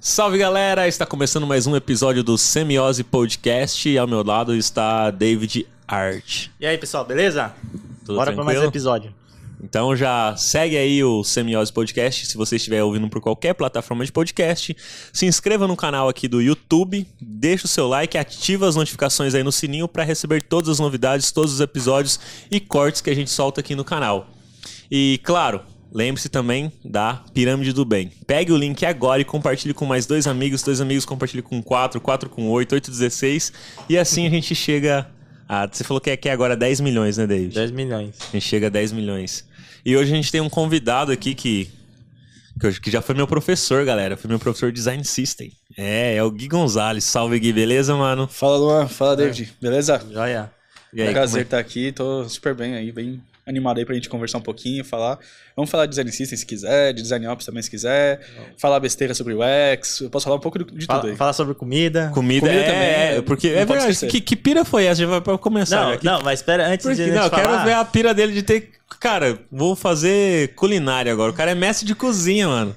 Salve galera, está começando mais um episódio do Semiose Podcast e ao meu lado está David Art. E aí, pessoal, beleza? Tudo Bora para mais um episódio. Então já segue aí o Semiose Podcast, se você estiver ouvindo por qualquer plataforma de podcast. Se inscreva no canal aqui do YouTube, deixa o seu like, ativa as notificações aí no sininho para receber todas as novidades, todos os episódios e cortes que a gente solta aqui no canal. E claro, lembre-se também da Pirâmide do Bem. Pegue o link agora e compartilhe com mais dois amigos, dois amigos compartilhe com quatro, quatro com oito, oito, 16 e assim a gente chega a... Você falou que quer agora 10 milhões, né, David? 10 milhões. A gente chega a 10 milhões. E hoje a gente tem um convidado aqui que, que, já foi meu professor, galera. Foi meu professor de Design System. É, é o Gui Gonzalez. Salve, Gui. Beleza, mano? Fala, Luan. Fala, David. Beleza? Joia. E aí, Prazer como estar aqui. Tô super bem aí, bem animado aí pra gente conversar um pouquinho, falar. Vamos falar de Design System se quiser, de Design Ops também se quiser. Falar besteira sobre o UX. Eu posso falar um pouco de, de tudo Fala, aí. fala sobre comida. Comida, Comida é, também, é, porque não é verdade. Que, que pira foi essa? Vai pra começar. Não? Que- não, mas espera, antes porque- de não, eu quero falar... ver a pira dele de ter. Cara, vou fazer culinária agora. O cara é mestre de cozinha, mano.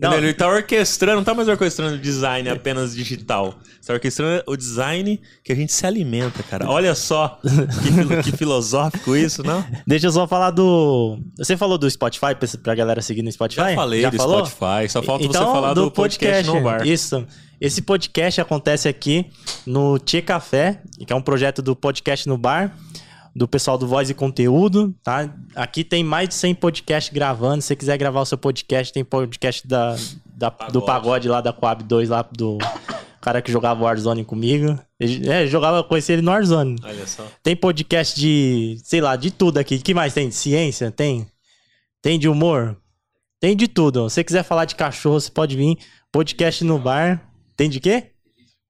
Não. Ele tá orquestrando, não tá mais orquestrando design apenas digital. Tá orquestrando o design que a gente se alimenta, cara. Olha só que, que filosófico isso, não? Deixa eu só falar do... Você falou do Spotify, pra, pra galera seguir no Spotify? Já falei do falou? Spotify, só falta Então, você falar do, podcast, no bar. Isso. Esse podcast acontece aqui no Tia Café, que é um projeto do podcast no bar, do pessoal do Voz e Conteúdo, tá? Aqui tem mais de 100 podcasts gravando. Se você quiser gravar o seu podcast, tem podcast da, da- do pagode lá da Coab 2, lá do cara que jogava Warzone comigo. Ele, é, jogava, conheci ele no Warzone. Olha só. Tem podcast de, sei lá, de tudo aqui. O que mais tem? De ciência? Tem. Tem de humor? Tem de tudo. Se você quiser falar de cachorro, você pode vir. Podcast no bar. Tem de quê?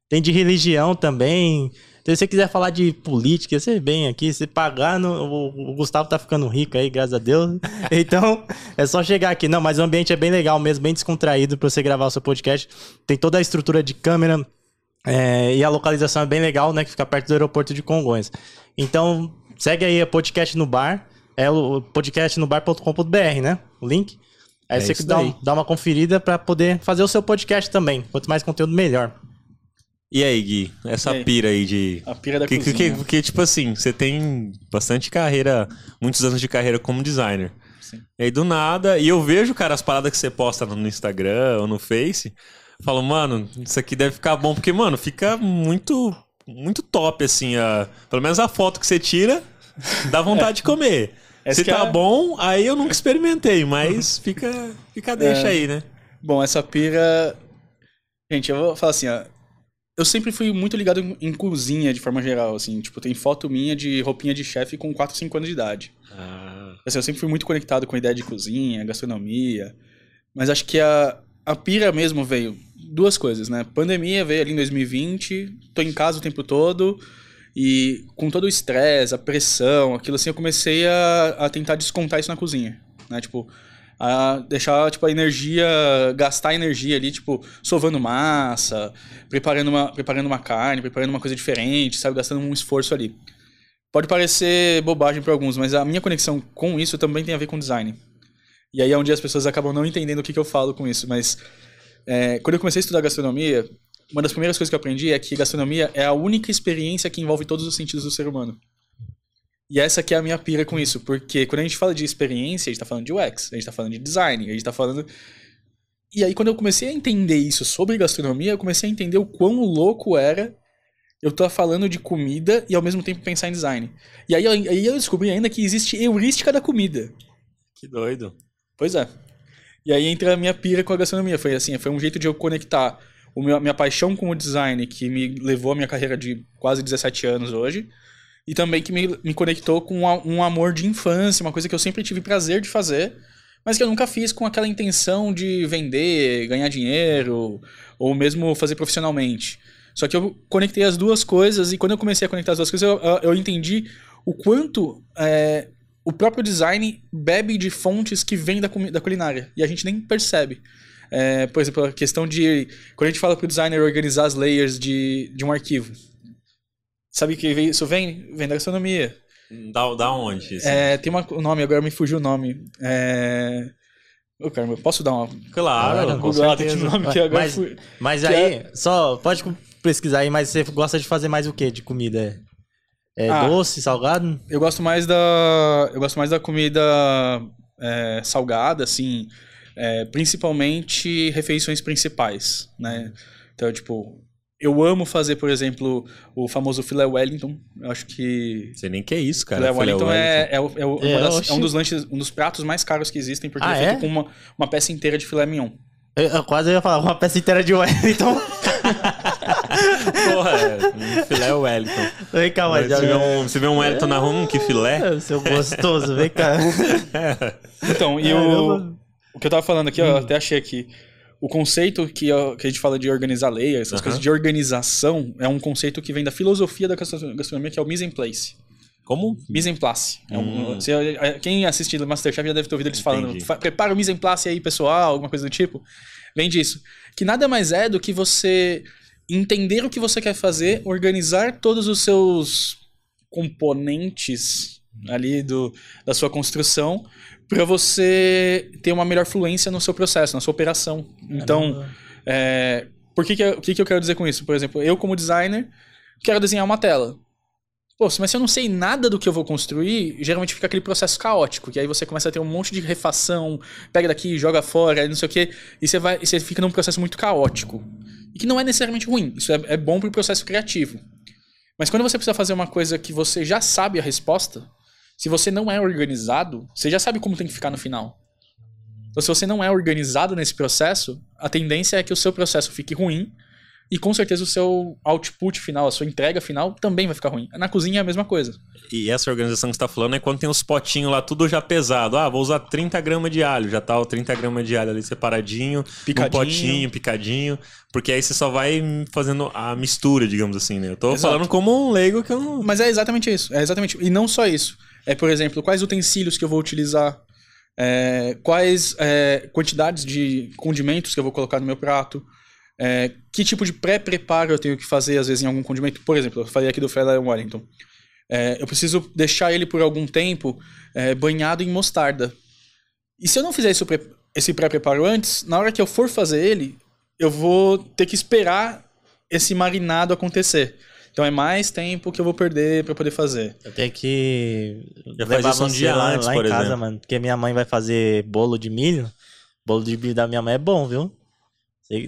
Tem de religião também. Se você quiser falar de política, você vem aqui. Se pagar, no, o, Gustavo tá ficando rico aí, graças a Deus. Então, é só chegar aqui. Não, mas o ambiente é bem legal mesmo, bem descontraído pra você gravar o seu podcast. Tem toda a estrutura de câmera, é, e a localização é bem legal, né? Que fica perto do aeroporto de Congonhas. Então, segue aí a podcast no bar. É o podcastnobar.com.br, né? O link. Aí É você dá, dá uma conferida pra poder fazer o seu podcast também. Quanto mais conteúdo, melhor. E aí, Gui? Essa aí? pira aí de. A pira da Que, cozinha. que- porque, tipo assim, você tem bastante carreira, muitos anos de carreira como designer. Sim. E aí, do nada, e eu vejo, cara, as paradas que você posta no Instagram ou no Face. Falo, mano, isso aqui deve ficar bom, porque, mano, fica muito, muito top, assim. A, pelo menos a foto que você tira, dá vontade de comer. Essa Se é tá a- bom, aí eu nunca experimentei, mas fica, fica deixa É. aí, né? Bom, essa pira. Gente, eu vou falar assim, ó. Eu sempre fui muito ligado em, em cozinha, de forma geral, assim. Tipo, tem foto minha de roupinha de chefe com 4, 5 anos de idade. Ah, Assim, eu sempre fui muito conectado com a ideia de cozinha, gastronomia. Mas acho que a, a pira mesmo veio. Duas coisas, né? Pandemia veio ali em 2020, tô em casa o tempo todo. E com todo o estresse, a pressão, aquilo assim, eu comecei a, a tentar descontar isso na cozinha. Né? Tipo, a deixar tipo, a energia, gastar energia ali, tipo, sovando massa, preparando uma, preparando uma carne, preparando uma coisa diferente, sabe? Gastando um esforço ali. Pode parecer bobagem para alguns, mas a minha conexão com isso também tem a ver com design. E aí é onde as pessoas acabam não entendendo o que, que eu falo com isso. Mas é, quando eu comecei a estudar gastronomia, uma das primeiras coisas que eu aprendi é que gastronomia é a única experiência que envolve todos os sentidos do ser humano. E essa que é a minha pira com isso, porque quando a gente fala de experiência, a gente tá falando de UX, a gente tá falando de design, a gente tá falando... E aí quando eu comecei a entender isso sobre gastronomia, eu comecei a entender o quão louco era eu tô falando de comida e ao mesmo tempo pensar em design. E aí, eu- aí eu descobri ainda que existe heurística da comida. que doido. Pois é. E aí entra a minha pira com a gastronomia. Foi assim, foi um jeito de eu conectar o meu, a minha paixão com o design, que me levou a minha carreira de quase 17 anos hoje, e também que me, me conectou com um amor de infância, uma coisa que eu sempre tive prazer de fazer, mas que eu nunca fiz com aquela intenção de vender, ganhar dinheiro, ou mesmo fazer profissionalmente. Só que eu conectei as duas coisas, e quando eu comecei a conectar as duas coisas, eu, eu- entendi o quanto é, o próprio design bebe de fontes que vêm da, da culinária, e a gente nem percebe. É, por exemplo, a questão de. Quando a gente fala para o designer organizar as layers de, de um arquivo. Sabe que isso vem? Vem da gastronomia. Da, da onde? assim? É, tem uma- um nome, agora me fugiu o nome. É, Ô, caramba, posso dar uma Claro, Claro, com certeza. nome que agora Mas, fui... mas Que aí, só pode pesquisar aí, mas você gosta de fazer mais o que de comida? É Ah. doce, salgado? Eu gosto mais da. Eu gosto mais da comida é, salgada, assim. é, principalmente refeições principais, né? Então, tipo, eu amo fazer, por exemplo, o famoso filé Wellington. Eu acho que. Sei nem que é isso, cara. filé Filé Wellington é, é, é É, das- é um dos lanches, um dos pratos mais caros que existem, porque Ah, é feito é? com uma, uma peça inteira de filé mignon. Eu, eu quase ia falar uma peça inteira de Wellington. Porra, é, um filé Wellington. Vem cá, mas Você vê um, você vê um Wellington na rua, hum, que filé. É, seu gostoso, vem cá. Então, e o, Caramba. o que eu tava falando aqui, ó, Hum. eu até achei aqui. O conceito que, ó, que a gente fala de organizar lei, essas Aham. coisas de organização, é um conceito que vem da filosofia da gastro- gastronomia, que é o mise en place. Como? Mise en place. É um- Hum. você- é, quem assiste Masterchef já deve ter ouvido eles falando, Entendi. "Fa- prepara o mise en place aí, pessoal, alguma coisa do tipo. Vem disso. Que nada mais é do que você entender o que você quer fazer, organizar todos os seus componentes ali do, da sua construção para você ter uma melhor fluência no seu processo, na sua operação. Então, é, por que que eu- o que, que eu quero dizer com isso? Por exemplo, eu como designer quero desenhar uma tela. Pô, mas se eu não sei nada do que eu vou construir, geralmente fica aquele processo caótico, que aí você começa a ter um monte de refação, pega daqui, joga fora, não sei o quê, e você, vai, e você fica num processo muito caótico. E que não é necessariamente ruim, isso é, é bom pro processo criativo. Mas quando você precisa fazer uma coisa que você já sabe a resposta, se você não é organizado, você já sabe como tem que ficar no final. Então, se você não é organizado nesse processo, a tendência é que o seu processo fique ruim e com certeza o seu output final, a sua entrega final também vai ficar ruim. Na cozinha é a mesma coisa. E essa organização que você tá falando é quando tem os potinhos lá, tudo já pesado. Ah, vou usar 30 gramas de alho. Já tá o 30 gramas de alho ali separadinho, Picadinho. num potinho, picadinho. Porque aí você só vai fazendo a mistura, digamos assim, né? Eu tô Exato. falando como um leigo que eu não... Mas é exatamente isso. É exatamente. E não só isso. É, por exemplo, quais utensílios que eu vou utilizar, é, quais é, quantidades de condimentos que eu vou colocar no meu prato, é, que tipo de pré-preparo eu tenho que fazer, às vezes, em algum condimento. Por exemplo, eu falei aqui do filé Wellington. É, eu preciso deixar ele por algum tempo é, banhado em mostarda. E se eu não fizer esse pré-preparo antes, na hora que eu for fazer ele, eu vou ter que esperar esse marinado acontecer. Então é mais tempo que eu vou perder pra poder fazer. Eu tenho que Já faz levar isso um dia lá, antes, lá por em casa, exemplo. mano. Porque minha mãe vai fazer bolo de milho. Bolo de milho da minha mãe é bom, viu?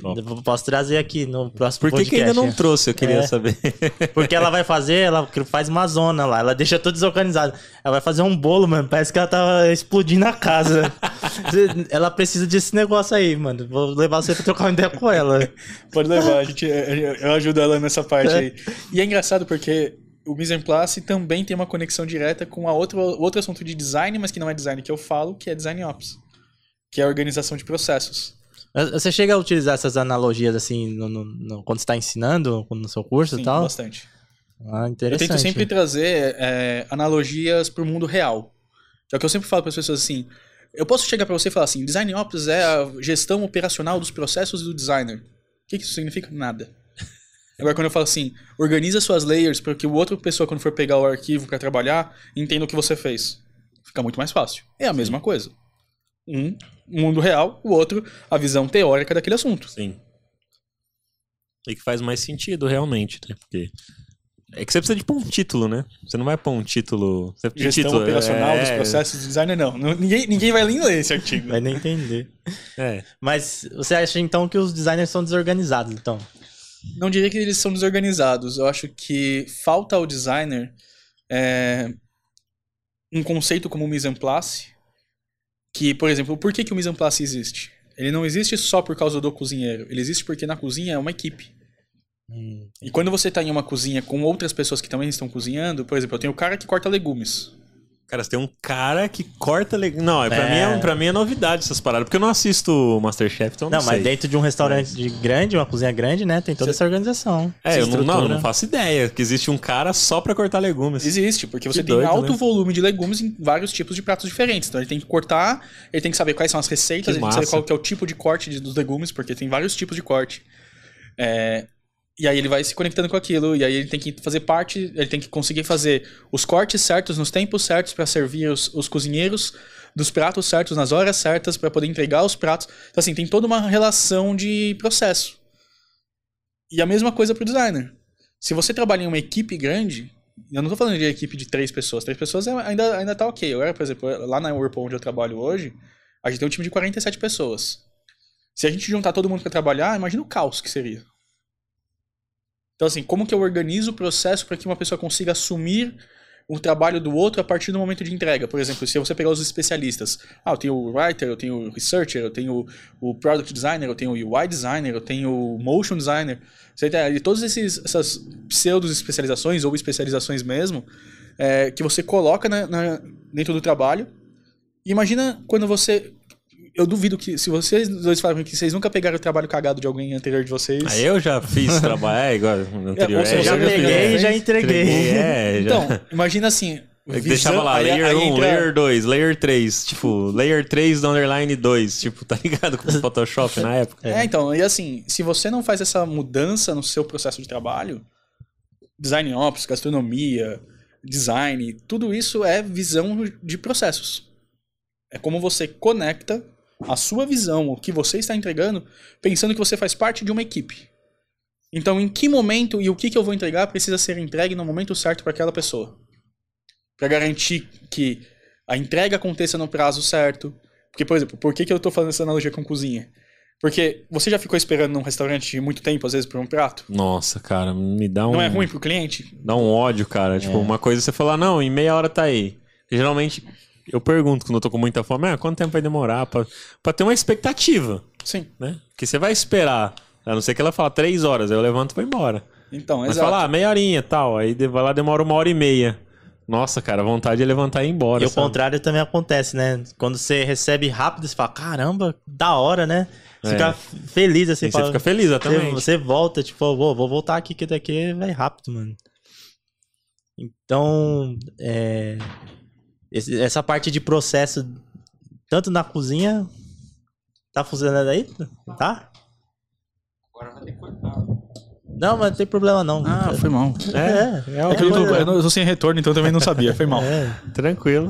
Top. Posso trazer aqui no próximo Por que, que ainda podcast. não trouxe? Eu queria É. saber. Porque ela vai fazer, ela faz uma zona lá, ela deixa tudo desorganizado. Ela vai fazer um bolo, mano. Parece que ela tava explodindo a casa. ela precisa desse negócio aí, mano. Vou levar você pra trocar uma ideia com ela. Pode levar, a gente, eu ajudo ela nessa parte aí. E é engraçado porque o Mise en Place também tem uma conexão direta com a outra, outro assunto de design, mas que não é design que eu falo, que é Design Ops. Que é a organização de processos. Você chega a utilizar essas analogias assim no, no- no- quando você tá ensinando no seu curso Sim, e tal? bastante. Ah, Eu interessante. tento sempre trazer é, analogias pro mundo real. É o que eu sempre falo para as pessoas assim. Eu posso chegar para você e falar assim: Design Ops é a gestão operacional dos processos do designer. O que, que isso significa? Nada. Agora, quando eu falo assim, organiza suas layers para que o outra pessoa, quando for pegar o arquivo para trabalhar, entenda o que você fez. Fica muito mais fácil. É a mesma coisa. Um, mundo real, o outro, a visão teórica daquele assunto. Sim. E que faz mais sentido, realmente, né? Porque. É que você precisa de pôr um título, né? Você não vai pôr um título. Você precisa de Gestão título, operacional é, dos processos do designer, não. Não- ninguém, ninguém vai nem ler esse artigo. Vai nem entender. É. Mas você acha então que os designers são desorganizados, então? Não diria que eles são desorganizados. Eu acho que falta ao designer é, um conceito como o mise en place. Que, por exemplo, por que, que o mise en place existe? Ele não existe só por causa do cozinheiro. Ele existe porque na cozinha é uma equipe. E quando você está em uma cozinha com outras pessoas que também estão cozinhando, por exemplo, eu tenho o cara que corta legumes. Cara, você tem um cara que corta. Le... Não, pra, É. Mim é, pra mim é novidade essas paradas. Porque eu não assisto Masterchef, então não, Não, mas sei. dentro de um restaurante de grande, uma cozinha grande, né? Tem toda essa organização. É, essa eu não, não, eu não faço ideia que existe um cara só pra cortar legumes. Existe, porque você Que tem doido, alto né? volume de legumes em vários tipos de pratos diferentes. Então ele tem que cortar, ele tem que saber quais são as receitas, Que ele tem que saber massa. qual que é o tipo de corte dos legumes, porque tem vários tipos de corte. É, E aí ele vai se conectando com aquilo, e aí ele tem que fazer parte, ele tem que conseguir fazer os cortes certos nos tempos certos para servir os, os cozinheiros, dos pratos certos nas horas certas para poder entregar os pratos. Então, assim, tem toda uma relação de processo. E a mesma coisa para o designer. Se você trabalha em uma equipe grande, eu não estou falando de equipe de três pessoas, três pessoas é, ainda, ainda tá ok. Era, por exemplo, lá na Whirlpool onde eu trabalho hoje, a gente tem um time de 47 pessoas. Se a gente juntar todo mundo para trabalhar, imagina o caos que seria. Então, assim, como que eu organizo o processo para que uma pessoa consiga assumir o trabalho do outro a partir do momento de entrega. Por exemplo, se você pegar os especialistas, ah, eu tenho o writer, eu tenho o researcher, eu tenho o product designer, eu tenho o UI designer, eu tenho o motion designer. Tem, e todas essas pseudo especializações ou especializações mesmo é, que você coloca na, na, dentro do trabalho. Imagina quando você eu duvido que se vocês dois falam que vocês nunca pegaram o trabalho cagado de alguém anterior de vocês. Ah, eu já fiz trabalho, é, igual no anterior. É, eu já peguei e já entreguei. É, já. Então, imagina assim. Visão, deixava lá, layer aí, 1, entra... layer 2, layer 3, tipo, layer 3 do underline 2, tipo, tá ligado com o Photoshop na época? É, então, e assim, se você não faz essa mudança no seu processo de trabalho, design ops, gastronomia, design, tudo isso é visão de processos. É como você conecta a sua visão, o que você está entregando, pensando que você faz parte de uma equipe. Então, em que momento e o que, que eu vou entregar precisa ser entregue no momento certo para aquela pessoa. Para garantir que a entrega aconteça no prazo certo. Porque, por exemplo, por que, que eu estou fazendo essa analogia com cozinha? Porque você já ficou esperando num restaurante muito tempo, às vezes, por um prato? Nossa, cara, me dá um. Não é ruim pro cliente? Dá um ódio, cara. Tipo, é. uma coisa é você falar, não, em meia hora tá aí. Geralmente, eu pergunto quando eu tô com muita fome, ah, quanto tempo vai demorar pra, pra ter uma expectativa? Sim. Né? Porque você vai esperar, a não ser que ela fala três horas, aí eu levanto e vou embora. Então, Mas exato. falar, ah, meia horinha e tal, aí vai lá demora uma hora e meia. Nossa, cara, vontade de levantar e ir embora. E sabe? o contrário também acontece, né? Quando você recebe rápido, você fala, caramba, da hora, né? Você é. fica feliz assim. E fala, você fica feliz, exatamente. Você, você volta, tipo, vou, vou voltar aqui, que daqui vai rápido, mano. Então, é, esse, essa parte de processo, tanto na cozinha. Tá funcionando aí? Tá? Agora vai ter que cortar. Não, mas não tem problema não. Ah, foi mal. É, é, é, é que eu, tô, eu, tô, sem retorno, então também não sabia. Foi mal. É, tranquilo.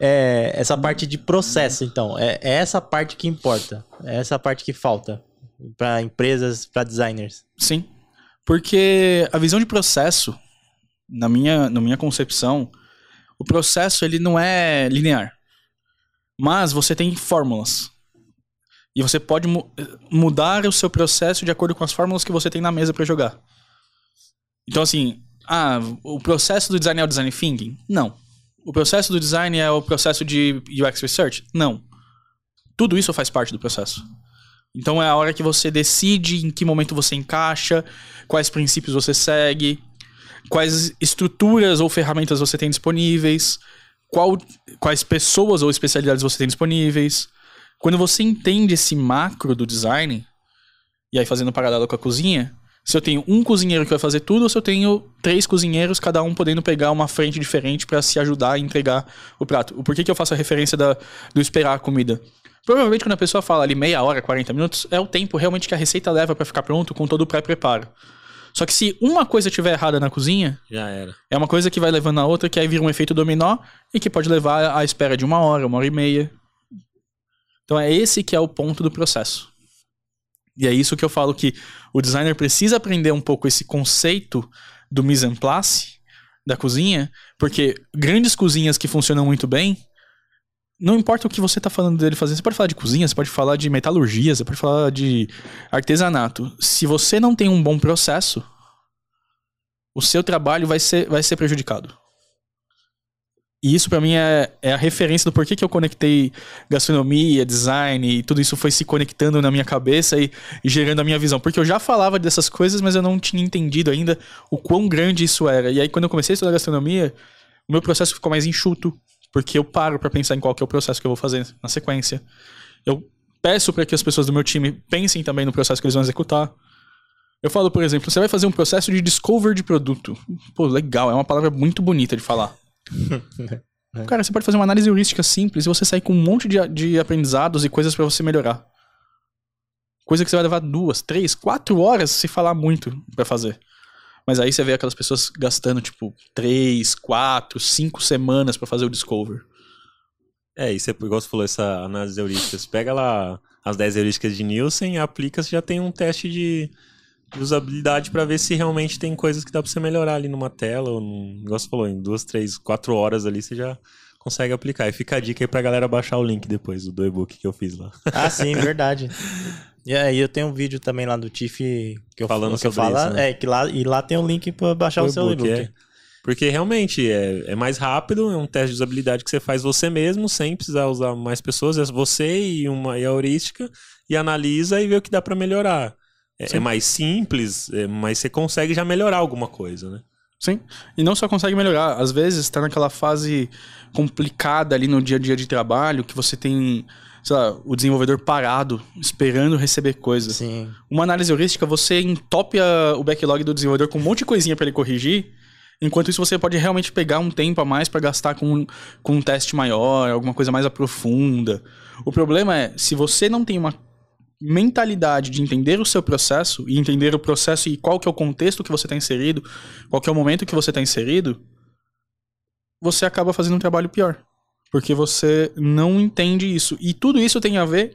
É, essa parte de processo, então. É, é essa parte que importa. É essa parte que falta para empresas, para designers. Sim. Porque a visão de processo, na minha, na minha concepção, o processo ele não é linear. Mas você tem fórmulas. E você pode mu mudar o seu processo de acordo com as fórmulas que você tem na mesa para jogar. Então, assim, ah, o processo do design é o design thinking? Não. O processo do design é o processo de UX research? Não. Tudo isso faz parte do processo. Então é a hora que você decide em que momento você encaixa, quais princípios você segue, quais estruturas ou ferramentas você tem disponíveis, qual, quais pessoas ou especialidades você tem disponíveis. Quando você entende esse macro do design, e aí fazendo paralelo com a cozinha, se eu tenho um cozinheiro que vai fazer tudo ou se eu tenho três cozinheiros, cada um podendo pegar uma frente diferente para se ajudar a entregar o prato. Por que, que eu faço a referência da, do esperar a comida? Provavelmente quando a pessoa fala ali meia hora, 40 minutos, é o tempo realmente que a receita leva para ficar pronto com todo o pré-preparo. Só que se uma coisa estiver errada na cozinha, já era. É uma coisa que vai levando a outra, que aí vira um efeito dominó e que pode levar à espera de uma hora, uma hora e meia. Então é esse que é o ponto do processo. E é isso que eu falo que o designer precisa aprender um pouco esse conceito do mise en place da cozinha, porque grandes cozinhas que funcionam muito bem, não importa o que você está falando dele fazer, você pode falar de cozinha, você pode falar de metalurgia, você pode falar de artesanato. Se você não tem um bom processo, o seu trabalho vai ser, vai ser prejudicado. E isso para mim é, é a referência do porquê que eu conectei gastronomia, design e tudo isso foi se conectando na minha cabeça e, e, gerando a minha visão. Porque eu já falava dessas coisas, mas eu não tinha entendido ainda o quão grande isso era. E aí quando eu comecei a estudar gastronomia, o meu processo ficou mais enxuto, porque eu paro para pensar em qual que é o processo que eu vou fazer na sequência. Eu peço para que as pessoas do meu time pensem também no processo que eles vão executar. Eu falo, por exemplo, você vai fazer um processo de discover de produto. Pô, legal, é uma palavra muito bonita de falar. Cara, você pode fazer uma análise heurística simples e você sair com um monte de, de aprendizados e coisas para você melhorar. Coisa que você vai levar duas, três, quatro horas se falar muito pra fazer. Mas aí você vê aquelas pessoas gastando, tipo, três, quatro, cinco semanas pra fazer o Discover. É, e você, igual você falou, essa análise de heurísticas. Pega lá as 10 heurísticas de Nielsen, aplica, você já tem um teste de, de usabilidade pra ver se realmente tem coisas que dá pra você melhorar ali numa tela, ou num, igual você falou, em duas, três, quatro horas ali você já consegue aplicar. E fica a dica aí pra galera baixar o link depois do e-book que eu fiz lá. Ah, sim, verdade. E aí eu tenho um vídeo também lá do Tiff que eu Falando que eu sobre falo, isso, né? é que lá e lá tem um link pra baixar o, O seu e-book, e-book. é. Porque realmente é, é mais rápido, é um teste de usabilidade que você faz você mesmo, sem precisar usar mais pessoas, é você e uma e a heurística, e analisa e vê o que dá pra melhorar. É, é mais simples, é, mas você consegue já melhorar alguma coisa, né? Sim. E não só consegue melhorar, às vezes tá naquela fase complicada ali no dia a dia de trabalho, que você tem, lá, o desenvolvedor parado, esperando receber coisas. Sim. Uma análise heurística, você entope a- o backlog do desenvolvedor com um monte de coisinha pra ele corrigir. Enquanto isso, você pode realmente pegar um tempo a mais pra gastar com, com um teste maior, alguma coisa mais aprofunda. O problema é, se você não tem uma mentalidade de entender o seu processo e entender o processo e qual que é o contexto que você está inserido, qual que é o momento que você está inserido, você acaba fazendo um trabalho pior. Porque você não entende isso. E tudo isso tem a ver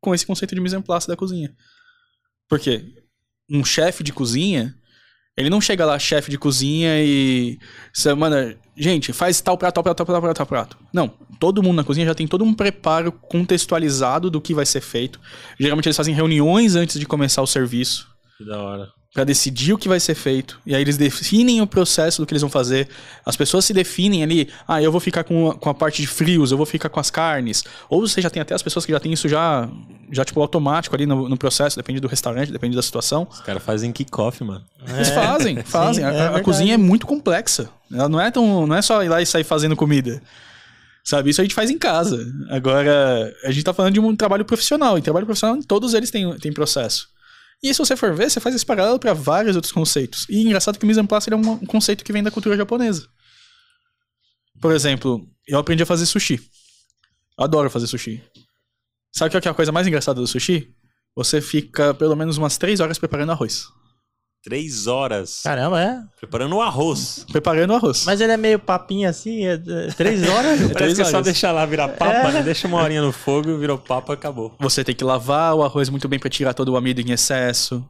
com esse conceito de mise en place da cozinha. Porque um chefe de cozinha, ele não chega lá, chefe de cozinha, e. Manda, gente, faz tal prato, tal prato, tal prato, tal prato, tal prato. Não. Todo mundo na cozinha já tem todo um preparo contextualizado do que vai ser feito. Geralmente eles fazem reuniões antes de começar o serviço Que da hora. Pra decidir o que vai ser feito. E aí eles definem o processo do que eles vão fazer. As pessoas se definem ali, ah, eu vou ficar com a, com a parte de frios, eu vou ficar com as carnes. Ou você já tem até as pessoas que já tem isso já, já tipo, automático ali no, no processo, depende do restaurante, depende da situação. Os caras fazem kickoff, mano. Eles fazem, fazem. Sim, a, é a cozinha é muito complexa. Ela não é tão. Não é só ir lá e sair fazendo comida. Sabe? Isso a gente faz em casa. Agora, a gente tá falando de um trabalho profissional. E trabalho profissional, todos eles têm, têm processo. E se você for ver, você faz esse paralelo para vários outros conceitos. E engraçado que o mise en place é um, conceito que vem da cultura japonesa. Por exemplo, eu aprendi a fazer sushi. Eu adoro fazer sushi. Sabe qual que é a coisa mais engraçada do sushi? Você fica pelo menos umas três horas preparando arroz. Três horas. Caramba, é. Preparando o arroz. Preparando o arroz. Mas ele é meio papinho assim, é, é três horas. Parece três que é só horas. deixar lá virar papa, É. né? Deixa uma horinha no fogo, virou papa, acabou. Você tem que lavar o arroz muito bem pra tirar todo o amido em excesso.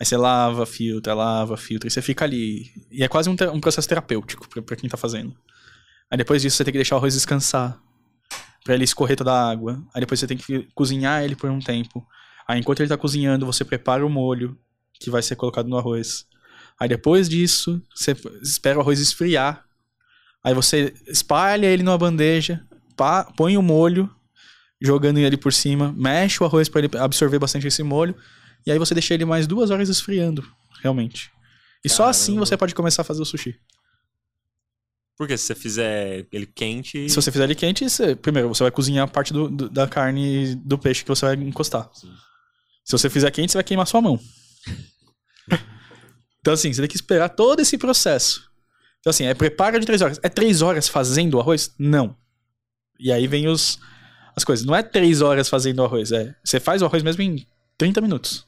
Aí você lava, filtra, lava, filtra. E você fica ali. E é quase um, um processo terapêutico pra, pra quem tá fazendo. Aí depois disso você tem que deixar o arroz descansar. Pra ele escorrer toda a água. Aí depois você tem que cozinhar ele por um tempo. Aí enquanto ele tá cozinhando, você prepara o molho que vai ser colocado no arroz. Aí depois disso, você espera o arroz esfriar. Aí você espalha ele numa bandeja, pá- põe o molho, jogando ele por cima, mexe o arroz para ele absorver bastante esse molho, e aí você deixa ele mais duas horas esfriando, realmente. E só assim Caramba. você pode começar a fazer o sushi. Porque se você fizer ele quente. Se você fizer ele quente, você- primeiro você vai cozinhar a parte do- do- da carne do peixe que você vai encostar. Sim. Se você fizer quente, você vai queimar sua mão. Então, assim, você tem que esperar todo esse processo. Então, assim, é preparo de três horas. É três horas fazendo o arroz? Não. E aí vem os, as coisas. Não é três horas fazendo o arroz. É, você faz o arroz mesmo em 30 minutos.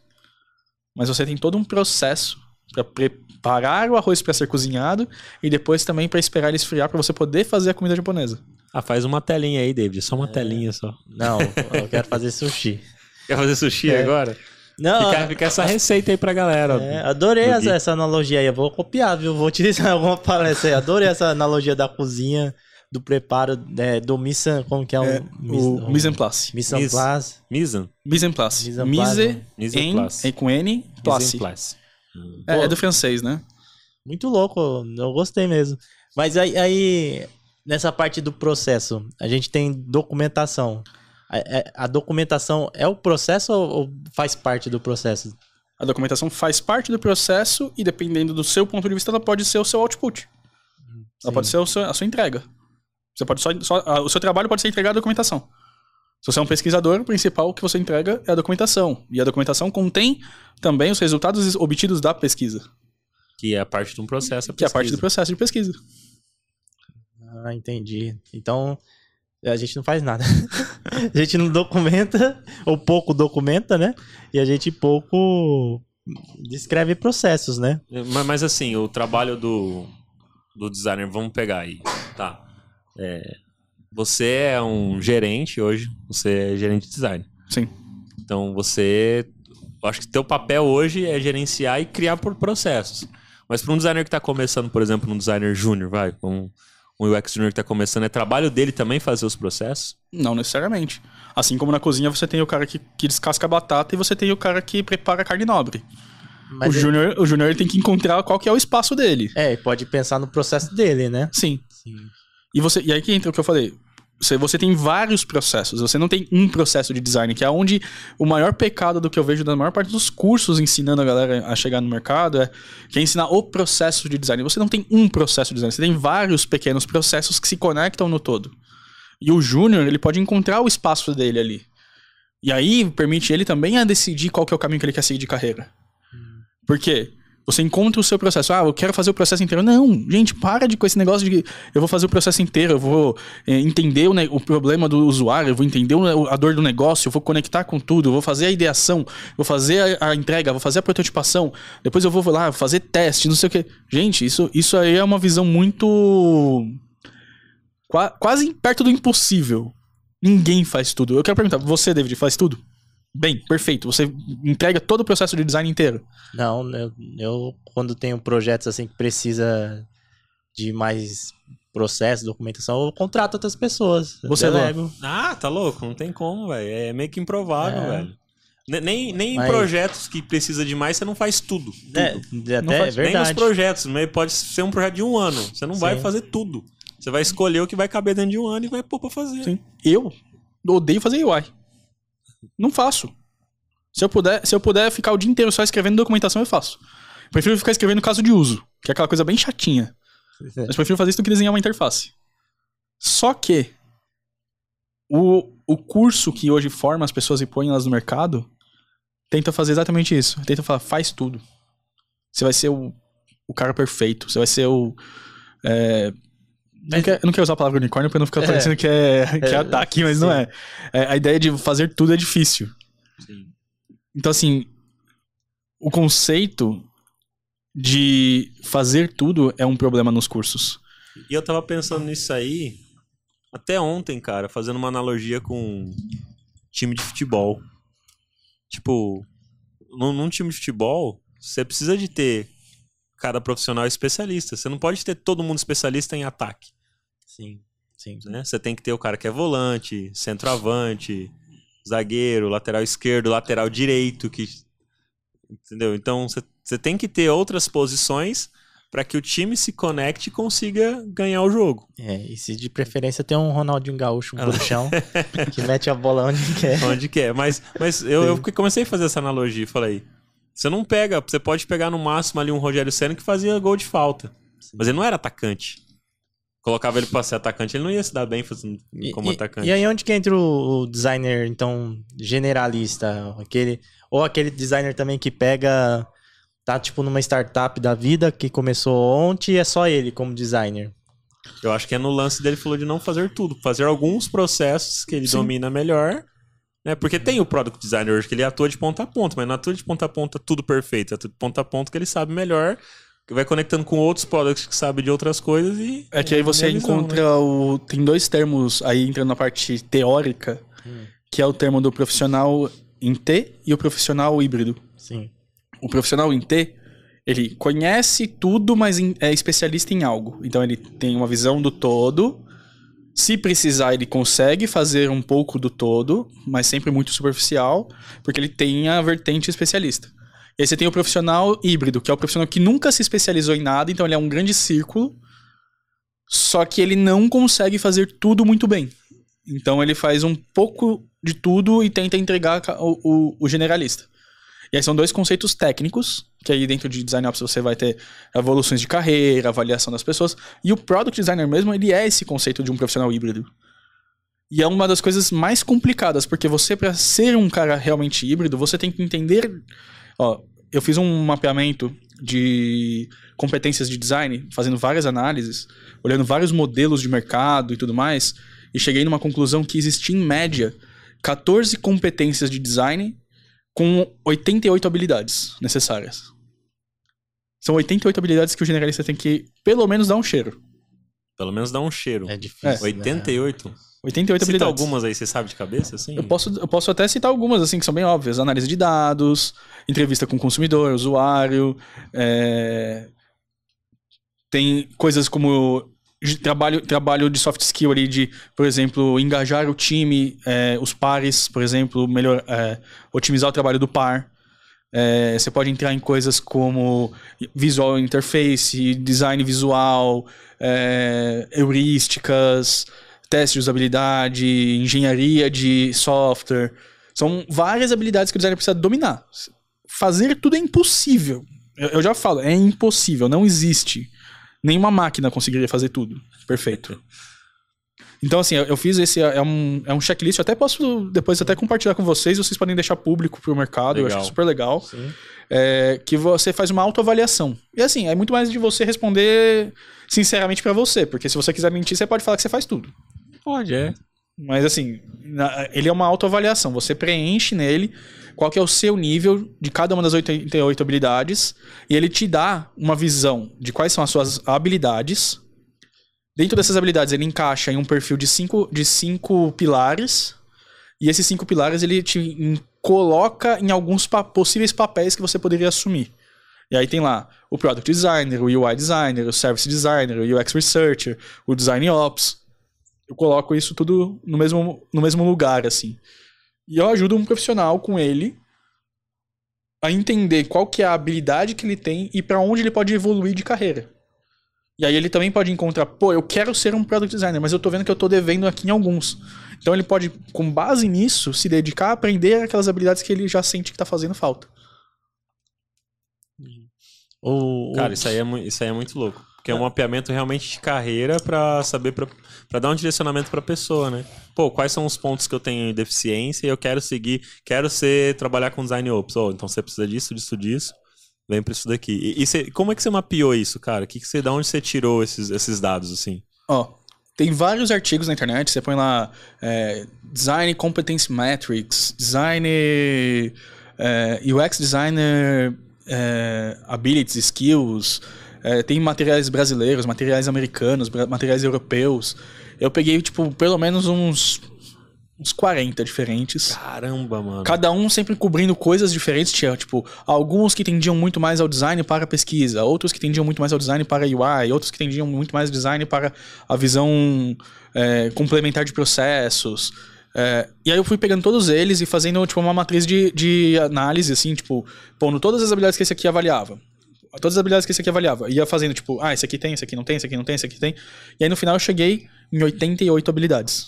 Mas você tem todo um processo para preparar o arroz para ser cozinhado e depois também para esperar ele esfriar para você poder fazer a comida japonesa. Ah, faz uma telinha aí, David. Só uma telinha só. Não, eu quero fazer sushi. Quer fazer sushi É. agora? Não, Fica, fica essa receita aí pra galera. é, adorei Do essa, essa analogia aí. Eu vou copiar, viu? Vou utilizar alguma palestra aí. Adorei essa analogia da cozinha, do preparo, é, do mise, como que é, um, É, o mise en place. mise en Mise. place. Misan. Mise en place. Mise Mise, Mise en place. com N, place. Mise place. É, é do francês, né? Muito louco, eu gostei mesmo. Mas aí, aí, nessa parte do processo, a gente tem documentação. A, é- a documentação é o processo ou faz parte do processo? A documentação faz parte do processo e, dependendo do seu ponto de vista, ela pode ser o seu output. Ela Sim. pode ser o seu- a sua entrega. Você pode só, só- a- o seu trabalho pode ser entregar a documentação. Se você é um pesquisador, o principal que você entrega é a documentação. E a documentação contém também os resultados obtidos da pesquisa, Que é a parte de um processo. que é a parte do processo de pesquisa. Ah, entendi. Então, A gente não faz nada. a gente não documenta, ou pouco documenta, né? E a gente pouco descreve processos, né? Mas, mas assim, o trabalho do, do designer, vamos pegar aí, tá? É, você é um gerente hoje, você é gerente de design. Sim. Então você, eu acho que teu papel hoje é gerenciar e criar por processos. Mas para um designer que está começando, por exemplo, um designer júnior, vai, um, um UX júnior que está começando, é trabalho dele também fazer os processos? Não necessariamente. Assim como na cozinha você tem o cara que, que descasca a batata e você tem o cara que prepara a carne nobre. Mas o ele- júnior, o júnior ele tem que encontrar qual que é o espaço dele. É, e pode pensar no processo dele, né? Sim. Sim. E, você, e aí que entra o que eu falei. Você, você tem vários processos, você não tem um processo de design, que é onde o maior pecado do que eu vejo da maior parte dos cursos ensinando a galera a chegar no mercado é que é ensinar o processo de design. Você não tem um processo de design, você tem vários pequenos processos que se conectam no todo. E o júnior, ele pode encontrar o espaço dele ali. E aí permite ele também a decidir qual que é o caminho que ele quer seguir de carreira. Por quê? Você encontra o seu processo. Ah, eu quero fazer o processo inteiro. Não, gente, para de com esse negócio de eu vou fazer o processo inteiro, eu vou eh, entender o, ne- o problema do usuário, eu vou entender o- a dor do negócio, eu vou conectar com tudo, eu vou fazer a ideação, vou fazer a, a entrega, vou fazer a prototipação, depois eu vou lá fazer teste, não sei o quê. Gente, isso, isso aí é uma visão muito. qua- quase perto do impossível. Ninguém faz tudo. Eu quero perguntar, você, David, faz tudo? Bem, perfeito. Você entrega todo o processo de design inteiro. Não, eu, eu quando tenho projetos assim que precisa de mais processo, documentação, eu contrato outras pessoas. Você, Luan? delego. Ah, tá louco? Não tem como, velho. É meio que improvável, É. velho. Ne- Nem, nem em Mas- projetos que precisa de mais, você não faz tudo. É, tudo. até Não é faz Nem nos verdade. projetos, mas pode ser um projeto de um ano. Você não vai Sim. fazer tudo. Você vai escolher o que vai caber dentro de um ano e vai pôr pra fazer. Sim. Eu odeio fazer UI. Não faço. Se eu puder, se eu puder ficar o dia inteiro só escrevendo documentação, eu faço. Prefiro ficar escrevendo caso de uso, que é aquela coisa bem chatinha. Mas prefiro fazer isso do que desenhar uma interface. Só que o, o curso que hoje forma as pessoas e põe elas no mercado tenta fazer exatamente isso. Tenta falar, faz tudo. Você vai ser o, o cara perfeito. Você vai ser o. é, não quer- eu não quero usar a palavra unicórnio pra não ficar É. parecendo que é, que é É, ataque, mas não sim. é. É, A ideia de fazer tudo é difícil. Sim. Então, assim, o conceito de fazer tudo é um problema nos cursos. E eu tava pensando nisso aí até ontem, cara, fazendo uma analogia com time de futebol. Tipo, num, num time de futebol, você precisa de ter cada profissional especialista. Você não pode ter todo mundo especialista em ataque. Sim, sim. né? Você tem que ter o cara que é volante, centroavante, zagueiro, lateral esquerdo, lateral direito, que entendeu? Então você- tem que ter outras posições para que o time se conecte e consiga ganhar o jogo. É, e se de preferência tem um Ronaldinho Gaúcho, um Ah, chão, que mete a bola onde quer. Onde quer. Mas, mas eu, eu comecei a fazer essa analogia e falei: você não pega, você pode pegar no máximo ali um Rogério Senna que fazia gol de falta. Mas ele não era atacante. Colocava ele pra ser atacante, ele não ia se dar bem fazendo como e, atacante. E aí onde que entra o, o designer, então, generalista? Aquele, ou aquele designer também que pega, tá tipo numa startup da vida que começou ontem e é só ele como designer. Eu acho que é no lance dele falou de não fazer tudo, fazer alguns processos que ele Sim. domina melhor. Né? Porque tem o product designer hoje que ele atua de ponta a ponta, mas não atua de ponta a ponta tudo perfeito, atua de ponta a ponta que ele sabe melhor, vai conectando com outros products que sabe de outras coisas e. É que aí você minha visão, encontra né? o. Tem dois termos aí entrando na parte teórica, que é o termo do profissional em T e o profissional híbrido. Sim. O profissional em T, ele conhece tudo, mas é especialista em algo. Então ele tem uma visão do todo. Se precisar, ele consegue fazer um pouco do todo, mas sempre muito superficial, porque ele tem a vertente especialista. E aí você tem o profissional híbrido, que é o profissional que nunca se especializou em nada, então ele é um grande círculo, só que ele não consegue fazer tudo muito bem. Então ele faz um pouco de tudo e tenta entregar o, o- o generalista. E aí são dois conceitos técnicos, que aí dentro de Design Ops você vai ter evoluções de carreira, avaliação das pessoas. E o Product Designer mesmo, ele é esse conceito de um profissional híbrido. E é uma das coisas mais complicadas, porque você, para ser um cara realmente híbrido, você tem que entender. Ó, eu fiz um mapeamento de competências de design, fazendo várias análises, olhando vários modelos de mercado e tudo mais. e cheguei numa conclusão que existia, em média, 14 competências de design com 88 habilidades necessárias. São 88 habilidades que o generalista tem que, pelo menos, dar um cheiro. Pelo menos dá um cheiro. É difícil. né? 88? 88 Cita habilidades. algumas aí, você sabe de cabeça, assim? Eu posso, eu posso até citar algumas, assim, que são bem óbvias. Análise de dados, entrevista com o consumidor, usuário. é, Tem coisas como trabalho, trabalho de soft skill ali, de, por exemplo, engajar o time, é, os pares, por exemplo, melhor, é, otimizar o trabalho do par. É, você pode entrar em coisas como visual interface, design visual, é, heurísticas, teste de usabilidade, engenharia de software. São várias habilidades que o designer precisa dominar. Fazer tudo é impossível. Eu, eu já falo, é impossível, não existe. Nenhuma máquina conseguiria fazer tudo. Perfeito. Então, assim, eu, eu fiz esse. É um, é um checklist. Eu até posso depois até compartilhar com vocês. Vocês podem deixar público pro mercado. Eu Legal. acho super legal. É, que você faz uma autoavaliação. E assim, é muito mais de você responder sinceramente pra você. Porque se você quiser mentir, você pode falar que você faz tudo. Pode, é. Mas assim, ele é uma autoavaliação. Você preenche nele qual que é o seu nível de cada uma das 88 habilidades e ele te dá uma visão de quais são as suas habilidades. Dentro dessas habilidades, ele encaixa em um perfil de cinco, de cinco pilares. E esses cinco pilares ele te coloca em alguns pa- possíveis papéis que você poderia assumir. E aí tem lá o Product Designer, o UI Designer, o Service Designer, o UX Researcher, o Design Ops eu coloco isso tudo no mesmo, no mesmo lugar, assim. E eu ajudo um profissional com ele a entender qual que é a habilidade que ele tem e para onde ele pode evoluir de carreira. E aí ele também pode encontrar, pô, eu quero ser um product designer, mas eu tô vendo que eu tô devendo aqui em alguns. Então ele pode, com base nisso, se dedicar a aprender aquelas habilidades que ele já sente que tá fazendo falta. O, o- Cara, isso aí, é, mu- isso aí é muito louco. Porque é um mapeamento realmente de carreira pra saber, pra dar um direcionamento pra pessoa, né? Pô, quais são os pontos que eu tenho de deficiência e eu quero seguir, quero ser, trabalhar com design ops. Oh, então você precisa disso, disso, disso. Vem pra isso daqui. E, e você- como é que você mapeou isso, cara? Que que você, da onde você tirou esses, esses dados, assim? Ó, tem vários artigos na internet, você põe lá é, Design Competence Metrics, Design é, UX Designer é, Abilities, Skills, é, tem materiais brasileiros, materiais americanos, materiais europeus. Eu peguei, tipo, pelo menos uns, uns 40 diferentes. Caramba, mano. Cada um sempre cobrindo coisas diferentes. Tinha, tipo, alguns que tendiam muito mais ao design para a pesquisa, outros que tendiam muito mais ao design para a UI, outros que tendiam muito mais ao design para a visão é, complementar de processos. É, e aí eu fui pegando todos eles e fazendo, tipo, uma matriz de, de análise, assim, tipo, pondo todas as habilidades que esse aqui avaliava. Todas as habilidades que esse aqui avaliava. Ia fazendo, tipo, ah, esse aqui tem, esse aqui não tem, esse aqui não tem, esse aqui tem. E aí no final eu cheguei em 88 habilidades.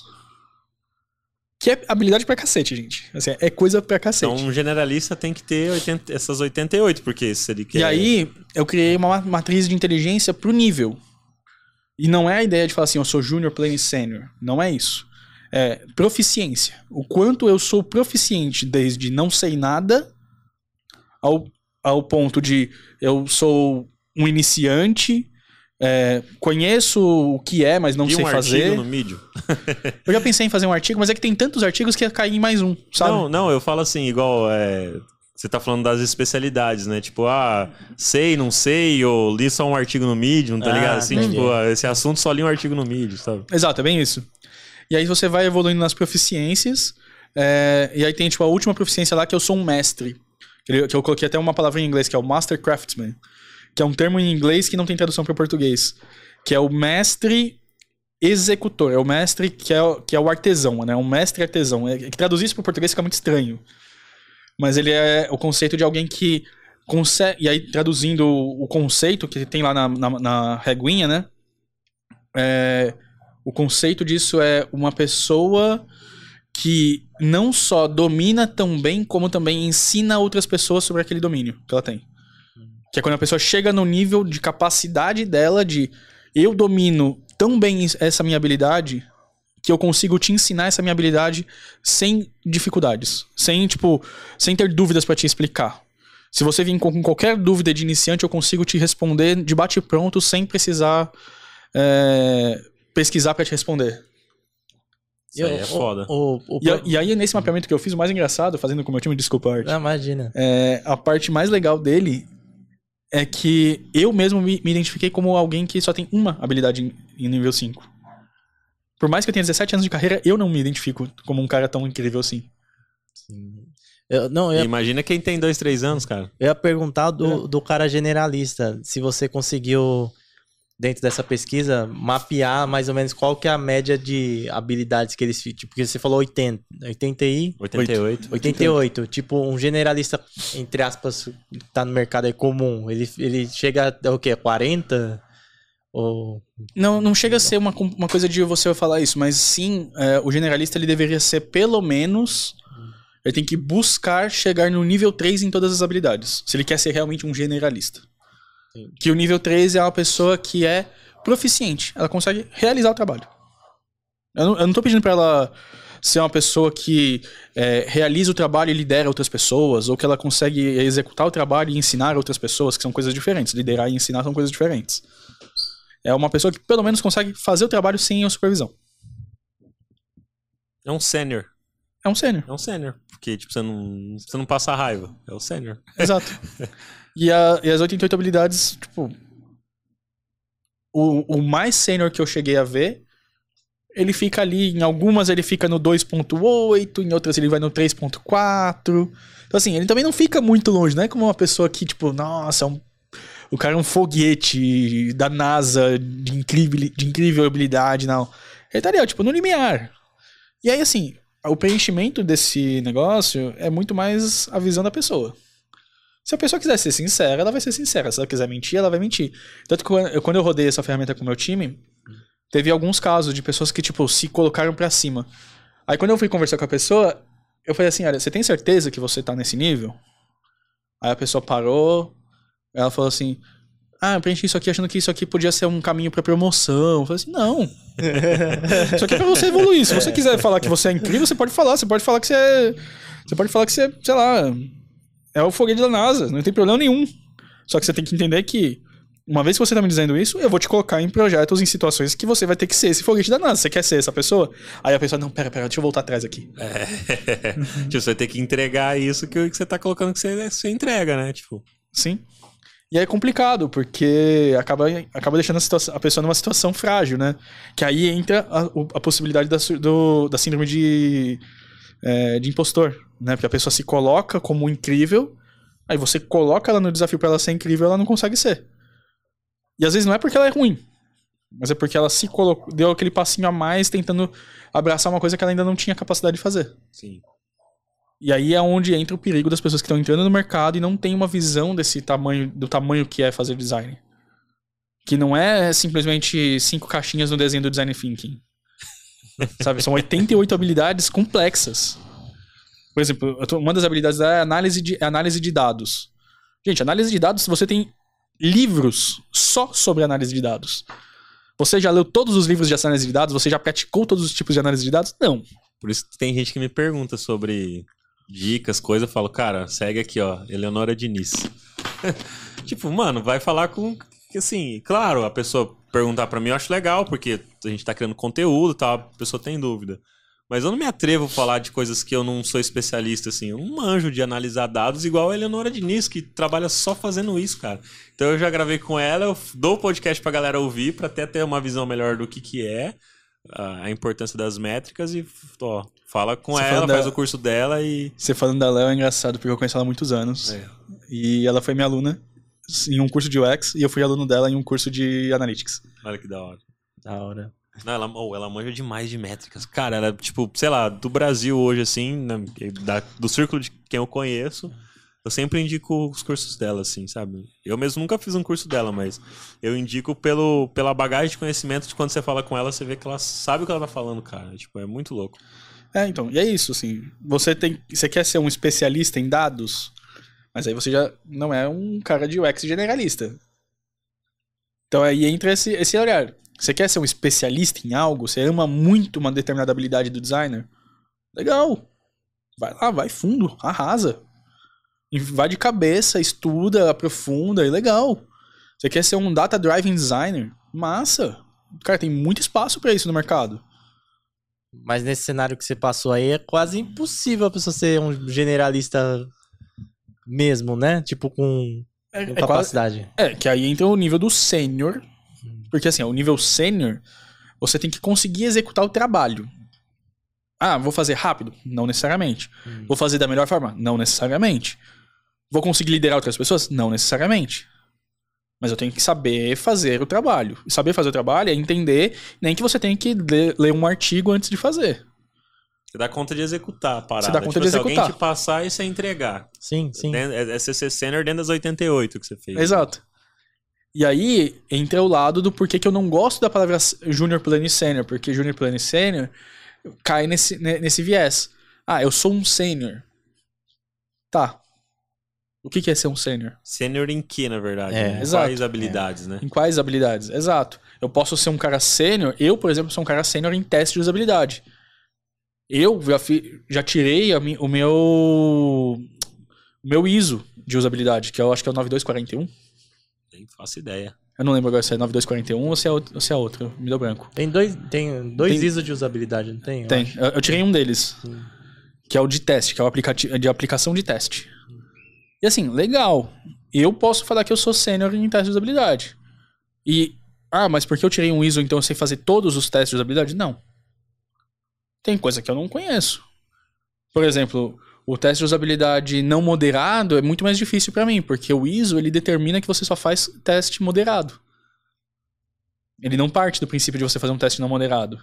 Que é habilidade pra cacete, gente. Assim, é coisa pra cacete. Então, um generalista tem que ter 80 essas 88, porque se ele quer... E aí, eu criei uma ma- matriz de inteligência pro nível. E não é a ideia de falar assim, eu sou júnior, pleno e sênior. Não é isso. É proficiência. O quanto eu sou proficiente desde não sei nada ao, ao ponto de eu sou um iniciante, é, conheço o que é, mas não E sei um fazer. artigo no Medium. Eu já pensei em fazer um artigo, mas é que tem tantos artigos que ia cair em mais um, sabe? Não, não, eu falo assim, igual. é, você tá falando das especialidades, né? Tipo, ah, sei, não sei, ou li só um artigo no Medium, tá Ah, ligado? Assim, entendi. tipo, ah, esse assunto só li um artigo no Medium, sabe? Exato, é bem isso. E aí você vai evoluindo nas proficiências. é, e aí tem, tipo, a última proficiência lá que eu sou um mestre. Que eu, que eu coloquei até uma palavra em inglês, que é o Master Craftsman. Que é um termo em inglês que não tem tradução para português. Que é o mestre executor. É o mestre que é, que é o artesão, né? Um mestre artesão. É, que traduzir isso para português fica muito estranho. Mas ele é o conceito de alguém que consegue. E aí, traduzindo o conceito que tem lá na, na, na reguinha, né? É, o conceito disso é uma pessoa que não só domina tão bem, como também ensina outras pessoas sobre aquele domínio que ela tem. Que é quando a pessoa chega no nível de capacidade dela de eu domino tão bem essa minha habilidade que eu consigo te ensinar essa minha habilidade sem dificuldades, sem tipo, sem ter dúvidas pra te explicar. Se você vir com qualquer dúvida de iniciante, eu consigo te responder de bate pronto sem precisar é, pesquisar pra te responder. Isso aí é foda. O, o, E, a- e aí, nesse mapeamento que eu fiz, o mais engraçado, fazendo com o meu time, desculpa, Art, Não, imagina. é, a parte mais legal dele é que eu mesmo me, me identifiquei como alguém que só tem uma habilidade em, em nível 5. Por mais que eu tenha 17 anos de carreira, eu não me identifico como um cara tão incrível assim. Eu, não, eu ia, Imagina quem tem dois, três anos, cara. eu ia perguntar do, É. do cara generalista, se você conseguiu, dentro dessa pesquisa, mapear mais ou menos qual que é a média de habilidades que eles... Tipo, porque você falou 80, 80 e... 88. 88, tipo, um generalista, entre aspas, que tá no mercado aí comum, ele, ele chega a o quê? 40? Ou... Não, não chega a ser uma, uma coisa de você falar isso, mas sim, é, o generalista ele deveria ser pelo menos. Ele tem que buscar chegar no nível 3 em todas as habilidades. Se ele quer ser realmente um generalista. Sim. Que o nível 3 é uma pessoa que é proficiente. Ela consegue realizar o trabalho. Eu não, eu não tô pedindo pra ela ser uma pessoa que é, realiza o trabalho e lidera outras pessoas, ou que ela consegue executar o trabalho e ensinar outras pessoas, que são coisas diferentes. Liderar e ensinar são coisas diferentes. É uma pessoa que pelo menos consegue fazer o trabalho sem a supervisão. É um sênior. É um sênior. É um sênior. Porque, tipo, você não, você não passa raiva. É o sênior. Exato. E, a- e as 88 habilidades, tipo. O, o mais sênior que eu cheguei a ver, ele fica ali. Em algumas ele fica no 2.8, em outras ele vai no 3.4. Então, assim, ele também não fica muito longe, não é como uma pessoa que, tipo, nossa, é um- o cara é um foguete da NASA de incrível, de incrível habilidade, não. Ele tá ali, ó, tipo, no limiar. E aí, assim, o preenchimento desse negócio é muito mais a visão da pessoa. Se a pessoa quiser ser sincera, ela vai ser sincera. Se ela quiser mentir, ela vai mentir. Tanto que quando eu- quando eu rodei essa ferramenta com o meu time, teve alguns casos de pessoas que, tipo, se colocaram pra cima. Aí quando eu fui conversar com a pessoa, eu falei assim, olha, você tem certeza que você tá nesse nível? Aí a pessoa parou, ela falou assim, ah, eu preenchi isso aqui achando que isso aqui podia ser um caminho pra promoção. Eu falei assim, não. isso aqui é pra você evoluir. Se você quiser falar que você é incrível, você pode falar. Você pode falar que você é... Você pode falar que você, sei lá, é o foguete da NASA, não tem problema nenhum. Só que você tem que entender que, uma vez que você tá me dizendo isso, eu vou te colocar em projetos, em situações que você vai ter que ser esse foguete da NASA. Você quer ser essa pessoa? Aí a pessoa, não, pera, pera, deixa eu voltar atrás aqui. É. tipo, você vai ter que entregar isso que, você tá colocando que você, você entrega, né? Tipo, Sim. E aí é complicado, porque acaba, acaba deixando a, situação- a pessoa numa situação frágil, né? Que aí entra a, a possibilidade da, do- da síndrome de, é, de impostor, né? Porque a pessoa se coloca como incrível, aí você coloca ela no desafio pra ela ser incrível, ela não consegue ser. E às vezes não é porque ela é ruim, mas é porque ela se colocou, deu aquele passinho a mais tentando abraçar uma coisa que ela ainda não tinha capacidade de fazer. sim. E aí é onde entra o perigo das pessoas que estão entrando no mercado e não tem uma visão desse tamanho, do tamanho que é fazer design. Que não é simplesmente cinco caixinhas no desenho do design thinking. Sabe, são 88 habilidades complexas. Por exemplo, uma das habilidades é análise de, é análise de dados. Gente, análise de dados, você tem livros só sobre análise de dados. Você já leu todos os livros de análise de dados? Você já praticou todos os tipos de análise de dados? Não. Por isso tem gente que me pergunta sobre dicas, coisas. Eu falo, cara, segue aqui, ó, Eleonora Diniz. tipo, mano, vai falar com. Assim, claro, a pessoa perguntar pra mim eu acho legal, porque a gente tá criando conteúdo e tal, a pessoa tem dúvida. Mas eu não me atrevo a falar de coisas que eu não sou especialista, assim. Eu não manjo de analisar dados igual a Eleonora Diniz, que trabalha só fazendo isso, cara. Então eu já gravei com ela, eu dou o podcast pra galera ouvir, pra até ter uma visão melhor do que que é a, importância das métricas e, ó, fala com Você ela, faz da- o curso dela e... Você falando da Léo é engraçado, porque eu conheço ela há muitos anos. É. E ela foi minha aluna em um curso de UX e eu fui aluno dela em um curso de Analytics. Olha que da hora. Da hora. Não, ela, oh, ela manja demais de métricas. Cara, ela, tipo, sei lá, do Brasil hoje, assim, né, da- do círculo de quem eu conheço, eu sempre indico os cursos dela, assim, sabe? Eu mesmo nunca fiz um curso dela, mas eu indico pelo, pela bagagem de conhecimento de quando você fala com ela, você vê que ela sabe o que ela tá falando, cara. Tipo, é muito louco. É, então, e é isso, assim. Você tem. Você quer ser um especialista em dados, mas aí você já não é um cara de UX generalista. Então aí entra esse, esse olhar. Você quer ser um especialista em algo? Você ama muito uma determinada habilidade do designer? Legal. Vai lá, vai fundo, arrasa. E Vai de cabeça, estuda, aprofunda, e legal. Você quer ser um data driven designer? Massa. Cara, tem muito espaço pra isso no mercado. Mas nesse cenário que você passou aí, é quase impossível a pessoa ser um generalista mesmo, né? Tipo, com, É, com é quase- capacidade. é, que aí entra o nível do sênior. Porque assim, o nível sênior, você tem que conseguir executar o trabalho. Ah, vou fazer rápido? Não necessariamente. Hum. Vou fazer da melhor forma? Não necessariamente. Vou conseguir liderar outras pessoas? Não necessariamente. Mas eu tenho que saber fazer o trabalho. E saber fazer o trabalho é entender nem que você tem que ler, ler um artigo antes de fazer. Você dá conta de executar a parada. Você dá conta Tipo de assim, executar. alguém te passar e você entregar. Sim, sim. Dentro- É, é CC Senior dentro das 88 que você fez. Exato. E aí entra o lado do porquê que eu não gosto da palavra Junior Plano e Sênior, porque Junior Plano e Sênior cai nesse, ne- nesse viés. Ah, eu sou um sênior. Tá. O que que é ser um sênior? Sênior em que, na verdade? É, né? exato. Quais habilidades, né? Em quais habilidades? Exato. Eu posso ser um cara sênior. Eu, por exemplo, sou um cara sênior em teste de usabilidade. Eu já, fi- já tirei a mi- o meu o meu ISO de usabilidade, que eu acho que é o 9241. Nem faço ideia. Eu não lembro agora se é 9241 ou se é, ou se é outro. Me deu branco. Tem dois, tem dois Tem- ISO de usabilidade, não tem? Eu Tem. Eu, eu tirei um deles. Sim. Que é o de teste, que é o aplicativo de aplicação de teste. E assim, legal. Eu posso falar que eu sou sênior em teste de usabilidade. E. Ah, mas porque eu tirei um ISO, então eu sei fazer todos os testes de usabilidade? Não. Tem coisa que eu não conheço. Por exemplo, o teste de usabilidade não moderado é muito mais difícil pra mim, porque o ISO ele determina que você só faz teste moderado. Ele não parte do princípio de você fazer um teste não moderado.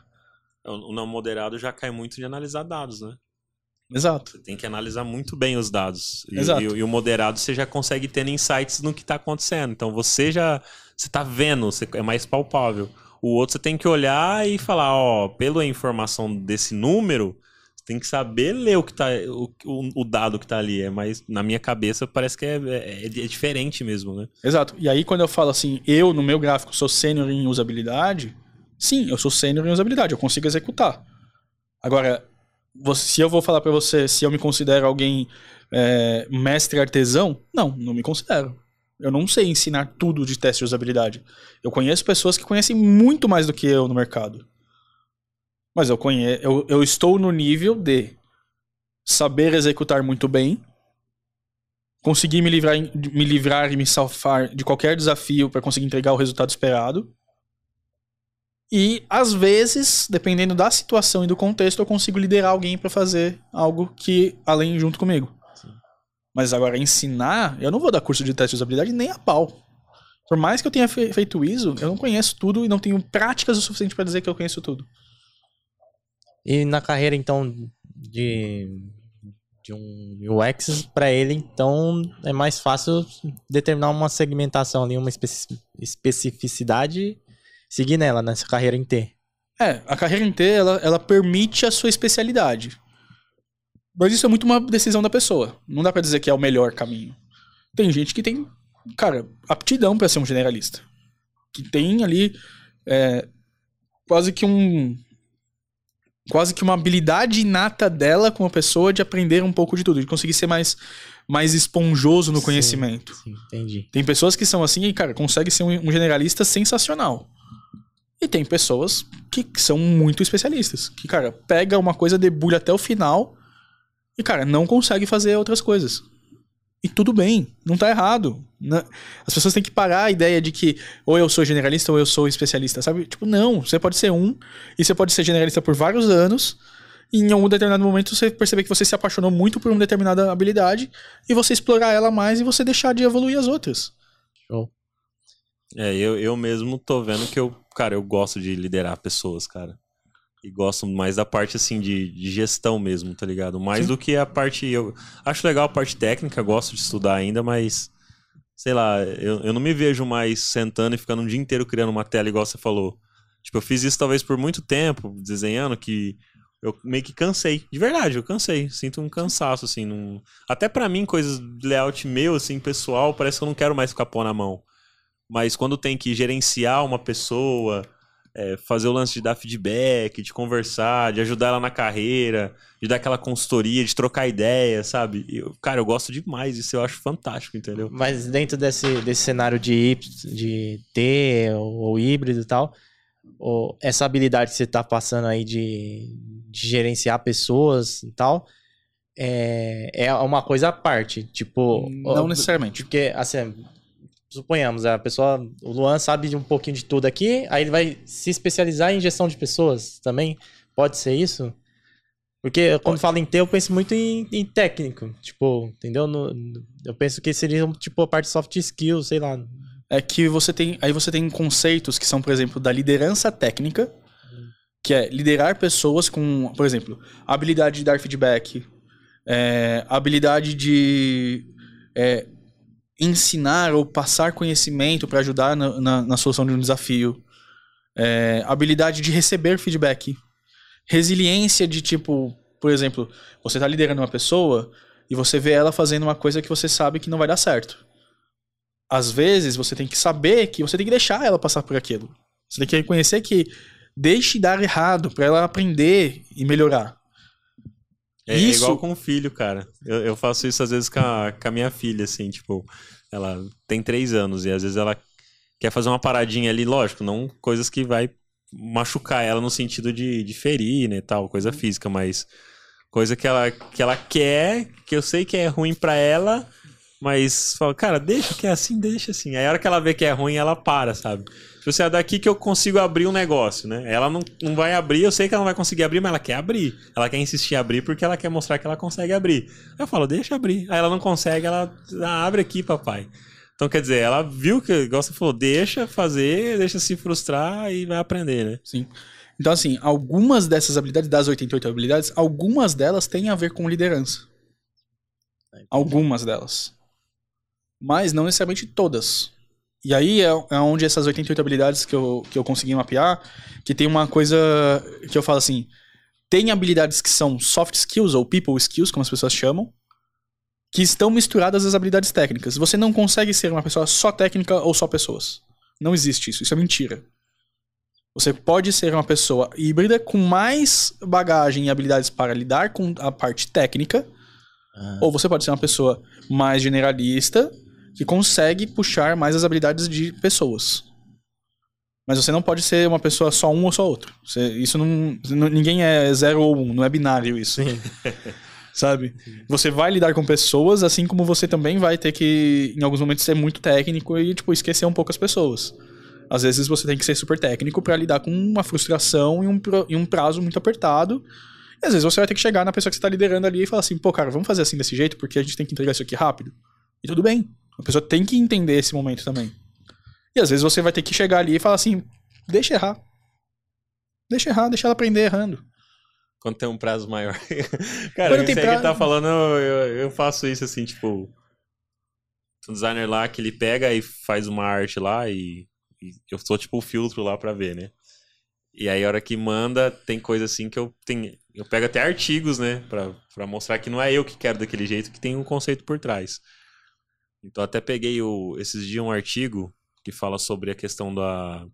O o não moderado já cai muito de analisar dados, né? Exato. Você tem que analisar muito bem os dados. E, Exato. e- e o moderado você já consegue ter insights no que está acontecendo. Então você já você tá vendo, você, é mais palpável. O outro você tem que olhar e falar, ó, pela informação desse número, tem que saber ler o que tá o, o, dado que tá ali. É mais na minha cabeça parece que é, é, é diferente mesmo, né? Exato. E aí, quando eu falo assim, eu no meu gráfico sou sênior em usabilidade, sim, eu sou sênior em usabilidade, eu consigo executar. Agora, você- se eu vou falar pra você se eu me considero alguém é, mestre artesão, não, não me considero. Eu não sei ensinar tudo de teste de usabilidade. Eu conheço pessoas que conhecem muito mais do que eu no mercado. Mas eu, conhe eu, eu estou no nível de saber executar muito bem, conseguir me livrar, me livrar e me salvar de qualquer desafio para conseguir entregar o resultado esperado. E às vezes, dependendo da situação e do contexto, eu consigo liderar alguém para fazer algo que além junto comigo. Mas agora ensinar, eu não vou dar curso de teste de usabilidade nem a pau. Por mais que eu tenha fe- feito isso, eu não conheço tudo e não tenho práticas o suficiente para dizer que eu conheço tudo. E na carreira, então, de, de um UX, pra ele, então, é mais fácil determinar uma segmentação ali, uma especi- especificidade, seguir nela, nessa carreira em T. É, a carreira inteira, ela, ela permite a sua especialidade. Mas isso é muito uma decisão da pessoa. Não dá pra dizer que é o melhor caminho. Tem gente que tem, cara, aptidão pra ser um generalista. Que tem ali é, quase que um. Quase que uma habilidade inata dela como pessoa de aprender um pouco de tudo, de conseguir ser mais, mais esponjoso no Sim. conhecimento. Sim, entendi. Tem pessoas que são assim e, cara, conseguem ser um generalista sensacional. E tem pessoas que, que são muito especialistas. Que, cara, pega uma coisa, debulha até o final e, cara, não consegue fazer outras coisas. E tudo bem, não tá errado. Na- As pessoas têm que parar a ideia de que ou eu sou generalista ou eu sou especialista, sabe? Tipo, não, você pode ser um e você pode ser generalista por vários anos e em algum determinado momento você perceber que você se apaixonou muito por uma determinada habilidade e você explorar ela mais e você deixar de evoluir as outras. Show. É, eu, eu mesmo tô vendo que eu, cara, eu gosto de liderar pessoas, cara. E gosto mais da parte, assim, de, de gestão mesmo, tá ligado? Mais Sim. do que a parte. Eu acho legal a parte técnica, gosto de estudar ainda, mas. Sei lá, eu, eu não me vejo mais sentando e ficando um dia inteiro criando uma tela, igual você falou. Tipo, eu fiz isso talvez por muito tempo, desenhando, que eu meio que cansei. De verdade, eu cansei. Sinto um cansaço, assim. Num... Até pra mim, coisas de layout meu, assim, pessoal, parece que eu não quero mais ficar pôr na mão. Mas quando tem que gerenciar uma pessoa, é, fazer o lance de dar feedback, de conversar, de ajudar ela na carreira, de dar aquela consultoria, de trocar ideia, sabe? Eu- cara, eu gosto demais disso, eu acho fantástico, entendeu? Mas dentro desse, desse cenário de, de T ou, ou híbrido e tal, o- essa habilidade que você tá passando aí de, de gerenciar pessoas e tal é, é uma coisa à parte. Tipo, Não ó, necessariamente. porque, assim, suponhamos, a pessoa, o Luan sabe de um pouquinho de tudo aqui, aí ele vai se especializar em gestão de pessoas também. Pode ser isso? Porque quando falo em T, eu penso muito em, em técnico. Tipo, entendeu? No- eu penso que seria tipo a parte soft skills, sei lá. É que você tem. Aí você tem conceitos que são, por exemplo, da liderança técnica, que é liderar pessoas com, por exemplo, habilidade de dar feedback, é, habilidade de é, ensinar ou passar conhecimento para ajudar na, na- na solução de um desafio, é, habilidade de receber feedback, resiliência de tipo, por exemplo, você tá liderando uma pessoa e você vê ela fazendo uma coisa que você sabe que não vai dar certo às vezes você tem que saber que você tem que deixar ela passar por aquilo. Você tem que reconhecer que deixe dar errado pra ela aprender e melhorar. É, é Isso- igual com o filho, cara. Eu, eu faço isso às vezes com a, com a minha filha, assim, tipo, ela tem três anos e às vezes ela quer fazer uma paradinha ali, lógico, não coisas que vai machucar ela no sentido de, de ferir, né, tal, coisa física, mas coisa que ela, que ela quer, que eu sei que é ruim pra ela, mas fala, cara, deixa que é assim, deixa assim. Aí a hora que ela vê que é ruim, ela para, sabe? Tipo assim, é daqui que eu consigo abrir um negócio, né? Ela não, não vai abrir, eu sei que ela não vai conseguir abrir, mas ela quer abrir. Ela quer insistir em abrir porque ela quer mostrar que ela consegue abrir. Aí eu falo, deixa abrir. Aí ela não consegue, ela ah, abre aqui, papai. Então, quer dizer, ela viu que, igual você falou, deixa fazer, deixa se frustrar e vai aprender, né? Sim. Então, assim, algumas dessas habilidades, das 88 habilidades, algumas delas têm a ver com liderança. Algumas delas. Mas não necessariamente todas. E aí é, é onde essas 88 habilidades que eu, que eu consegui mapear, que tem uma coisa que eu falo assim, tem habilidades que são soft skills ou people skills, como as pessoas chamam, que estão misturadas às habilidades técnicas. Você não consegue ser uma pessoa só técnica ou só pessoas. Não existe isso, isso é mentira. Você pode ser uma pessoa híbrida com mais bagagem e habilidades para lidar com a parte técnica, ou você pode ser uma pessoa mais generalista que consegue puxar mais as habilidades de pessoas. Mas você não pode ser uma pessoa só um ou só outro. Você- isso não, Ninguém é zero ou um, não é binário isso. Sabe? Você vai lidar com pessoas, assim como você também vai ter que, em alguns momentos, ser muito técnico e, tipo, esquecer um pouco as pessoas. Às vezes você tem que ser super técnico para lidar com uma frustração e um, e um prazo muito apertado. E às vezes você vai ter que chegar na pessoa que você tá liderando ali e falar assim, pô, cara, vamos fazer assim desse jeito porque a gente tem que entregar isso aqui rápido. E tudo bem. A pessoa tem que entender esse momento também. E às vezes você vai ter que chegar ali e falar assim, deixa errar. Deixa errar, deixa ela aprender errando. Quando tem um prazo maior. Cara, Quando tem que prazo- tá falando, eu, eu, eu faço isso assim, tipo. Um designer lá que ele pega e faz uma arte lá e, e eu sou tipo o filtro lá pra ver, né? E aí a hora que manda, tem coisa assim que eu tenho. Eu pego até artigos, né? Pra, pra mostrar que não é eu que quero daquele jeito, que tem um conceito por trás. Então até peguei o, esses dias um artigo que fala sobre a questão da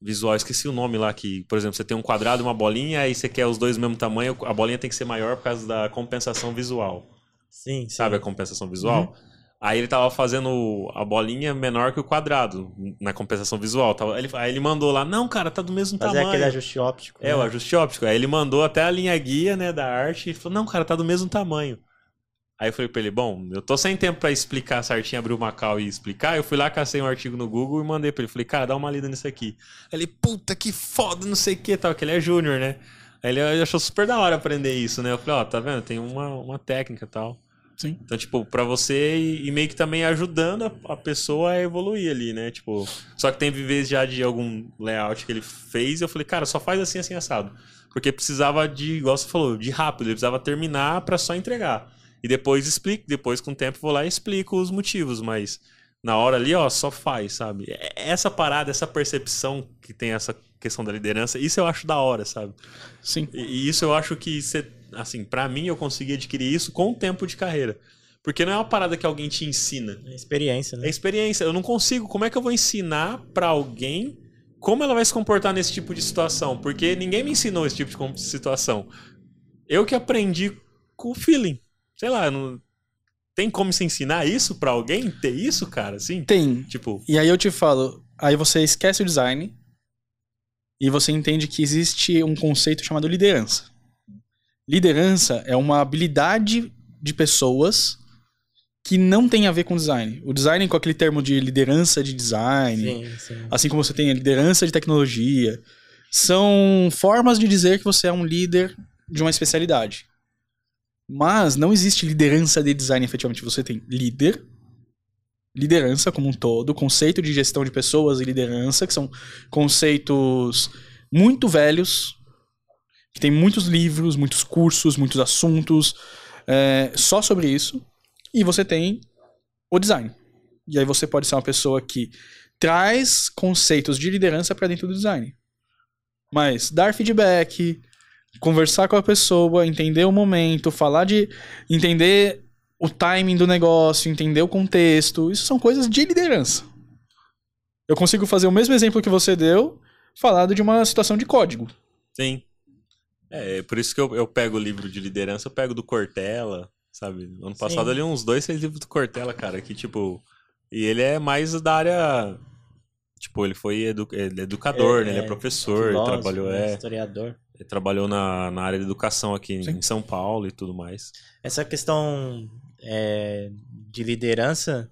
visual, esqueci o nome lá, que, por exemplo, você tem um quadrado e uma bolinha, aí você quer os dois do mesmo tamanho, a bolinha tem que ser maior por causa da compensação visual. Sim, sim. Sabe a compensação visual? Aí ele tava fazendo a bolinha menor que o quadrado na compensação visual. Tava- ele- aí ele mandou lá, não, cara, tá do mesmo Fazer tamanho. aquele ajuste óptico. É, o né? ajuste óptico. Aí ele mandou até a linha guia, né, da arte e falou, não, cara, tá do mesmo tamanho. Aí eu falei pra ele, bom, eu tô sem tempo pra explicar certinho, abrir o Macau e explicar. Eu fui lá, cacei um artigo no Google e mandei pra ele. Falei, cara, dá uma lida nisso aqui. Aí ele, puta que foda, não sei o que tal, que ele é júnior, né? Aí ele achou super da hora aprender isso, né? Eu falei, ó, tá vendo? Tem uma, uma técnica e tal. Sim. Então, tipo, pra você e, meio que também ajudando a, a pessoa a evoluir ali, né? Tipo, só que tem vezes já de algum layout que ele fez e eu falei, cara, só faz assim, assim, assado. Porque precisava de, igual você falou, de rápido, ele precisava terminar pra só entregar. E depois explico, depois com o tempo vou lá e explico os motivos, mas na hora ali, ó, só faz, sabe? É- Essa parada, essa percepção que tem essa questão da liderança, isso eu acho da hora, sabe? Sim. E, isso eu acho que, cê, assim, pra mim eu consegui adquirir isso com o tempo de carreira. Porque não é uma parada que alguém te ensina. É experiência, É né? experiência. Eu não consigo. Como é que eu vou ensinar pra alguém como ela vai se comportar nesse tipo de situação? Porque ninguém me ensinou esse tipo de situação. Eu que aprendi com o feeling. Sei lá, não... tem como se ensinar isso pra alguém? Ter isso, cara? Assim? Tem. Tipo, E aí eu te falo, aí você esquece o design e você entende que existe um conceito chamado liderança. Liderança é uma habilidade de pessoas que não tem a ver com design. O design com aquele termo de liderança de design, Sim, sim. assim como você tem a liderança de tecnologia, são formas de dizer que você é um líder de uma especialidade. Mas não existe liderança de design efetivamente. Você tem líder, liderança como um todo, conceito de gestão de pessoas e liderança, que são conceitos muito velhos, que tem muitos livros, muitos cursos, muitos assuntos é, só sobre isso. E você tem o design. E aí você pode ser uma pessoa que traz conceitos de liderança para dentro do design. Mas dar feedback, conversar com a pessoa, entender o momento, falar de. entender o timing do negócio, entender o contexto, isso são coisas de liderança. Eu consigo fazer o mesmo exemplo que você deu, falado de uma situação de código. Sim. É, por isso que eu, eu pego o livro de liderança, eu pego do Cortella, sabe? Ano passado Sim. eu li uns dois, três livros do Cortella, cara, que tipo. E ele é mais da área. Tipo, ele foi edu- ele é educador, né? Ele é professor, ele filósofo, trabalhou, né, é, historiador. Ele trabalhou na, na área de educação aqui em- Sim. em São Paulo e tudo mais. Essa questão é, de liderança,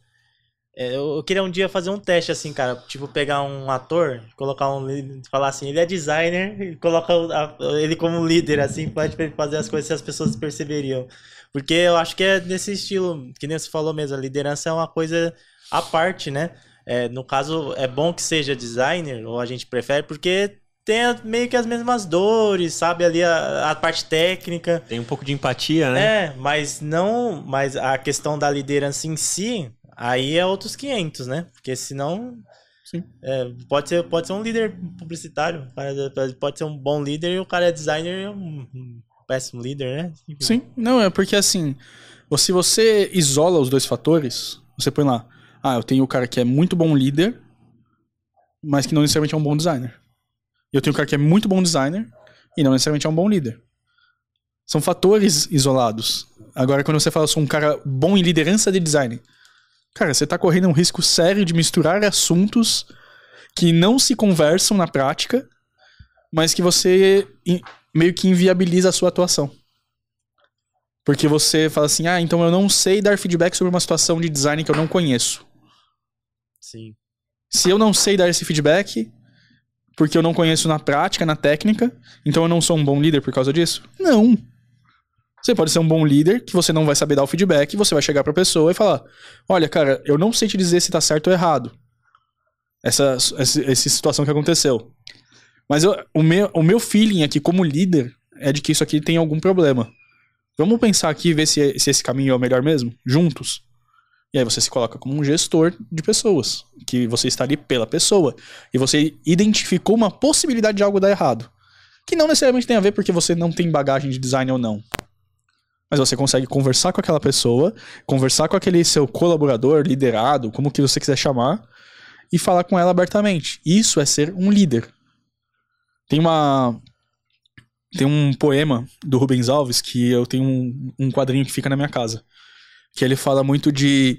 é, eu queria um dia fazer um teste assim, cara. Tipo, pegar um ator, colocar um. falar assim, ele é designer, e coloca a- ele como líder, assim, pode pra ele fazer as coisas se as pessoas perceberiam. Porque eu acho que é nesse estilo, que nem você falou mesmo, a liderança é uma coisa à parte, né? É, no caso, é bom que seja designer, ou a gente prefere, porque tem meio que as mesmas dores, sabe? Ali a, a parte técnica. Tem um pouco de empatia, né? É, mas não. Mas a questão da liderança em si, aí é outros 500, né? Porque senão. Sim. é, pode, ser, pode ser um líder publicitário. Pode ser um bom líder e o cara é designer e um, um péssimo líder, né? Sim, não, é porque assim, se você isola os dois fatores, você põe lá, ah, eu tenho o cara que é muito bom líder, mas que não necessariamente é um bom designer. Eu tenho o cara que é muito bom designer e não necessariamente é um bom líder. São fatores isolados. Agora, quando você fala, eu sou um cara bom em liderança de design, cara, você tá correndo um risco sério de misturar assuntos que não se conversam na prática, mas que você meio que inviabiliza a sua atuação. Porque você fala assim, ah, então eu não sei dar feedback sobre uma situação de design que eu não conheço. Sim. Se eu não sei dar esse feedback, porque eu não conheço na prática, na técnica, então eu não sou um bom líder por causa disso? Não. Você pode ser um bom líder que você não vai saber dar o feedback, você vai chegar pra pessoa e falar: Olha, cara, eu não sei te dizer se tá certo ou errado. Essa, essa, essa situação que aconteceu. Mas eu- o, meu, o meu feeling aqui como líder é de que isso aqui tem algum problema. Vamos pensar aqui e ver se, se esse caminho é o melhor mesmo? Juntos. E aí você se coloca como um gestor de pessoas. Que você está ali pela pessoa. E você identificou uma possibilidade de algo dar errado. Que não necessariamente tem a ver porque você não tem bagagem de design ou não. Mas você consegue conversar com aquela pessoa, conversar com aquele seu colaborador, liderado, como que você quiser chamar, e falar com ela abertamente. Isso é ser um líder. Tem uma. Tem um poema do Rubens Alves que eu tenho um, um quadrinho que fica na minha casa. Que ele fala muito de.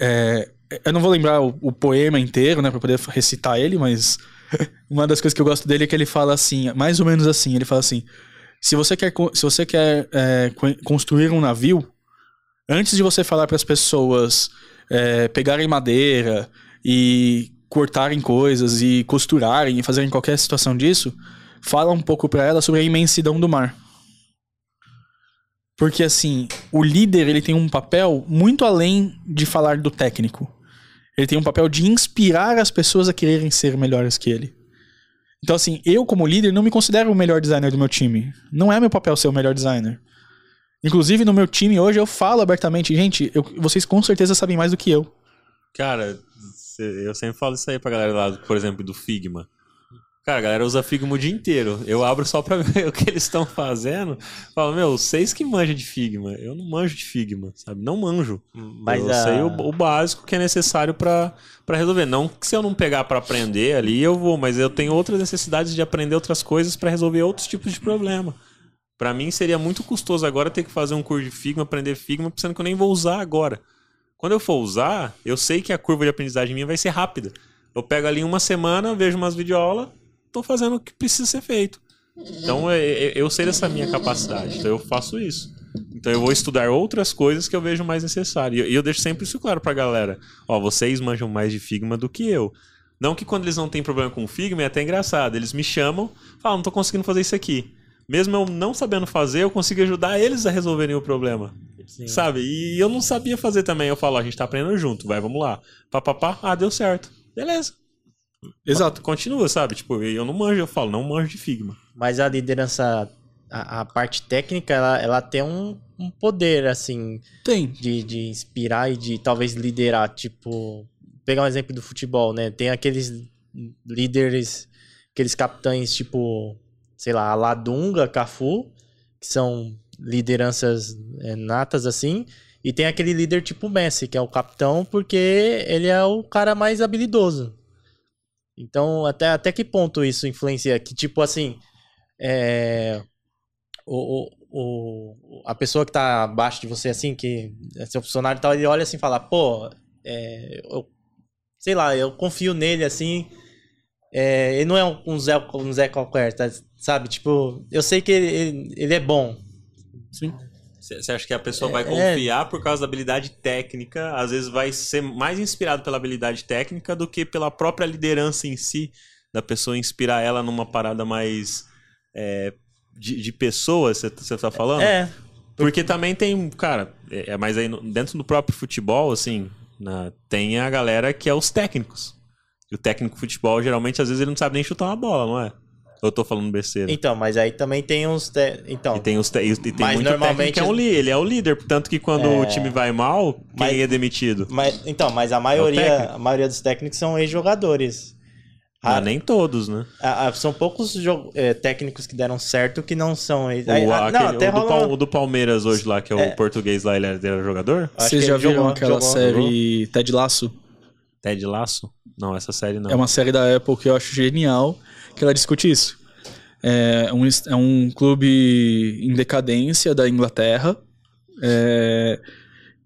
é, eu não vou lembrar o, o poema inteiro, né, pra poder recitar ele, mas uma das coisas que eu gosto dele é que ele fala assim, mais ou menos assim: ele fala assim. Se você quer, se você quer é, co- construir um navio, antes de você falar para as pessoas é, pegarem madeira e cortarem coisas e costurarem e fazerem qualquer situação disso, fala um pouco para ela sobre a imensidão do mar. Porque assim, o líder ele tem um papel muito além de falar do técnico. Ele tem um papel de inspirar as pessoas a quererem ser melhores que ele. Então, assim, eu, como líder, não me considero o melhor designer do meu time. Não é meu papel ser o melhor designer. Inclusive, no meu time hoje, eu falo abertamente, gente, eu- vocês com certeza sabem mais do que eu. Cara, eu sempre falo isso aí pra galera lá, por exemplo, do Figma. Cara, a galera usa Figma o dia inteiro. Eu abro só pra ver o que eles estão fazendo. Falo, meu, vocês que manjam de Figma. Eu não manjo de Figma, sabe? Não manjo. Mas eu a... sei o, o básico que é necessário pra resolver. Não que se eu não pegar pra aprender ali, eu vou, mas eu tenho outras necessidades de aprender outras coisas pra resolver outros tipos de problema. Pra mim seria muito custoso agora ter que fazer um curso de Figma, aprender Figma, pensando que eu nem vou usar agora. Quando eu for usar, eu sei que a curva de aprendizagem minha vai ser rápida. Eu pego ali uma semana, vejo umas videoaulas, tô fazendo o que precisa ser feito. Então é, é, eu sei dessa minha capacidade, então eu faço isso. Então eu vou estudar outras coisas que eu vejo mais necessário. E eu, eu deixo sempre isso claro pra galera. Ó, vocês manjam mais de Figma do que eu. Não que quando eles não têm problema com o Figma, é até engraçado. Eles me chamam, falam, não tô conseguindo fazer isso aqui. Mesmo eu não sabendo fazer, eu consigo ajudar eles a resolverem o problema. Sim. Sabe? E eu não sabia fazer também. Eu falo, ó, a gente tá aprendendo junto, vai, vamos lá. Pá, pá, pá. Ah, deu certo. Beleza. Exato. Continua, sabe? Tipo, eu não manjo, eu falo, não manjo de Figma. Mas a liderança, a, a parte técnica, ela, ela tem um, um poder, assim, Tem. de, de inspirar e de talvez liderar. Tipo, pegar um exemplo do futebol, né? Tem aqueles líderes, aqueles capitães, tipo, sei lá, a Ladunga, Cafu, que são lideranças é, natas, assim. E tem aquele líder tipo Messi, que é o capitão, porque ele é o cara mais habilidoso. Então, até, até que ponto isso influencia? Que, tipo, assim, é, o, o, o, a pessoa que tá abaixo de você, assim, que é seu funcionário e tal, ele olha assim e fala, pô, é, eu, sei lá, eu confio nele, assim, é, ele não é um, Zé, um Zé qualquer, tá, sabe? Tipo, eu sei que ele, ele, ele é bom. Sim. Você acha que a pessoa vai É. confiar por causa da habilidade técnica? Às vezes vai ser mais inspirado pela habilidade técnica do que pela própria liderança em si, da pessoa inspirar ela numa parada mais é, de, de pessoa, você tá falando? É, Porque também tem, cara, é, é, mas aí dentro do próprio futebol, assim, na- tem a galera que é os técnicos. E o técnico de futebol, geralmente, às vezes ele não sabe nem chutar uma bola, não é? Eu tô falando besteira. então, mas aí também tem uns... te- Então, E tem, os te- e tem Mas muito normalmente- é um li- ele é o líder, tanto que quando É. o time vai mal, quem Mas- é demitido? mas, então, mas a maioria, técnico. a maioria dos técnicos são ex-jogadores. Ah, Ah, nem todos, né? Ah, são poucos é, técnicos que deram certo que não são ex. O, ah, aquele- não, até o do, rola o do Palmeiras hoje lá, que é o É. português lá, ele era, jogador? Vocês já viram jogou- aquela jogou- série Ted Lasso? Ted Laço? Não, essa série não. É uma série da Apple que eu acho genial, que ela discute isso. É um, é um clube em decadência da Inglaterra, é,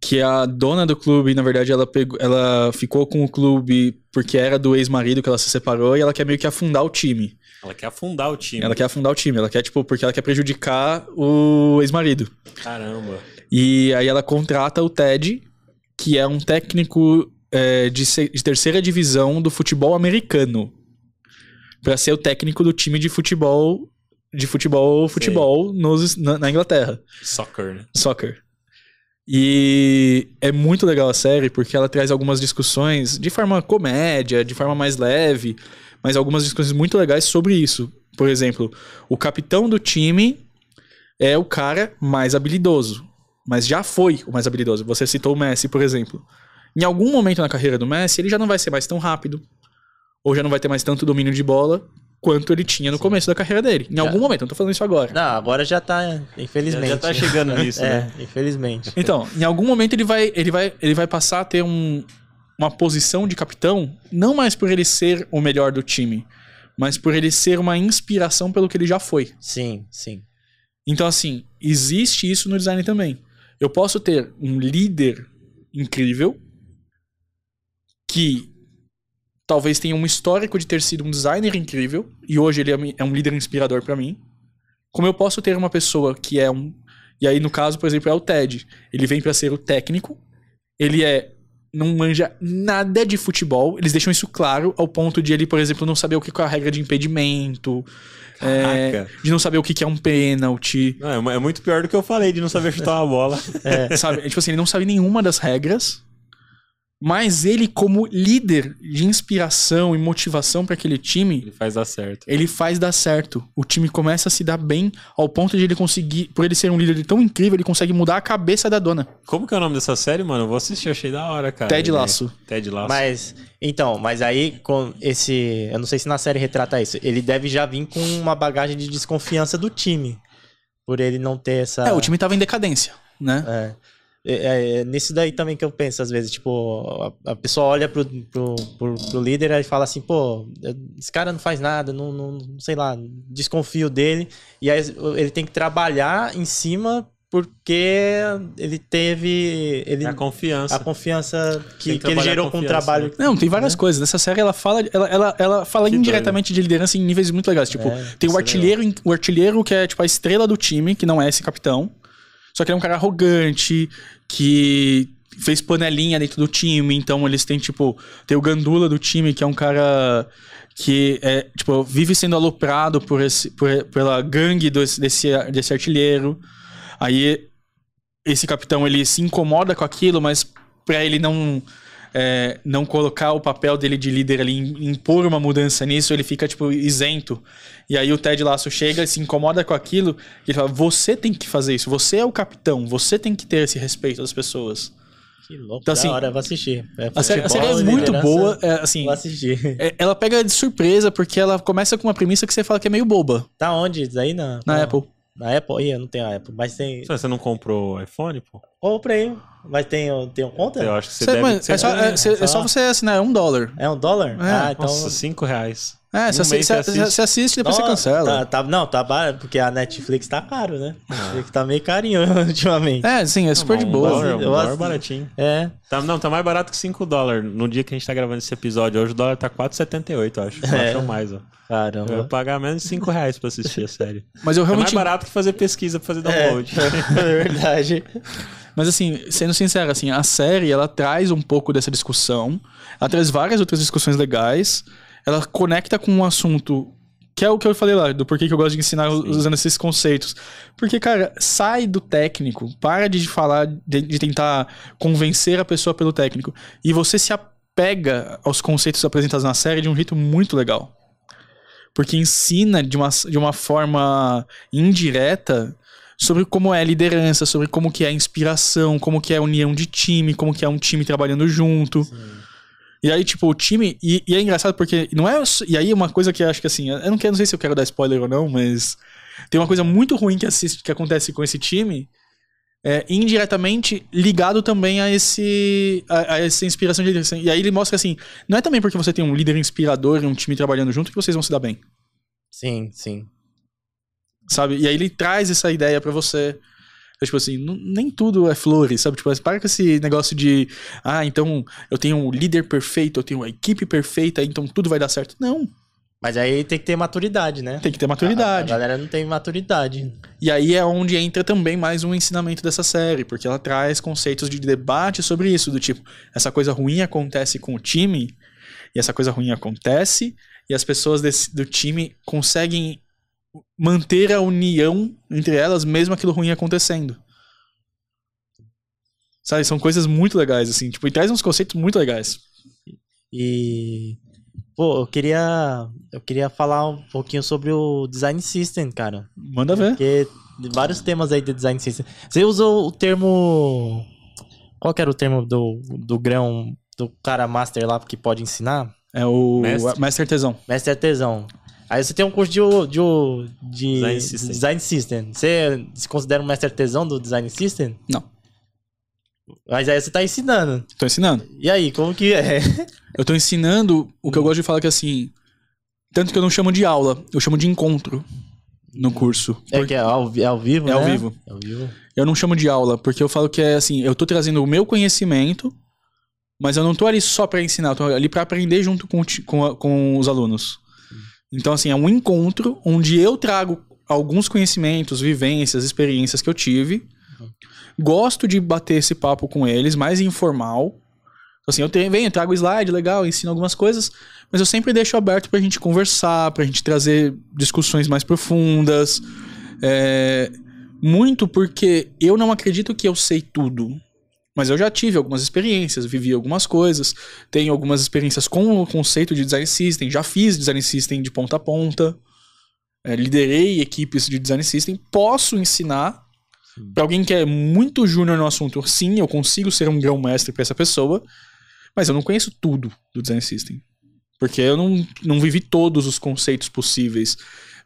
que a dona do clube, na verdade, ela, pegou, ela ficou com o clube porque era do ex-marido que ela se separou e ela quer meio que afundar o time. Ela quer afundar o time. Ela quer afundar o time, ela quer, tipo, porque ela quer prejudicar o ex-marido. Caramba. E aí ela contrata o Ted, que é um técnico é, de, de terceira divisão do futebol americano. Pra ser o técnico do time de futebol. De futebol, futebol nos, na, na Inglaterra. Soccer, né? Soccer. E é muito legal a série porque ela traz algumas discussões de forma comédia, de forma mais leve, mas algumas discussões muito legais sobre isso. Por exemplo, o capitão do time é o cara mais habilidoso, mas já foi o mais habilidoso. Você citou o Messi, por exemplo. Em algum momento na carreira do Messi, ele já não vai ser mais tão rápido, ou já não vai ter mais tanto domínio de bola quanto ele tinha no começo da carreira dele. Em Já. algum momento, não tô falando isso agora. Não, agora já tá, infelizmente. Já, já tá chegando nisso, É, né? infelizmente. Então, em algum momento ele vai, ele vai, ele vai passar a ter um, uma posição de capitão, não mais por ele ser o melhor do time, mas por ele ser uma inspiração pelo que ele já foi. Sim, sim. Então, assim, existe isso no design também. Eu posso ter um líder incrível que talvez tenha um histórico de ter sido um designer incrível e hoje ele é um- é líder inspirador pra mim. Como eu posso ter uma pessoa que é um e aí no caso, por exemplo, é o Ted. Ele vem pra ser o técnico. Ele é não manja nada de futebol. Eles deixam isso claro ao ponto de ele, por exemplo, não saber o que é a regra de impedimento, é, de não saber o que é um pênalti. Não, é é muito pior do que eu falei de não saber chutar uma bola. sabe? É, tipo assim, ele não sabe nenhuma das regras, mas ele, como líder de inspiração e motivação para aquele time, Ele faz dar certo. ele faz dar certo. O time começa a se dar bem ao ponto de ele conseguir, por ele ser um líder tão incrível, ele consegue mudar a cabeça da dona. Como que é o nome dessa série, mano? Eu vou assistir, achei da hora, cara. Ted Ele- Lasso. Ted Lasso. Mas, então, mas aí com esse. Eu não sei se na série retrata isso. Ele deve já vir com uma bagagem de desconfiança do time. Por ele não ter essa. É, o time tava em decadência, né? É. É, é nisso daí também que eu penso, às vezes, tipo, a, a pessoa olha pro, pro, pro, pro líder e fala assim, pô, esse cara não faz nada, não, não sei lá, desconfio dele. E aí ele tem que trabalhar em cima porque ele teve. Ele, a confiança. a confiança que, que que ele gerou com o trabalho. né? Não, tem várias coisas. Nessa série ela fala, ela, ela, ela fala Que indiretamente de liderança em níveis muito legais. Tipo, É, tem o é artilheiro, o artilheiro que é tipo a estrela do time, que não é esse capitão. Só que ele é um cara arrogante, que fez panelinha dentro do time, então eles têm, tipo, tem o Gandula do time, que é um cara que é, tipo, vive sendo aloprado por esse, por- pela gangue desse, desse, desse artilheiro. Aí esse capitão ele se incomoda com aquilo, mas pra ele não é, não colocar o papel dele de líder ali, im- impor uma mudança nisso, ele fica, tipo, isento. E aí o Ted Lasso chega e se incomoda com aquilo, e ele fala, você tem que fazer isso, você é o capitão, você tem que ter esse respeito das pessoas. Que louco, Então, da assim, hora, eu vou assistir. É A série, a série é muito boa, é, assim, Vou assistir. é, ela pega de surpresa, porque ela começa com uma premissa que você fala que é meio boba, Tá onde? Isso aí na, na na- Apple. Na Apple? Ih, eu não tenho a Apple, mas tem. Você não comprou iPhone, pô? Comprei. Mas tem, tem um conta? Eu acho que você Você- deve... você é, só, é, é só você assinar, é um dólar. É um dólar? É. Ah, então. Nossa, cinco reais. É, você Um assiste. você assiste e depois você cancela. Tá, tá- não, tá barato, porque a Netflix tá caro, né? Ah. Netflix tá meio carinho ultimamente. É, sim, é super de um boa. Dólar, um Eu dólar baratinho. É. Tá, não, tá mais barato que 5 dólares. No dia que a gente tá gravando esse episódio, hoje o dólar tá 4,78, eu acho. Eu É. acho mais, ó. Eu Caramba. vou pagar menos de 5 reais pra assistir a série. Mas eu É mais realmente. barato que fazer pesquisa pra fazer É, download. é verdade. Mas assim, sendo sincero, assim, a série ela traz um pouco dessa discussão, ela traz várias outras discussões legais, ela conecta com um assunto que é o que eu falei lá, do porquê que eu gosto de ensinar usando esses conceitos. Porque, cara, sai do técnico, para de falar, de, de tentar convencer a pessoa pelo técnico, e você se apega aos conceitos apresentados na série de um jeito muito legal. Porque ensina de uma, de uma forma indireta sobre como é a liderança, sobre como que é a inspiração, como que é a união de time, como que é um time trabalhando junto. E aí, tipo, o time. E, e é engraçado porque não é. E aí, uma coisa que eu acho que assim. Eu não, quero, não sei se eu quero dar spoiler ou não, mas. Tem uma coisa muito ruim que, assiste, que acontece com esse time. É, indiretamente ligado também a esse a, a essa inspiração de liderança. E aí ele mostra assim, não é também porque você tem um líder inspirador e um time trabalhando junto que vocês vão se dar bem, Sim, sim. Sabe? E aí ele traz essa ideia pra você. É, Tipo assim, não- nem tudo é flores, sabe? Tipo, para com esse negócio de, ah, então eu tenho um líder perfeito, eu tenho uma equipe perfeita, então tudo vai dar certo. Não, Mas aí tem que ter maturidade, né? tem que ter A, maturidade. a galera não tem maturidade. E aí é onde entra também mais um ensinamento dessa série, porque ela traz conceitos de debate sobre isso, do tipo, essa coisa ruim acontece com o time, e essa coisa ruim acontece, e as pessoas desse- do time conseguem manter a união entre elas, mesmo aquilo ruim acontecendo. Sabe, são coisas muito legais, assim, tipo, e traz uns conceitos muito legais. E. Pô, eu queria. Eu queria falar um pouquinho sobre o design system, cara. Manda ver. Porque vários temas aí de design system. Você usou o termo. Qual que era o termo do, do grão do cara master lá que pode ensinar? É o Mestre. Mestre Artesão. Mestre artesão. Aí você tem um curso de, de, de Design system. design system. Você se considera um mestre artesão do design system? Não, Mas aí você tá ensinando. tô ensinando. E aí, como que é? Eu tô ensinando o que eu gosto de falar que assim. Tanto que eu não chamo de aula, eu chamo de encontro no curso. É que é ao, é ao vivo, É ao né? vivo. É ao vivo. Eu não chamo de aula, porque eu falo que é assim, eu tô trazendo o meu conhecimento, mas eu não tô ali só pra ensinar, eu tô ali pra aprender junto com, com, com os alunos. Então, assim, é um encontro onde eu trago alguns conhecimentos, vivências, experiências que eu tive. Gosto de bater esse papo com eles, mais informal. Assim, eu tenho, venho, trago slide, legal, ensino algumas coisas, mas eu sempre deixo aberto pra gente conversar, pra gente trazer discussões mais profundas. É, muito porque eu não acredito que eu sei tudo. Mas eu já tive algumas experiências, vivi algumas coisas, tenho algumas experiências com o conceito de design system, já fiz design system de ponta a ponta, é, liderei equipes de design system, posso ensinar para alguém que é muito júnior no assunto. Sim, eu consigo ser um grão-mestre para essa pessoa, mas eu não conheço tudo do design system. Porque eu não, não vivi todos os conceitos possíveis.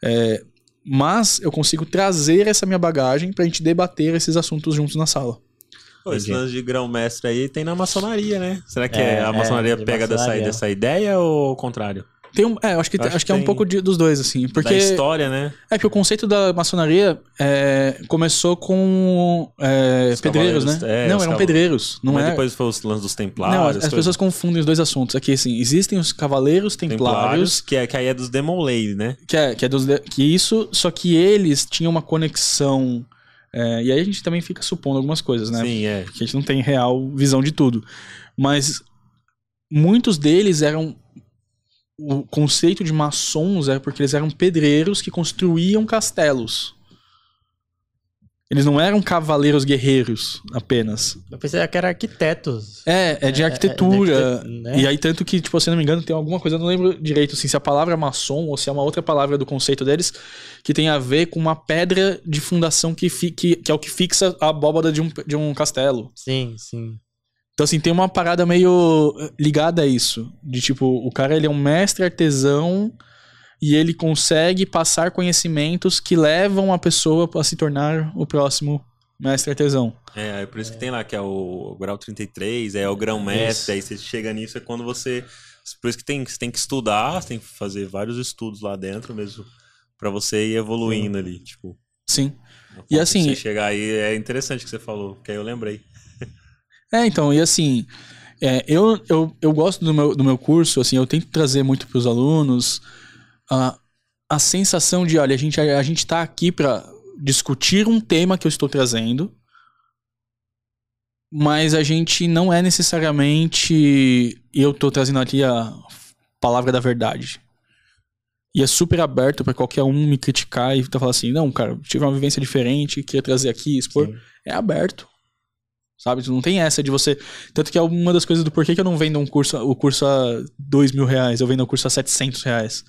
É, mas eu consigo trazer essa minha bagagem pra gente debater esses assuntos juntos na sala. Pô, esse lance de grão-mestre aí tem na maçonaria, né? Será que É, a maçonaria é, pega dessa, maçonaria. dessa ideia ou o contrário? Tem um, é, acho que, Acho acho, que que é um pouco de- dos dois, assim. Da Porque história, né? É que o conceito da maçonaria é, começou com é, Os pedreiros, né? é, não, eram pedreiros. Não Mas é... depois foi os lances dos templários. Não, as, as pessoas confundem os dois assuntos. Aqui, assim, existem os cavaleiros templários, que, é, que aí é dos Demon Lady, né? que é, que é dos, que isso, só que eles tinham uma conexão. É, e aí a gente também fica supondo algumas coisas, né? Sim, é. Porque a gente não tem real visão de tudo. Mas muitos deles eram. O conceito de maçons é porque eles eram pedreiros que construíam castelos. Eles não eram cavaleiros guerreiros apenas. Eu pensei que era arquitetos. É, é de É, é, arquitetura. de arquite- né? E aí, tanto que, tipo, se eu não me engano, tem alguma coisa, eu não lembro direito, assim, se a palavra maçom ou se é uma outra palavra do conceito deles, que tem a ver com uma pedra de fundação que, fi, que, que é o que fixa a abóbada de um, de um castelo. Sim, sim. Então, assim, tem uma parada meio ligada a isso. De tipo, o cara ele é um mestre artesão e ele consegue passar conhecimentos que levam a pessoa a se tornar o próximo mestre artesão. É, é por isso que tem lá, que é o grau 33, é o grão-mestre, aí você chega nisso, é quando você... Por isso que tem, você tem que estudar, você tem que fazer vários estudos lá dentro mesmo, pra você ir evoluindo ali, tipo... Sim. E assim- Você chegar aí, é interessante o que você falou, que aí eu lembrei. É, então, e assim, é, eu, eu, eu gosto do meu, do meu curso, assim, eu tento trazer muito para os alunos a, a sensação de, olha, a gente, a, gente tá aqui para discutir um tema que eu estou trazendo, mas a gente não é necessariamente eu tô trazendo aqui a palavra da verdade. E é super aberto para qualquer um me criticar e tá falando assim, não, cara, tive uma vivência diferente, queria trazer aqui, expor. Sim. É aberto. Sabe? Não tem essa de você. Tanto que é uma das coisas do porquê que eu não vendo um curso, o curso a dois mil reais, eu vendo o curso a 700 reais.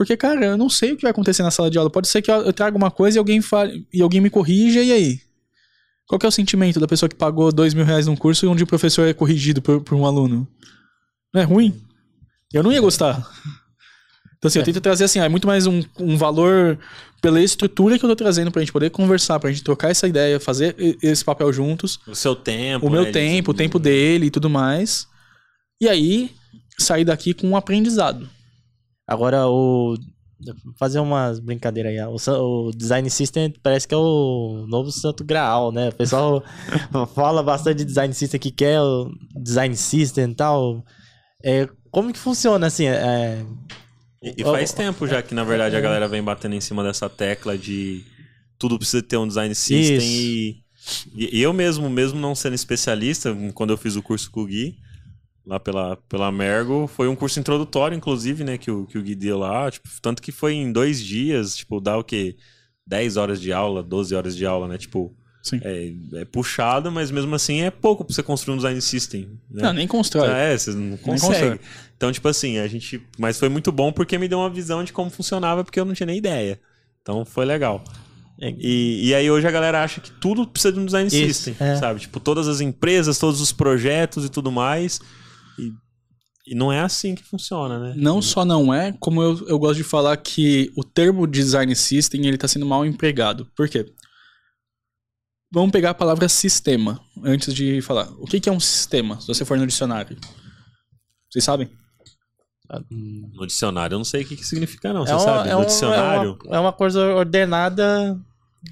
Porque, cara, eu não sei o que vai acontecer na sala de aula. Pode ser que eu traga uma coisa e alguém fale, e alguém me corrija, e aí? Qual que é o sentimento da pessoa que pagou dois mil reais num curso e onde o professor é corrigido por, por um aluno? Não é ruim? Eu não ia gostar. Então, assim, eu tento trazer assim, é muito mais um, um valor pela estrutura que eu tô trazendo pra gente poder conversar, pra gente trocar essa ideia, fazer esse papel juntos, O seu tempo, o meu né, tempo, o tempo dele e tudo mais. E aí, sair daqui com um aprendizado. Agora, o. Fazer umas brincadeiras aí. O, o Design System parece que é o novo Santo Graal, né? O pessoal fala bastante de Design System que quer o Design System e tal. É, como que funciona assim? É, E, e faz tempo já que, na verdade, a galera vem batendo em cima dessa tecla de tudo precisa ter um design system e, e eu mesmo, mesmo não sendo especialista, quando eu fiz o curso com o Gui, lá pela, pela Mergo, foi um curso introdutório, inclusive, né, que o, que o Gui deu lá, tipo, tanto que foi em dois dias, tipo, dá o quê? 10 horas de aula, 12 horas de aula, né, tipo... Sim. É, é puxado, mas mesmo assim é pouco pra você construir um design system. Né? Não, nem constrói. É, vocês não conseguem. Então, tipo assim, a gente. Mas foi muito bom porque me deu uma visão de como funcionava, porque eu não tinha nem ideia. Então foi legal. É. E, e aí hoje a galera acha que tudo precisa de um design Isso, system, é. sabe? Tipo, todas as empresas, todos os projetos e tudo mais. E, e não é assim que funciona, né? Não só não é, como eu, eu gosto de falar que o termo design system ele está sendo mal empregado. Por quê? Vamos pegar a palavra sistema antes de falar. O que, que é um sistema, se você for no dicionário? Vocês sabem? No dicionário eu não sei o que, que significa, não. Você é uma- sabe? é No um- dicionário. É uma, é uma coisa ordenada.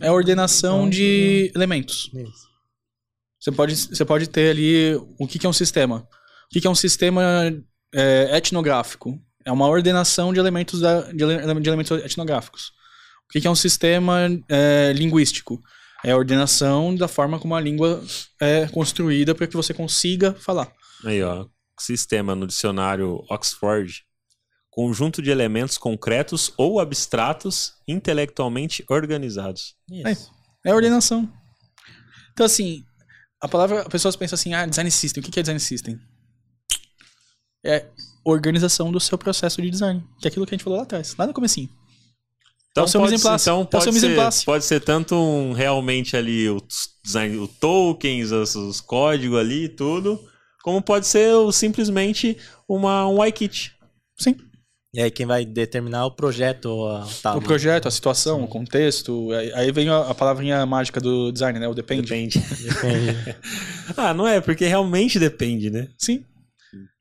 É ordenação Então, de elementos. Você pode, você pode ter ali o que, que é um sistema. O que, que é um sistema é, etnográfico? É uma ordenação de elementos, da, de, de elementos etnográficos. O que, que é um sistema é, linguístico? É a ordenação da forma como a língua é construída para que você consiga falar. Aí, ó. Sistema no dicionário Oxford. Conjunto de elementos concretos ou abstratos intelectualmente organizados. Isso. É a ordenação. Então, assim, a palavra. As pessoas pensam assim, ah, design system. O que é design system? É organização do seu processo de design. Que é aquilo que a gente falou lá atrás, lá no comecinho. Então, É o seu pode, ser, place. então É pode, ser, place. pode ser tanto um, realmente ali o design, o tokens, os, os códigos ali e tudo, como pode ser o- simplesmente uma, um iKit. Sim. E aí quem vai determinar o projeto, a, tá, o projeto, a situação, o contexto. Aí aí vem a, a palavrinha mágica do design, né? O depende. Depende. Depende. ah, não é, porque realmente depende, né? Sim.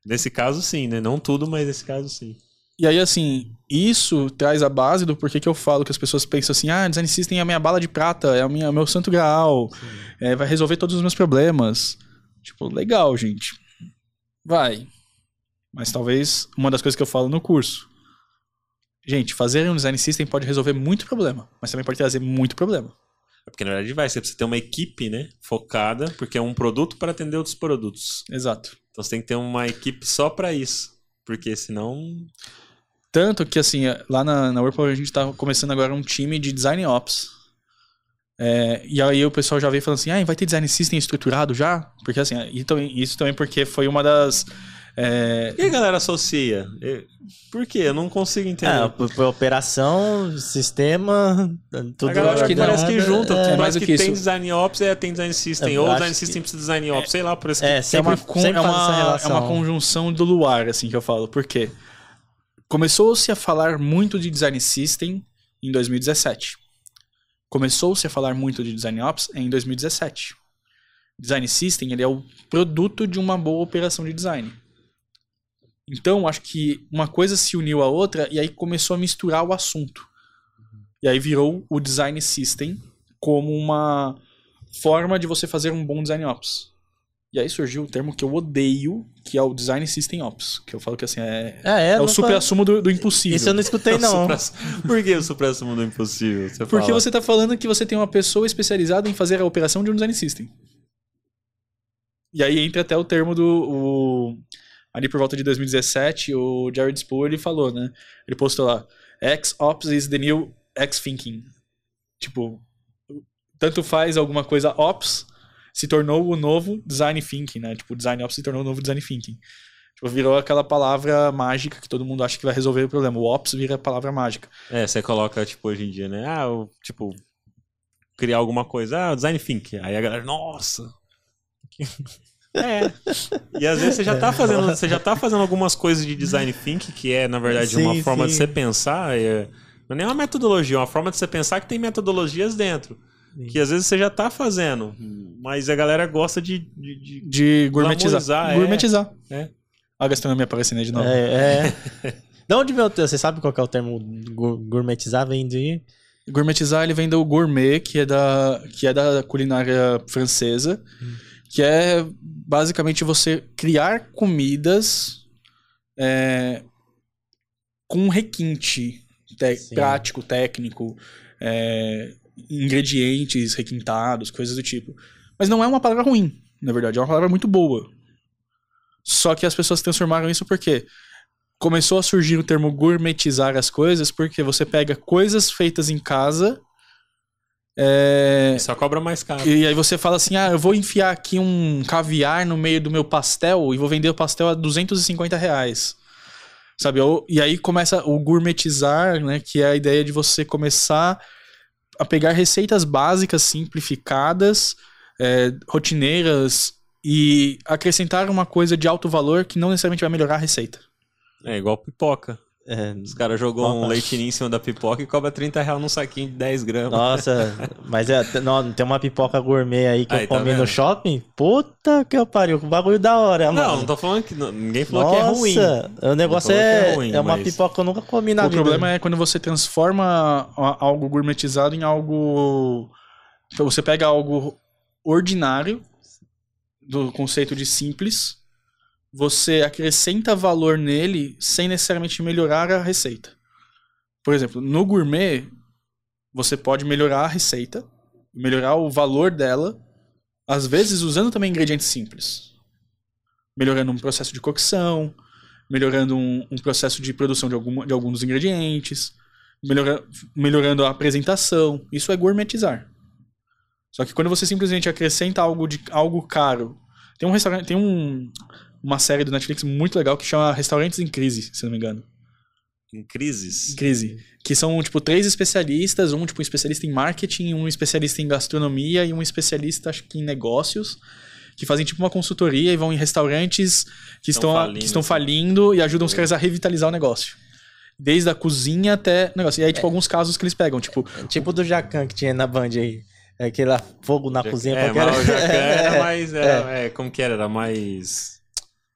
Nesse caso sim, né? Não tudo, mas nesse caso sim. E aí, assim, isso traz a base do porquê que eu falo que as pessoas pensam assim, ah, Design System é a minha bala de prata, é o minha, meu santo graal, é, vai resolver todos os meus problemas. Tipo, legal, gente. Vai. Mas talvez uma das coisas que eu falo no curso. Gente, fazer um Design System pode resolver muito problema, mas também pode trazer muito problema. Porque na verdade vai, você precisa ter uma equipe, né? Focada, porque é um produto para atender outros produtos. Exato. Então você tem que ter uma equipe só para isso. Porque senão. Tanto que, assim, lá na, na Whirlpool a gente tá começando agora um time de Design Ops. É, e aí o pessoal já veio falando assim, ah, vai ter Design System estruturado já? Porque, assim, isso também porque foi uma das é... E a galera associa? Por quê? Eu não consigo entender. É, por, por operação, sistema, tudo. A galera que parece que junta. É, é mais que, que tem design ops, é, tem design system. Eu ou design system precisa design ops, sei lá, por isso é, é, uma, con, é, uma, é uma conjunção do luar, assim, que eu falo. Por quê? Começou-se a falar muito de design system em 2017. Começou-se a falar muito de design ops em 2017. Design system ele é o produto de uma boa operação de design. Então, acho que uma coisa se uniu à outra e aí começou a misturar o assunto. E aí virou o design system como uma forma de você fazer um bom design ops. E aí surgiu o termo que eu odeio, que é o Design System Ops. Que eu falo que assim, é, é, é, é o supra-sumo do, do, impossível. Isso eu não escutei, é não. Por que o supra-sumo do impossível? Você Porque fala? você está falando que você tem uma pessoa especializada em fazer a operação de um Design System. E aí entra até o termo do. O, ali por volta de 2017, o Jared Spool ele falou, né? Ele postou lá: X-Ops is the new X-Thinking. Tipo, tanto faz alguma coisa Ops se tornou o novo Design Thinking, né? Tipo, Design Ops se tornou o novo Design Thinking. Tipo, virou aquela palavra mágica que todo mundo acha que vai resolver o problema. O Ops vira a palavra mágica. É, você coloca, tipo, hoje em dia, né? Ah, tipo, criar alguma coisa. Ah, Design Thinking. Aí a galera, nossa! É. E às vezes você já tá fazendo, você já tá fazendo algumas coisas de design thinking, que é, na verdade, sim, uma forma sim. de você pensar. É, não é nem uma metodologia, é uma forma de você pensar que tem metodologias dentro. Sim. Que às vezes você já tá fazendo, mas a galera gosta de. De, de, de gourmetizar. É. Gourmetizar. É. A gastronomia aparecendo aí de novo. É. é. de onde veio o Você sabe qual é o termo gourmetizar? Vem de. Gourmetizar ele vem do gourmet, que é da, que é da culinária francesa. Hum que é basicamente você criar comidas é, com requinte te prático, técnico, é, ingredientes requintados, coisas do tipo. Mas não é uma palavra ruim, na verdade, é uma palavra muito boa. Só que as pessoas transformaram isso porque começou a surgir o termo gourmetizar as coisas, porque você pega coisas feitas em casa é... Só cobra mais caro. E aí você fala assim: ah, eu vou enfiar aqui um caviar no meio do meu pastel e vou vender o pastel a 250 reais. Sabe? E aí começa o gourmetizar, né? Que é a ideia de você começar a pegar receitas básicas, simplificadas, é, rotineiras e acrescentar uma coisa de alto valor que não necessariamente vai melhorar a receita. É igual pipoca. É, Os caras jogou um leitinho em cima da pipoca e cobra 30 reais num saquinho de 10 gramas. Nossa, mas é, não, tem uma pipoca gourmet aí que aí, eu tá comi tá no shopping. Puta que eu pariu, o bagulho da hora, não, mano. Não, não tô falando que. Ninguém falou Nossa, que é ruim. O negócio é, é, ruim, é, uma mas... pipoca que eu nunca comi na o vida. O problema é quando você transforma algo gourmetizado em algo. Então você pega algo ordinário, do conceito de simples você acrescenta valor nele sem necessariamente melhorar a receita. Por exemplo, no gourmet, você pode melhorar a receita, melhorar o valor dela, às vezes usando também ingredientes simples. Melhorando um processo de cocção, melhorando um, um processo de produção de, algum, de alguns dos ingredientes, melhora, melhorando a apresentação. Isso é gourmetizar. Só que quando você simplesmente acrescenta algo de algo caro, tem um restaurante, tem um uma série do Netflix muito legal que chama Restaurantes em Crise, se não me engano. Em crises? Em crise. Que são, tipo, três especialistas, um, tipo, um especialista em marketing, um especialista em gastronomia e um especialista, acho que em negócios, que fazem, tipo, uma consultoria e vão em restaurantes que estão, estão falindo, que estão assim. falindo e ajudam os caras a revitalizar o negócio. Desde a cozinha até negócio. E aí, tipo, é. alguns casos que eles pegam, tipo... Tipo do Jacan que tinha na Band aí. É aquele fogo na cozinha. É, mas o Jacan era mais... Era, é. é. como que era? Era mais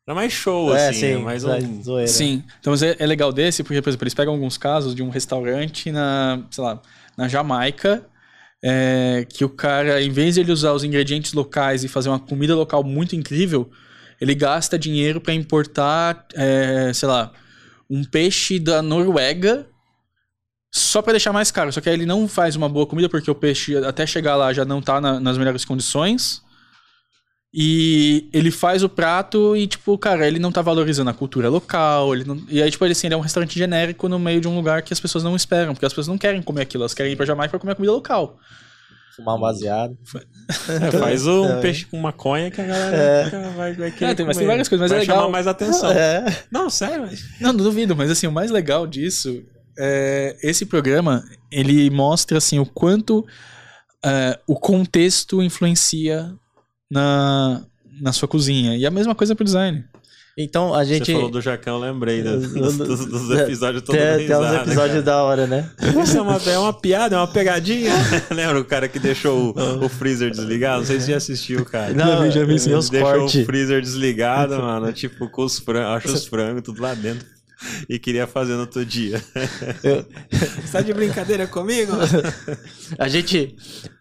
Era mais show, é, assim, sim, é mais um... zoeira. Sim. Então mas é, é legal desse, porque, por exemplo, eles pegam alguns casos de um restaurante na, sei lá, na Jamaica, é, que o cara, em vez de ele usar os ingredientes locais e fazer uma comida local muito incrível, ele gasta dinheiro para importar, é, sei lá, um peixe da Noruega só para deixar mais caro. Só que aí ele não faz uma boa comida porque o peixe até chegar lá já não tá na- nas melhores condições. E ele faz o prato e, tipo, cara, ele não tá valorizando a cultura local. Ele não... E aí, tipo, ele, assim, ele é um restaurante genérico no meio de um lugar que as pessoas não esperam, porque as pessoas não querem comer aquilo, elas querem ir pra Jamaica pra comer comida local. Fumar um baseado. É, faz um É. peixe com maconha que a galera É. vai, vai querer É, tem- mas comer. tem várias coisas, mas vai é legal. chamar mais atenção. É. Não, sério, mas... Não, não duvido, mas assim, o mais legal disso é esse programa, ele mostra assim o quanto é, o contexto influencia na, na sua cozinha. E a mesma coisa pro design. Então a gente. Você falou do Jacão, eu lembrei da- dos, dos- dos É, episódios todos Tem, tem uns episódios da hora, né? Isso é uma, é uma piada, é uma pegadinha. Lembra o cara que deixou o, o freezer desligado? Não sei se já assistiu, cara. Não, vi, já vi, sim. meus Deixou cortes. o freezer desligado, mano. Tipo, com os frangos, acho os frangos tudo lá dentro. E queria fazer no outro dia. Eu- Você tá de brincadeira comigo? A gente.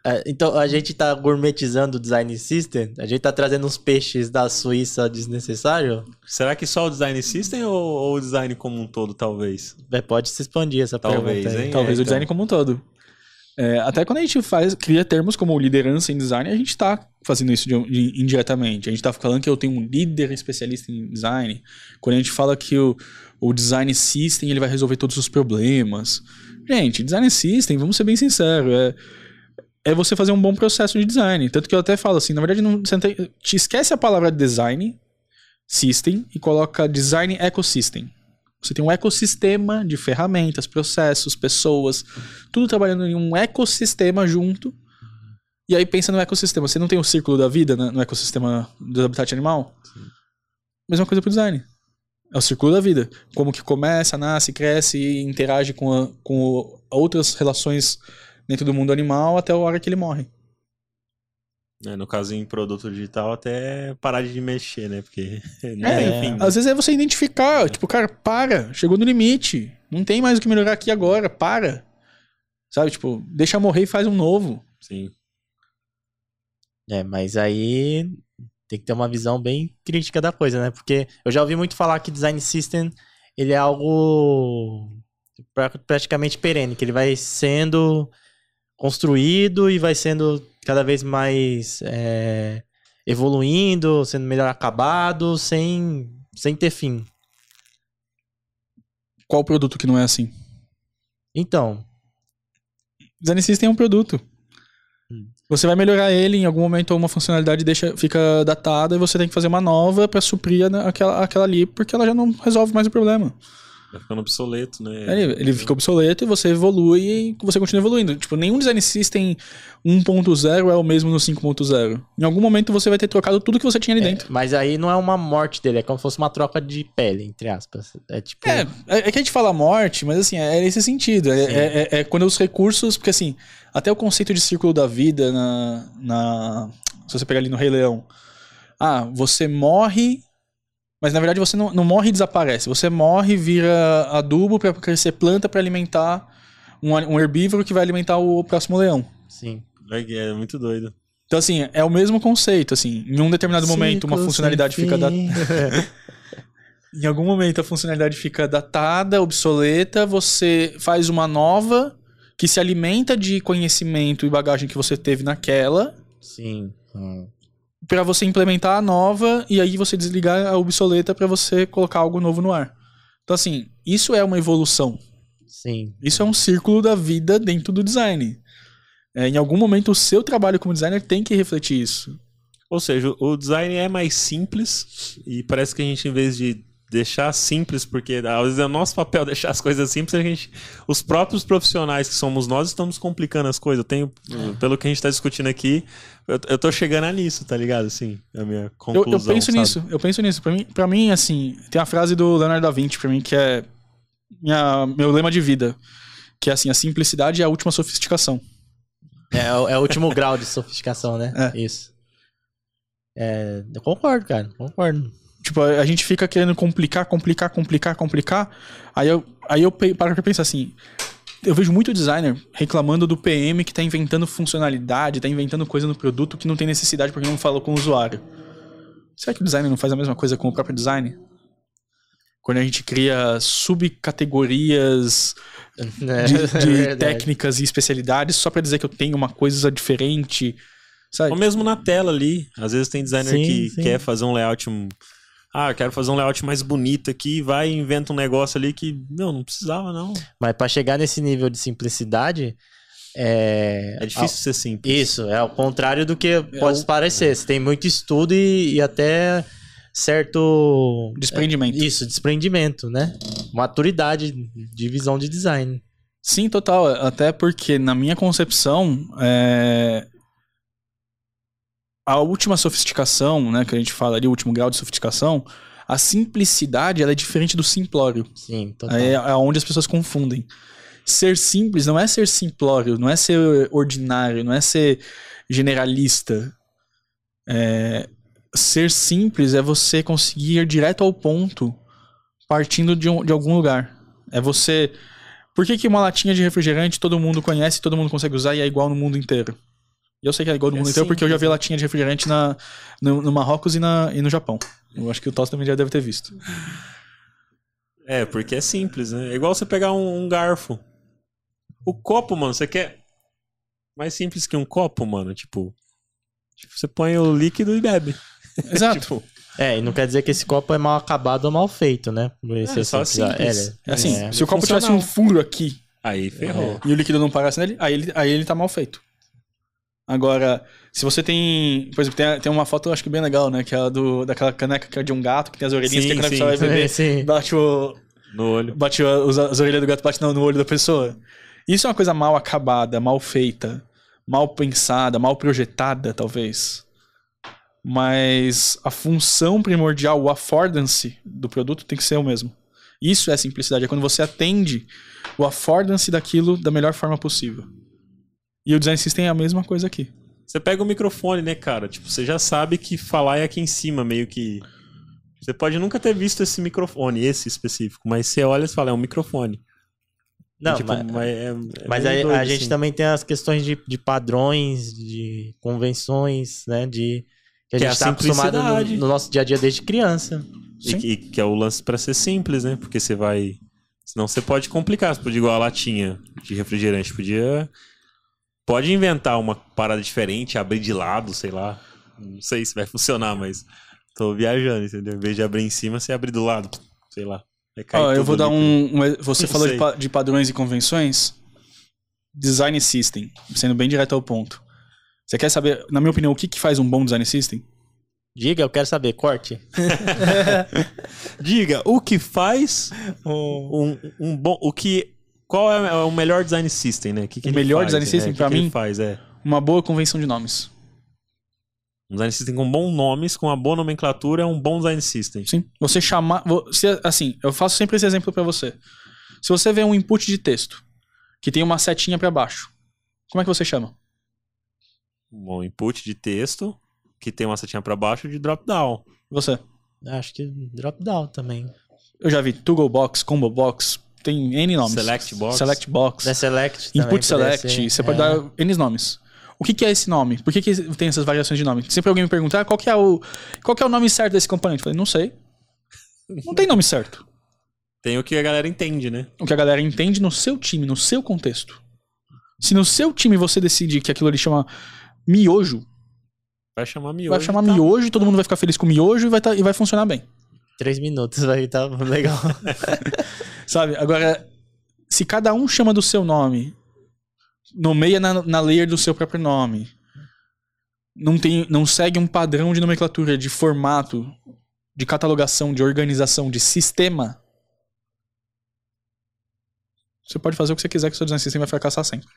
é, Então, a gente tá gourmetizando o design system. A gente tá trazendo uns peixes da Suíça desnecessário. Será que só o design system ou, ou o design como um todo, talvez? É, pode se expandir essa Talvez, pergunta aí. hein? Talvez é, o design como um todo. É, até quando a gente faz, cria termos como liderança em design, a gente tá fazendo isso de- de- indiretamente. A gente tá falando que eu tenho um líder especialista em design. Quando a gente fala que o, o design system ele vai resolver todos os problemas. Gente, design system, vamos ser bem sinceros, é, é você fazer um bom processo de design. Tanto que eu até falo assim, na verdade, não, você não tem, te esquece a palavra design system e coloca design ecosystem. Você tem um ecossistema de ferramentas, processos, pessoas, tudo trabalhando em um ecossistema junto. E aí pensa no ecossistema. Você não tem o círculo da vida né, no ecossistema do habitat animal? Mesma coisa pro design. É o círculo da vida. Como que começa, nasce, cresce e interage com, a- com outras relações dentro do mundo animal até a hora que ele morre. É, no caso, em produto digital, até parar de mexer, né? Porque não É, tem fim. né? Às vezes é você identificar, tipo, cara, para, chegou no limite. Não tem mais o que melhorar aqui agora, para. Sabe, tipo, deixa morrer e faz um novo. Sim. É, mas aí tem que ter uma visão bem crítica da coisa, né? Porque eu já ouvi muito falar que design system ele é algo pra- praticamente perene, que ele vai sendo construído e vai sendo cada vez mais é, evoluindo, sendo melhor acabado, sem, sem ter fim. Qual produto que não é assim? Então, Design System é um produto. Você vai melhorar ele em algum momento uma funcionalidade deixa, fica datada e você tem que fazer uma nova pra suprir aquela, aquela ali, porque ela já não resolve mais o problema. Vai ficando obsoleto, né? Ele, ele fica obsoleto e você evolui e você continua evoluindo. Tipo, nenhum design system 1.0 é o mesmo no 5.0. Em algum momento você vai ter trocado tudo que você tinha ali dentro. mas aí não é uma morte dele, é como se fosse uma troca de pele, entre aspas. É tipo. É, é, é que a gente fala morte, mas assim, é nesse sentido. É, Sim. é- é- é quando os recursos. Porque assim, até o conceito de círculo da vida na. na se você pegar ali no Rei Leão. Ah, você morre. Mas na verdade você não, não morre e desaparece. Você morre e vira adubo pra crescer planta pra alimentar um, um herbívoro que vai alimentar o próximo leão. Sim. É muito doido. Então, assim, é o mesmo conceito, assim. Em um determinado momento, uma Ciclo funcionalidade fica da. Em algum momento a funcionalidade fica datada, obsoleta, você faz uma nova que se alimenta de conhecimento e bagagem que você teve naquela, Sim. Hum. Pra você implementar a nova e aí você desligar a obsoleta pra você colocar algo novo no ar. Então assim, isso é uma evolução. Sim. Isso é um círculo da vida dentro do design. É, em algum momento o seu trabalho como designer tem que refletir isso. Ou seja, o design é mais simples e parece que a gente, em vez de deixar simples, porque às vezes é o nosso papel deixar as coisas simples, a gente, os próprios profissionais que somos nós estamos complicando as coisas. Eu tenho, pelo que a gente está discutindo aqui, eu, eu tô chegando a nisso, tá ligado? Assim, a minha Eu, conclusão. eu penso sabe? nisso, eu penso nisso. Pra mim, pra mim, assim, tem a frase do Leonardo da Vinci, pra mim, que é minha, meu lema de vida. Que é assim, a simplicidade é a última sofisticação. É, o- é o último grau de sofisticação, né? É. Isso. É, eu concordo, cara. Concordo. Tipo, a gente fica querendo complicar, complicar, complicar, complicar. Aí eu, aí eu paro pra pensar assim. Eu vejo muito designer reclamando do PM que tá inventando funcionalidade, tá inventando coisa no produto que não tem necessidade porque não falou com o usuário. Será que o designer não faz a mesma coisa com o próprio design? Quando a gente cria subcategorias É, de, é de verdade. técnicas e especialidades só pra dizer que eu tenho uma coisa diferente, sabe? Ou mesmo na tela ali. Às vezes tem designer Sim, que sim. quer fazer um layout. Ah, eu quero fazer um layout mais bonito aqui. Vai e inventa um negócio ali que, meu, não precisava, não. Mas pra chegar nesse nível de simplicidade, é. É difícil ser simples. Isso, é ao contrário do que pode o- parecer. Você tem muito estudo e, e até certo. Desprendimento. Isso, desprendimento, né? Maturidade de visão de design. Sim, total. Até porque, na minha concepção, é, a última sofisticação, né, que a gente fala ali, o último grau de sofisticação, a simplicidade ela é diferente do simplório. Sim, total. É, é onde as pessoas confundem. Ser simples não é ser simplório, não é ser ordinário, não é ser generalista. É, ser simples é você conseguir ir direto ao ponto, partindo de, um- de algum lugar. É você. Por que, que uma latinha de refrigerante todo mundo conhece, todo mundo consegue usar e é igual no mundo inteiro? E eu sei que é igual no É mundo inteiro porque eu já vi latinha de refrigerante na, no, no Marrocos e, na, e no Japão. Eu acho que o Toss também já deve ter visto. É, porque é simples, né? É igual você pegar um, um garfo. O copo, mano, você quer. Mais simples que um copo, mano. Tipo. tipo, você põe o líquido e bebe. Exato. tipo, É, e não quer dizer que esse copo é mal acabado ou mal feito, né? É, só simples. simples. É assim, É. se o copo tivesse um furo aqui aí ferrou. e o líquido não parasse nele, aí ele, aí ele tá mal feito. Agora, se você tem. Por exemplo, tem, tem uma foto eu acho que bem legal, né? Que é a do, daquela caneca que é de um gato que tem as orelhinhas Sim, que quando a sim. pessoa vai beber, sim. bate o. No olho. Bate os- as orelhas do gato bate no, no olho da pessoa. Isso é uma coisa mal acabada, mal feita, mal pensada, mal projetada, talvez. Mas a função primordial, o affordance do produto tem que ser o mesmo. Isso é simplicidade, é quando você atende o affordance daquilo da melhor forma possível. E o design system é a mesma coisa aqui. Você pega o microfone, né, cara? Tipo, você já sabe que falar é aqui em cima, meio que. Você pode nunca ter visto esse microfone, esse específico, mas você olha e fala, é um microfone. Não, tipo, mas, mas é, é mas aí doido, a gente assim. também tem as questões de, de padrões, de convenções, né? De que a Que é gente a tá acostumado no, no nosso dia a dia desde criança. E, que- e que é o lance pra ser simples, né? Porque você vai. Senão você pode complicar. Você podia igual a latinha de refrigerante. Podia. Pode inventar uma parada diferente, abrir de lado, sei lá. Não sei se vai funcionar, mas. Tô viajando, entendeu? Em vez de abrir em cima, você abre do lado. Sei lá. Vai cair Ó, eu vou dar um. um- você Não falou de, pa- de padrões e convenções. Design system, sendo bem direto ao ponto. Você quer saber, na minha opinião, o que, que faz um bom design system? Diga, eu quero saber, corte. Diga, o que faz um, um bom. O que. Qual é o melhor design system, né? Que que O melhor faz, design né? system, ele mim? faz, é. Uma boa convenção de nomes. Um design system com bons nomes, com uma boa nomenclatura, é um bom design system. Sim. Você chamar. Você, assim, eu faço sempre esse exemplo pra você. Se você vê um input de texto que tem uma setinha pra baixo, como é que você chama? Um input de texto, que tem uma setinha pra baixo de drop down. Você. Acho que drop down também. Eu já vi Toggle Box, Combo Box, tem N nomes. Select Box. Select Box. Da select Input Select, ser. você pode É. dar N nomes. O que, que é esse nome? Por que, que tem essas variações de nome? Sempre alguém me pergunta, ah, qual que é o, qual que é o nome certo desse componente? Eu falei, não sei. Não tem nome certo. Tem o que a galera entende, né? O que a galera entende no seu time, no seu contexto. Se no seu time você decidir que aquilo ali chama miojo, Vai chamar miojo. vai chamar tá? miojo e todo mundo vai ficar feliz com miojo e vai, tá- e vai funcionar bem. Três minutos aí, tá legal. Sabe? Agora, se cada um chama do seu nome, nomeia na, na layer do seu próprio nome, não, tem, não segue um padrão de nomenclatura, de formato, de catalogação, de organização, de sistema, você pode fazer o que você quiser que o seu design system vai fracassar sempre.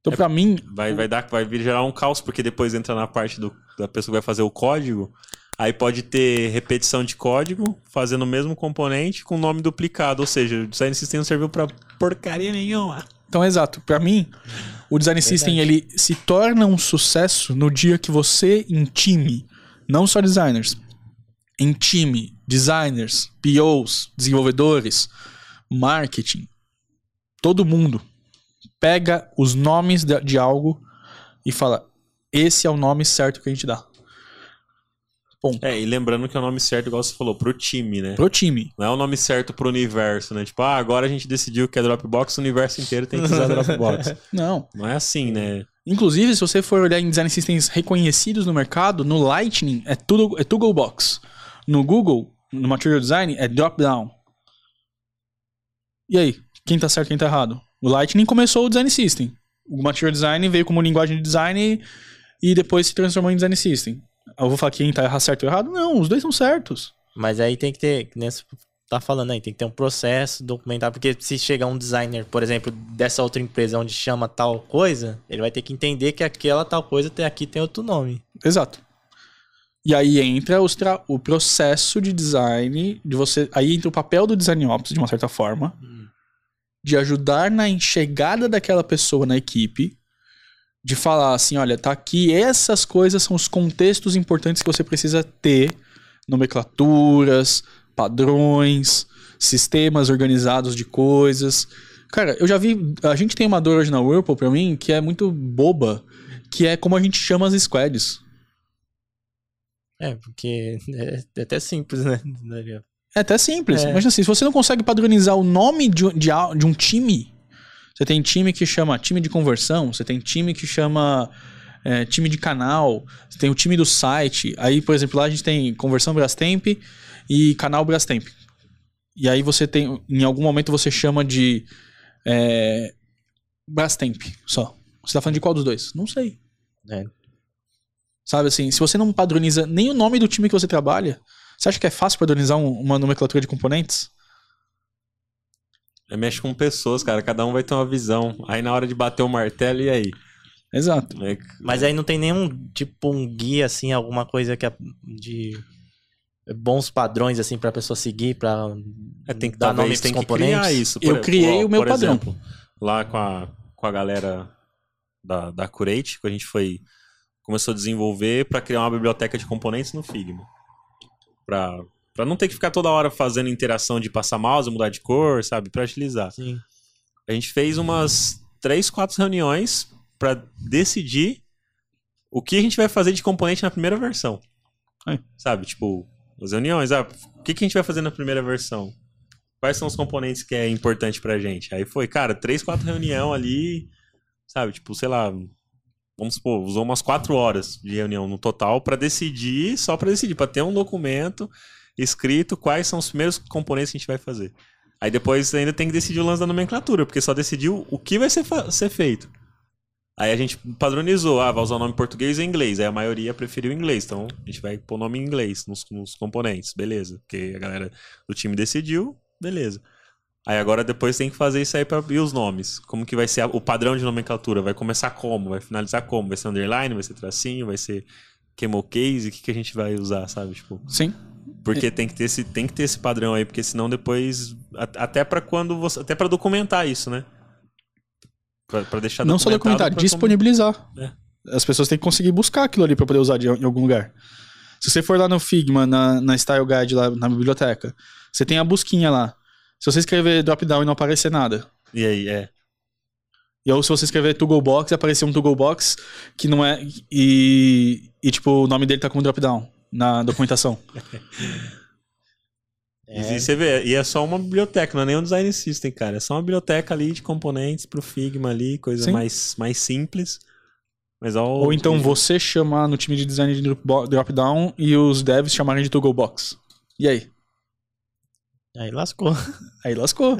Então, É- pra mim, Vai, vai, dar, vai gerar um caos, porque depois entra na parte do, da pessoa que vai fazer o código. Aí pode ter repetição de código, fazendo o mesmo componente com nome duplicado. Ou seja, o design system não serviu pra porcaria nenhuma. Então, exato. Pra mim, o design system ele se torna um sucesso no dia que você, em time, não só designers, em time, designers, POs, desenvolvedores, marketing, todo mundo pega os nomes de, de algo e fala: esse é o nome certo que a gente dá. Ponto. É, e lembrando que é o nome certo, igual você falou, pro time, né? Pro time. Não é o nome certo pro universo, né? Tipo, ah, agora a gente decidiu que é Dropbox, o universo inteiro tem que usar Dropbox. Não. Não é assim, né? Inclusive, se você for olhar em design systems reconhecidos no mercado, no Lightning é tudo é Toggle Box. No Google, no Material Design, é Dropdown. E aí? Quem tá certo e quem tá errado? O Lightning começou o Design System. O Material Design veio como linguagem de design e depois se transformou em Design System. Eu vou falar que tá certo ou errado? Não, os dois são certos. Mas aí tem que ter, você tá falando aí, tem que ter um processo documentado, porque se chegar um designer, por exemplo, dessa outra empresa onde chama tal coisa, ele vai ter que entender que aquela tal coisa tem aqui tem outro nome. Exato. E aí entra os o processo de design, de você. Aí entra o papel do design ops, de uma certa forma, de ajudar na enxergada daquela pessoa na equipe, de falar assim: olha, tá aqui, essas coisas são os contextos importantes que você precisa ter, nomenclaturas, padrões, sistemas organizados de coisas. Cara, eu já vi. A gente tem uma dor hoje na Whirlpool, pra mim, que é muito boba, que é como a gente chama as squads. É, porque é, é até simples, né? É até simples. É. Mas assim, se você não consegue padronizar o nome de, de, de um time, você tem time que chama time de conversão, você tem time que chama é, time de canal, você tem o time do site. Aí, por exemplo, lá a gente tem conversão Brastemp e canal Brastemp. E aí você tem, em algum momento você chama de é, Brastemp só. Você tá falando de qual dos dois? Não sei. É. Sabe assim, se você não padroniza nem o nome do time que você trabalha, você acha que é fácil padronizar um- uma nomenclatura de componentes? É, mexe com pessoas, cara. Cada um vai ter uma visão. Aí na hora de bater o martelo, e aí? Exato. É, Mas aí não tem nenhum, tipo, um guia, assim, alguma coisa que é de bons padrões, assim, pra pessoa seguir, pra é, tem que, dar nome tem que componentes. criar isso. Eu criei o meu por padrão. exemplo, lá com a, com a galera da, da Curate, que a gente foi começou a desenvolver para criar uma biblioteca de componentes no Figma. Pra, pra não ter que ficar toda hora fazendo interação de passar mouse, mudar de cor, sabe? Pra agilizar. Sim. A gente fez umas três, quatro reuniões para decidir o que a gente vai fazer de componente na primeira versão. É. Sabe? Tipo, as reuniões. Ah, o que, que a gente vai fazer na primeira versão? Quais são os componentes que é importante pra gente? Aí foi, cara, três, quatro reunião ali, sabe? Tipo, sei lá, vamos supor, usou umas quatro horas de reunião no total pra decidir, só pra decidir, pra ter um documento escrito quais são os primeiros componentes que a gente vai fazer. Aí depois ainda tem que decidir o lance da nomenclatura, porque só decidiu o que vai ser, ser feito. Aí a gente padronizou, ah, vai usar o nome português e inglês. Aí a maioria preferiu inglês, então a gente vai pôr o nome em inglês nos, nos componentes, beleza. Porque a galera do time decidiu, beleza. Aí agora depois tem que fazer isso aí pra abrir os nomes. Como que vai ser a- o padrão de nomenclatura? Vai começar como? Vai finalizar como? Vai ser underline? Vai ser tracinho? Vai ser camel case? O que, que a gente vai usar, sabe? Tipo, Sim. Porque tem que ter esse, tem que ter esse padrão aí, porque senão depois até pra quando você, até para documentar isso, né? Pra, pra deixar Não só documentar, disponibilizar. É. As pessoas têm que conseguir buscar aquilo ali pra poder usar de, em algum lugar. Se você for lá no Figma, na, na Style Guide, lá na biblioteca, você tem a busquinha lá. Se você escrever drop-down e não aparecer nada. E aí, é. E ou se você escrever Toggle Box, aparecer um Toggle Box que não é. E, e tipo, o nome dele tá com drop-down na documentação. É. E você vê, e é só uma biblioteca, não é nem um design system, cara. É só uma biblioteca ali de componentes pro Figma ali, coisa Sim. mais, mais simples. Mas ó, Ou então você chamar no time de design de drop- drop-down e os devs chamarem de Toggle Box. E aí? Aí lascou. Aí lascou.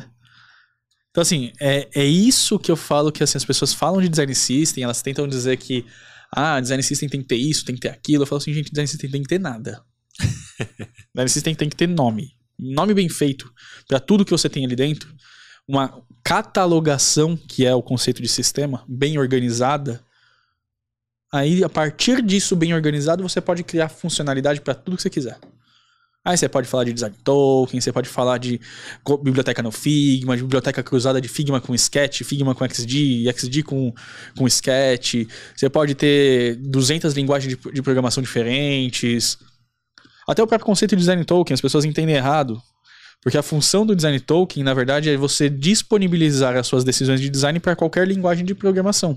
Então, assim, é, é isso que eu falo que assim, as pessoas falam de design system, elas tentam dizer que ah, design system tem que ter isso, tem que ter aquilo. Eu falo assim, gente, design system tem que ter nada. design system tem que ter nome. Nome bem feito para tudo que você tem ali dentro. Uma catalogação, que é o conceito de sistema, bem organizada. Aí, a partir disso, bem organizado, você pode criar funcionalidade para tudo que você quiser. Aí você pode falar de design token, você pode falar de biblioteca no Figma, de biblioteca cruzada de Figma com Sketch, Figma com XD, XD com, com Sketch. Você pode ter 200 linguagens de, de programação diferentes. Até o próprio conceito de design token, as pessoas entendem errado. Porque a função do design token, na verdade, é você disponibilizar as suas decisões de design para qualquer linguagem de programação.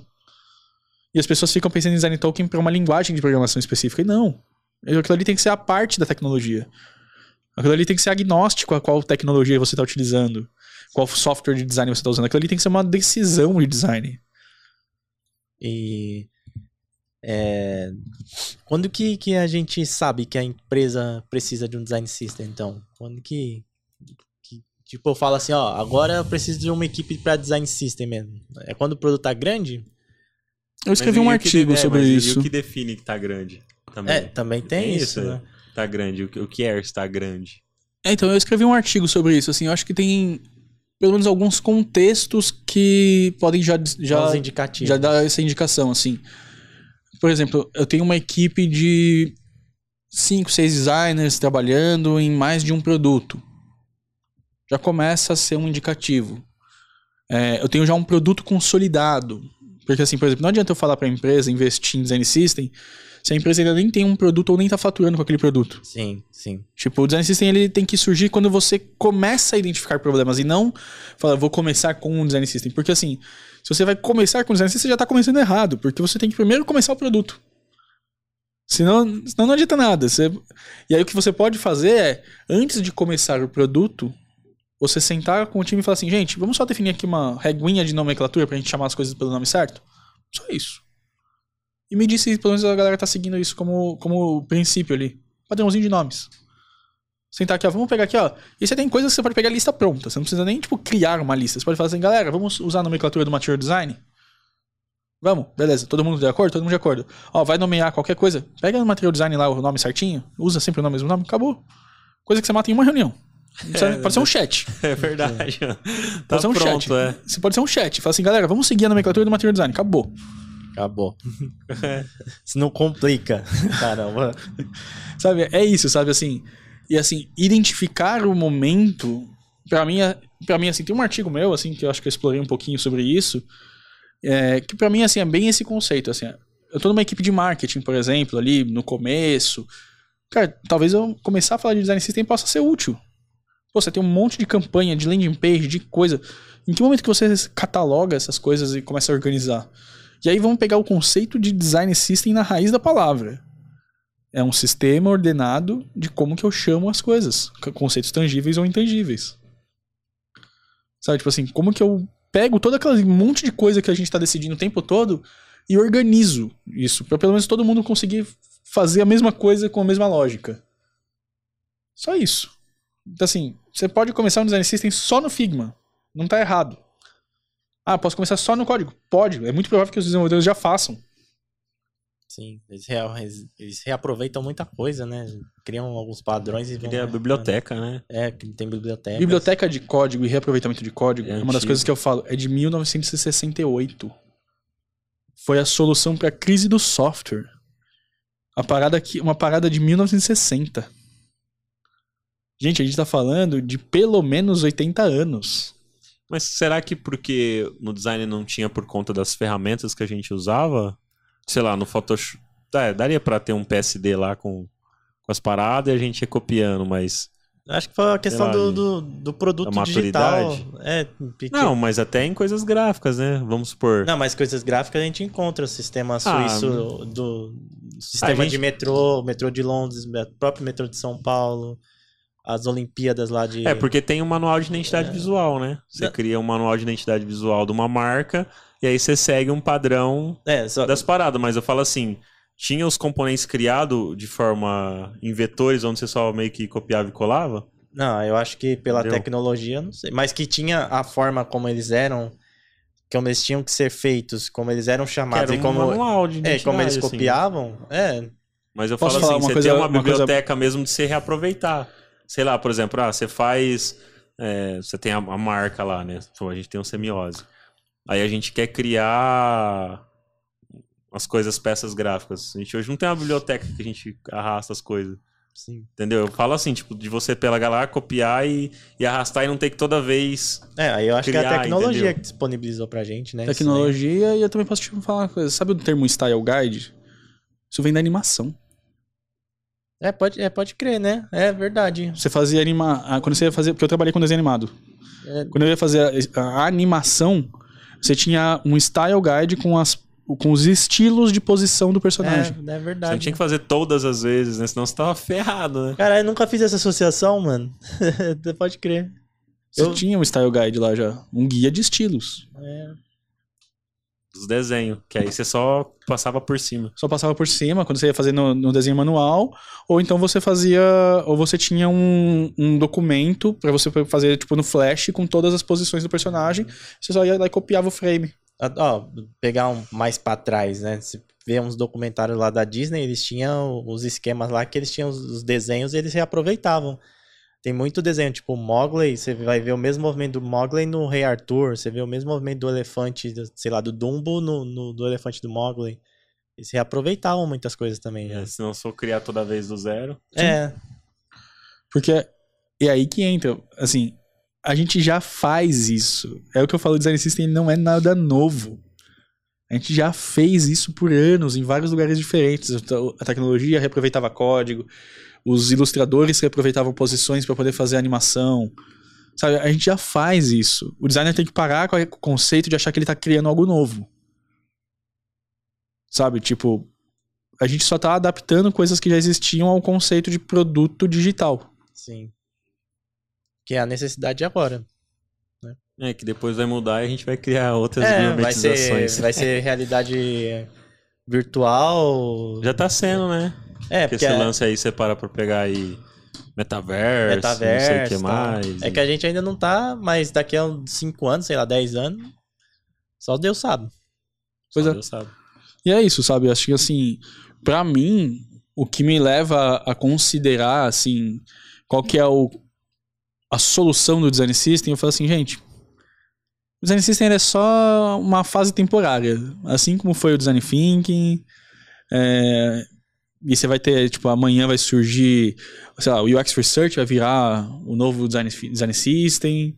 E as pessoas ficam pensando em design token para uma linguagem de programação específica. E não. Aquilo ali tem que ser a parte da tecnologia. Aquilo ali tem que ser agnóstico a qual tecnologia você está utilizando, qual software de design você está usando. Aquilo ali tem que ser uma decisão de design. E é, quando que, que a gente sabe que a empresa precisa de um design system, então? Quando que, que tipo, eu falo assim, ó, agora eu preciso de uma equipe para design system mesmo. É quando o produto tá grande? Eu escrevi Mas um que artigo de- é, sobre mas e isso. o que define que tá grande? Também. É, também tem, isso, né? Tá grande. O que, o que é estar grande? É, então, eu escrevi um artigo sobre isso, assim, eu acho que tem pelo menos alguns contextos que podem já, já, já dar essa indicação, assim. Por exemplo, eu tenho uma equipe de cinco, seis designers trabalhando em mais de um produto. Já começa a ser um indicativo. É, eu tenho já um produto consolidado. Porque, assim, por exemplo, não adianta eu falar para a empresa investir em design system se a empresa ainda nem tem um produto ou nem está faturando com aquele produto. Sim, sim. Tipo, o design system ele tem que surgir quando você começa a identificar problemas e não fala, vou começar com um design system. Porque assim, se você vai começar com o design system, você já tá começando errado, porque você tem que primeiro começar o produto. Senão, senão não adianta nada. Você... E aí o que você pode fazer é, antes de começar o produto, você sentar com o time e falar assim, gente, vamos só definir aqui uma reguinha de nomenclatura pra gente chamar as coisas pelo nome certo? Só isso. E me disse se pelo menos a galera tá seguindo isso como, como princípio ali. Padrãozinho de nomes. Sentar aqui, ó, vamos pegar aqui, ó. E você tem coisas que você pode pegar a lista pronta. Você não precisa nem, tipo, criar uma lista. Você pode falar assim, galera, vamos usar a nomenclatura do Material Design? Vamos, beleza. Todo mundo de acordo? Todo mundo de acordo. Ó, vai nomear qualquer coisa. Pega no Material Design lá o nome certinho. Usa sempre o nome, mesmo nome. Acabou. Coisa que você mata em uma reunião. Precisa- pode ser um chat. É verdade. tá Pode ser um pronto, chat. é. Você pode ser um chat. Fala assim, galera, vamos seguir a nomenclatura do Material Design. Acabou. Acabou. Isso não complica. Caramba. Sabe? É isso, sabe? Assim. E assim, identificar o momento. Pra mim, é- pra mim, assim, tem um artigo meu, assim, que eu acho que eu explorei um pouquinho sobre isso. É, que pra mim, assim, é bem esse conceito, assim. Eu tô numa equipe de marketing, por exemplo, ali no começo. Cara, talvez eu começar a falar de design system possa ser útil. Pô, você tem um monte de campanha, de landing page, de coisa. Em que momento que você cataloga essas coisas e começa a organizar? E aí vamos pegar o conceito de design system na raiz da palavra. É um sistema ordenado de como que eu chamo as coisas. Conceitos tangíveis ou intangíveis. Sabe, tipo assim, como que eu pego todo aquele monte de coisa que a gente tá decidindo o tempo todo e organizo isso. Pra pelo menos todo mundo conseguir fazer a mesma coisa com a mesma lógica. Só isso. Então assim, você pode começar um design system só no Figma. Não tá errado. Ah, posso começar só no código? Pode. É muito provável que os desenvolvedores já façam. Sim, eles, rea- eles- eles reaproveitam muita coisa, né? Criam alguns padrões e vão. Queria a biblioteca, né? É, que tem biblioteca. Biblioteca de código e reaproveitamento de código, É é uma das coisas que eu falo, é de 1968. Foi a solução para a crise do software. A parada aqui, uma parada de 1960. Gente, a gente tá falando de pelo menos 80 anos. Mas será que porque no design não tinha por conta das ferramentas que a gente usava? Sei lá, no Photoshop. É, daria pra ter um PSD lá com, com as paradas e a gente ia copiando, mas. Acho que foi a questão lá, do, do, do produto digital. maturidade. É, porque... Não, mas até em coisas gráficas, né? Vamos supor. Não, mas coisas gráficas a gente encontra o sistema Ah, suíço do sistema gente- de metrô, metrô de Londres, o próprio metrô de São Paulo, as Olimpíadas lá de. É, porque tem um manual de identidade visual, né? Você Não. cria um manual de identidade visual de uma marca e aí você segue um padrão É, só... das paradas. Mas eu falo assim, tinha os componentes criados de forma em vetores, onde você só meio que copiava e colava? Não, eu acho que pela Entendeu? tecnologia, não sei. Mas que tinha a forma como eles eram, como eles tinham que ser feitos, como eles eram Que chamados era e um como, manual de é, como eles identidade, assim. copiavam. É, Mas eu Posso falo falar assim, uma você coisa- tem uma, uma coisa- biblioteca mesmo de você reaproveitar. Sei lá, por exemplo, ah, você faz. é, você tem a, a marca lá, né? Pô, A gente tem um semiose. Aí a gente quer criar as coisas, peças gráficas. A gente hoje não tem uma biblioteca que a gente arrasta as coisas. sim. Entendeu? Eu falo assim, tipo, de você pegar lá, copiar e, e arrastar e não ter que toda vez. É, aí eu acho que é Criar, a tecnologia entendeu? que disponibilizou pra gente, né? Tecnologia, e eu também posso te falar uma coisa. Sabe o termo Style Guide? Isso vem da animação. É, pode, é, pode crer, né? É verdade. Você fazia anima... ah, Quando você ia fazer... Porque eu trabalhei com desenho animado. É. Quando eu ia fazer a, a animação, você tinha um style guide com, as, com os estilos de posição do personagem. É, é Você verdade. não tinha que fazer todas as vezes, né? Senão você tava ferrado, né? Cara, eu nunca fiz essa associação, mano. pode crer. Você Eu- tinha um style guide lá já. Um guia de estilos. É. Dos desenhos. Que aí você só passava por cima. Só passava por cima quando você ia fazer no, no desenho manual. Ou então você fazia. Ou você tinha um, um documento pra você fazer, tipo, no flash com todas as posições do personagem. Você só ia lá e copiava o frame. Ah, Ó, pegar um mais pra trás, né? Se vê uns documentários lá da Disney, eles tinham os esquemas lá que eles tinham os- os desenhos e eles reaproveitavam. Tem muito desenho, tipo o Mowgli, você vai ver o mesmo movimento do Mowgli no Rei Arthur, você vê o mesmo movimento do elefante, do- sei lá, do Dumbo no, no- do elefante do Mowgli. Eles reaproveitavam muitas coisas também, né? É, se não for criar toda vez do zero. É, Porque é aí que entra, assim, a gente já faz isso. É o que eu falo, o design system não é nada novo. A gente já fez isso por anos, em vários lugares diferentes. A tecnologia reaproveitava código, os ilustradores reaproveitavam posições para poder fazer animação. Sabe, a gente já faz isso. O designer tem que parar com o conceito de achar que ele tá criando algo novo. Sabe, tipo, a gente só tá adaptando coisas que já existiam ao conceito de produto digital. sim. Que é a necessidade de agora. É, que depois vai mudar e a gente vai criar outras É, vai ser, vai ser realidade virtual. Já tá sendo, né? É, Porque porque esse é- lance aí você para pra pegar aí metaverso, metaverso. não sei o que mais. É que a gente ainda não tá, mas daqui a uns 5 anos, sei lá, 10 anos, só Deus sabe. Pois Só é. Deus sabe. E é isso, sabe? Acho que assim, pra mim, o que me leva a considerar assim, qual que é o, a solução do design system, eu falo assim, gente, o design system é só uma fase temporária, assim como foi o design thinking. é, e você vai ter, tipo, amanhã vai surgir, sei lá, o UX Research vai virar o novo design, design system.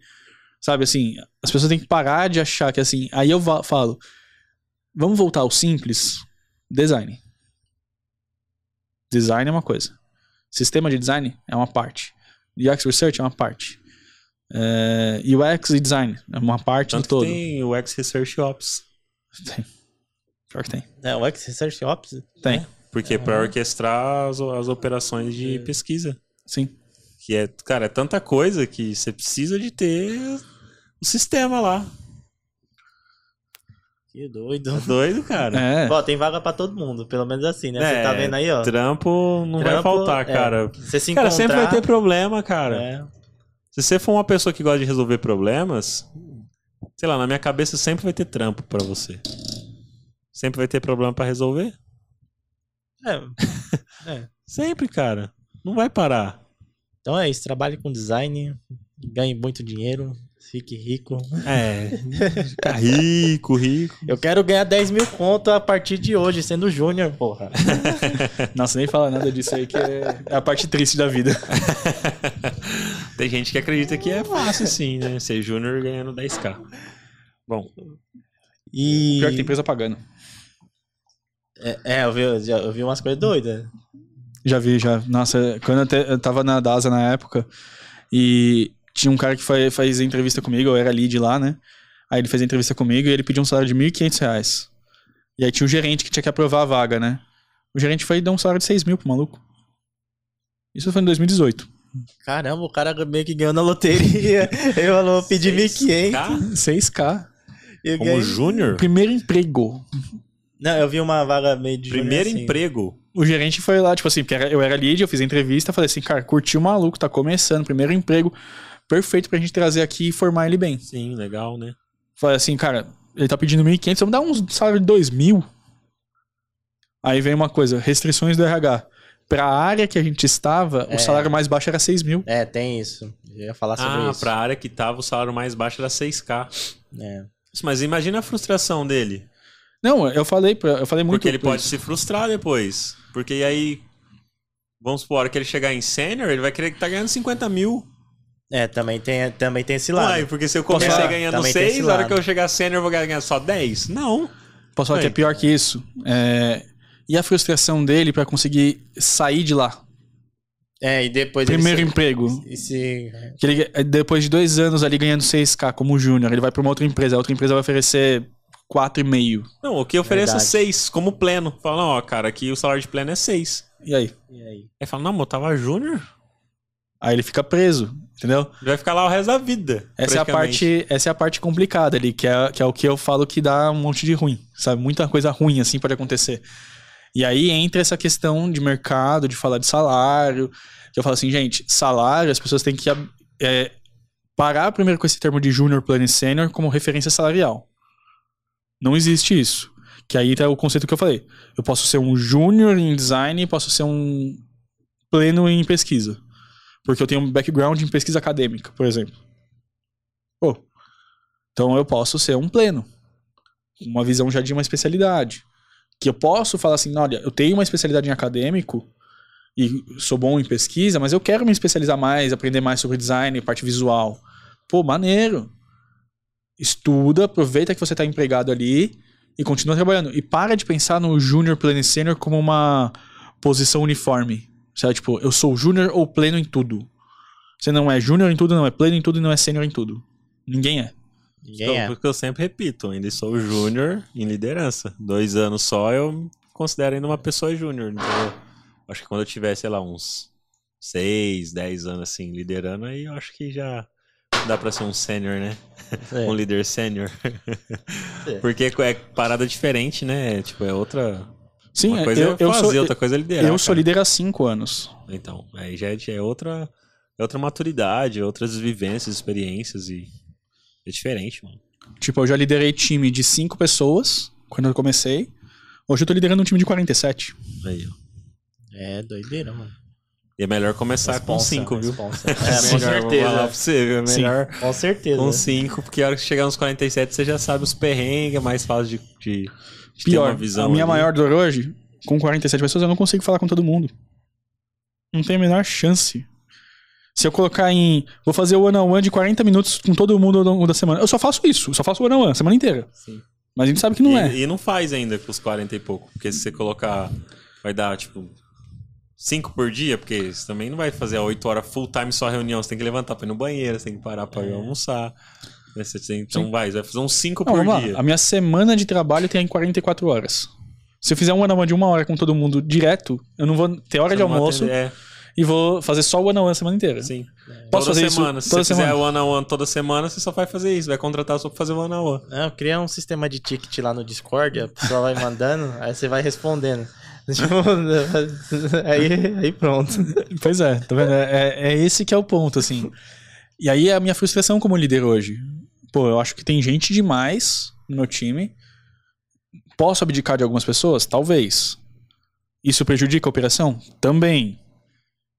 Sabe assim, as pessoas têm que parar de achar que assim. Aí eu falo, Vamos voltar ao simples? Design. Design é uma coisa. Sistema de design é uma parte. UX Research é uma parte. É, UX e design é uma parte Tanto do todo. tem o X Research Ops. Tem. Pior que tem. É, o X Research Ops. Tem. Porque pra orquestrar as, as operações de pesquisa. Sim. Que é, cara, é tanta coisa que você precisa de ter o sistema lá. Que doido. Tá doido, cara? É. Ó, tem vaga pra todo mundo, pelo menos assim, né? Você É, tá vendo aí, ó. Trampo não vai Trampo, faltar, é. cara. Você se Cara, encontrar... sempre vai ter problema, cara. É. Se você for uma pessoa que gosta de resolver problemas, sei lá, na minha cabeça sempre vai ter trampo pra você. Sempre vai ter problema pra resolver? É. Sempre, cara. Não vai parar. Então é isso, trabalhe com design, ganhe muito dinheiro, fique rico. É. Ficar rico, rico. Eu quero ganhar 10 mil conto a partir de hoje, sendo júnior, porra. Nossa, nem fala nada disso aí, que é, é a parte triste da vida. Tem gente que acredita que é fácil sim, né? Ser júnior ganhando 10k. Bom, E... Pior que tem empresa pagando. É, é, eu vi, eu vi umas coisas doidas. Já vi, já. Nossa, quando eu, te- eu tava na DASA na época e tinha um cara que foi, fez entrevista comigo, eu era lead lá, né? Aí ele fez a entrevista comigo e ele pediu um salário de 1.500 reais. E aí tinha o gerente que tinha que aprovar a vaga, né? O gerente foi e deu um salário de 6 mil pro maluco. Isso foi em 2018. Caramba, o cara meio que ganhou na loteria. Eu falou, pedi 1.500. 6K? 6K. e eu Como ganhei- júnior? Primeiro emprego. Não, eu vi uma vaga meio de Primeiro assim. emprego. O gerente foi lá, tipo assim, porque eu era lead, eu fiz a entrevista, falei assim, cara, curti o maluco, tá começando, primeiro emprego, perfeito pra gente trazer aqui e formar ele bem. Sim, legal, né? Falei assim, cara, ele tá pedindo 1.500, vamos dar um salário de 2.000? Aí vem uma coisa, restrições do RH. Pra área que a gente estava, É. o salário mais baixo era 6 mil. É, tem isso. Eu ia falar sobre Ah, isso. pra área que tava, o salário mais baixo era 6k. É. Mas imagina a frustração dele. Não, eu falei, eu falei muito Porque ele pode isso. se frustrar depois. Porque aí, vamos supor, a hora que ele chegar em sênior, ele vai querer que tá ganhando 50 mil. É, também tem, também tem esse lado. Uai, porque se eu comecei ganhando Também tem 6, esse a hora que eu chegar sênior eu vou ganhar só 10? Não. Posso falar que é pior que isso? É, E a frustração dele pra conseguir sair de lá? É, e depois Primeiro ele... emprego. E se... Que ele, depois de dois anos ali ganhando 6k como júnior, ele vai pra uma outra empresa. A outra empresa vai oferecer 4,5. Não, o que ofereça Verdade. 6 como pleno. Fala, não, ó, cara, aqui o salário de pleno é 6. E aí? E aí? Aí fala, não, mas eu tava júnior. Aí ele fica preso, entendeu? Ele vai ficar lá o resto da vida. Essa é, a parte, essa é a parte complicada ali, que é, que é o que eu falo que dá um monte de ruim, sabe? Muita coisa ruim assim pode acontecer. E aí entra essa questão de mercado, de falar de salário. Que eu falo assim, gente, salário, as pessoas têm que é, parar primeiro com esse termo de júnior, plano e sênior como referência salarial. Não existe isso. Que aí tá o conceito que eu falei. Eu posso ser um júnior em design posso ser um pleno em pesquisa. Porque eu tenho um background em pesquisa acadêmica, por exemplo. Pô, então eu posso ser um pleno. Uma visão já de uma especialidade. Que eu posso falar assim, olha, eu tenho uma especialidade em acadêmico e sou bom em pesquisa, mas eu quero me especializar mais, aprender mais sobre design, parte visual. Pô, maneiro. Estuda, aproveita que você está empregado ali e continua trabalhando. E para de pensar no júnior, pleno e sênior como uma posição uniforme. Sabe? Tipo, eu sou júnior ou pleno em tudo. Você não é júnior em tudo, não é pleno em tudo e não é sênior em tudo. Ninguém é. Ninguém Então, é. porque eu sempre repito, ainda sou júnior em liderança. Dois anos só eu me considero ainda uma pessoa júnior. Então, acho que quando eu tiver, sei lá, uns seis, dez anos assim, liderando, aí eu acho que já dá pra ser um sênior, né? É. Um líder sênior. É. Porque é parada diferente, né? Tipo, é outra. Sim, uma coisa eu, é eu fazer, sou, outra coisa é liderar. eu sou cara. líder há cinco anos. Então, aí já é, já é outra, é outra maturidade, outras vivências, experiências e é diferente, mano. Tipo, eu já liderei time de cinco pessoas quando eu comecei. Hoje eu tô liderando um time de 47. Aí, ó. É doideira, mano. E é melhor começar com Responsa, 5, viu? responsa. É, É, com melhor, vou falar pra certeza. você, viu? É Sim. melhor Com certeza. com 5, porque a hora que chegar nos 47 você já sabe os perrengues, é mais fácil de, de, de ter Pior, uma visão. a minha ali. maior dor hoje, com 47 pessoas, eu não consigo falar com todo mundo. Não tem a menor chance. Se eu colocar em. Vou fazer o one on one de 40 minutos com todo mundo ao longo da semana. Eu só faço isso, eu só faço o one on one a semana inteira. Sim. Mas a gente sabe que não e, é. e não faz ainda com os 40 e pouco, porque se você colocar, vai dar tipo 5 por dia, porque você também não vai fazer a 8 horas full time só reunião, você tem que levantar pra ir no banheiro, você tem que parar pra ir almoçar. Né, você tem- então Sim. vai, você vai fazer uns 5 Não, por vamos dia. lá. A minha semana de trabalho tem 44 horas. Se eu fizer um one on one de uma hora com todo mundo direto, eu não vou ter hora Você de almoço atender- É, e vou fazer só o one on one a semana inteira. sim. Posso toda fazer isso semana. Se toda você fizer semana? one on one toda semana, você só vai fazer isso. Vai contratar só pra fazer one on one. Não, cria um sistema de ticket lá no Discord, a pessoa vai mandando, aí você vai respondendo. Tipo, aí, aí pronto. Pois é, tá vendo? É, é- é esse que é o ponto, assim. E aí é a minha frustração como líder hoje. Pô, eu acho que tem gente demais no meu time. Posso abdicar de algumas pessoas? Talvez. Isso prejudica a operação? Também.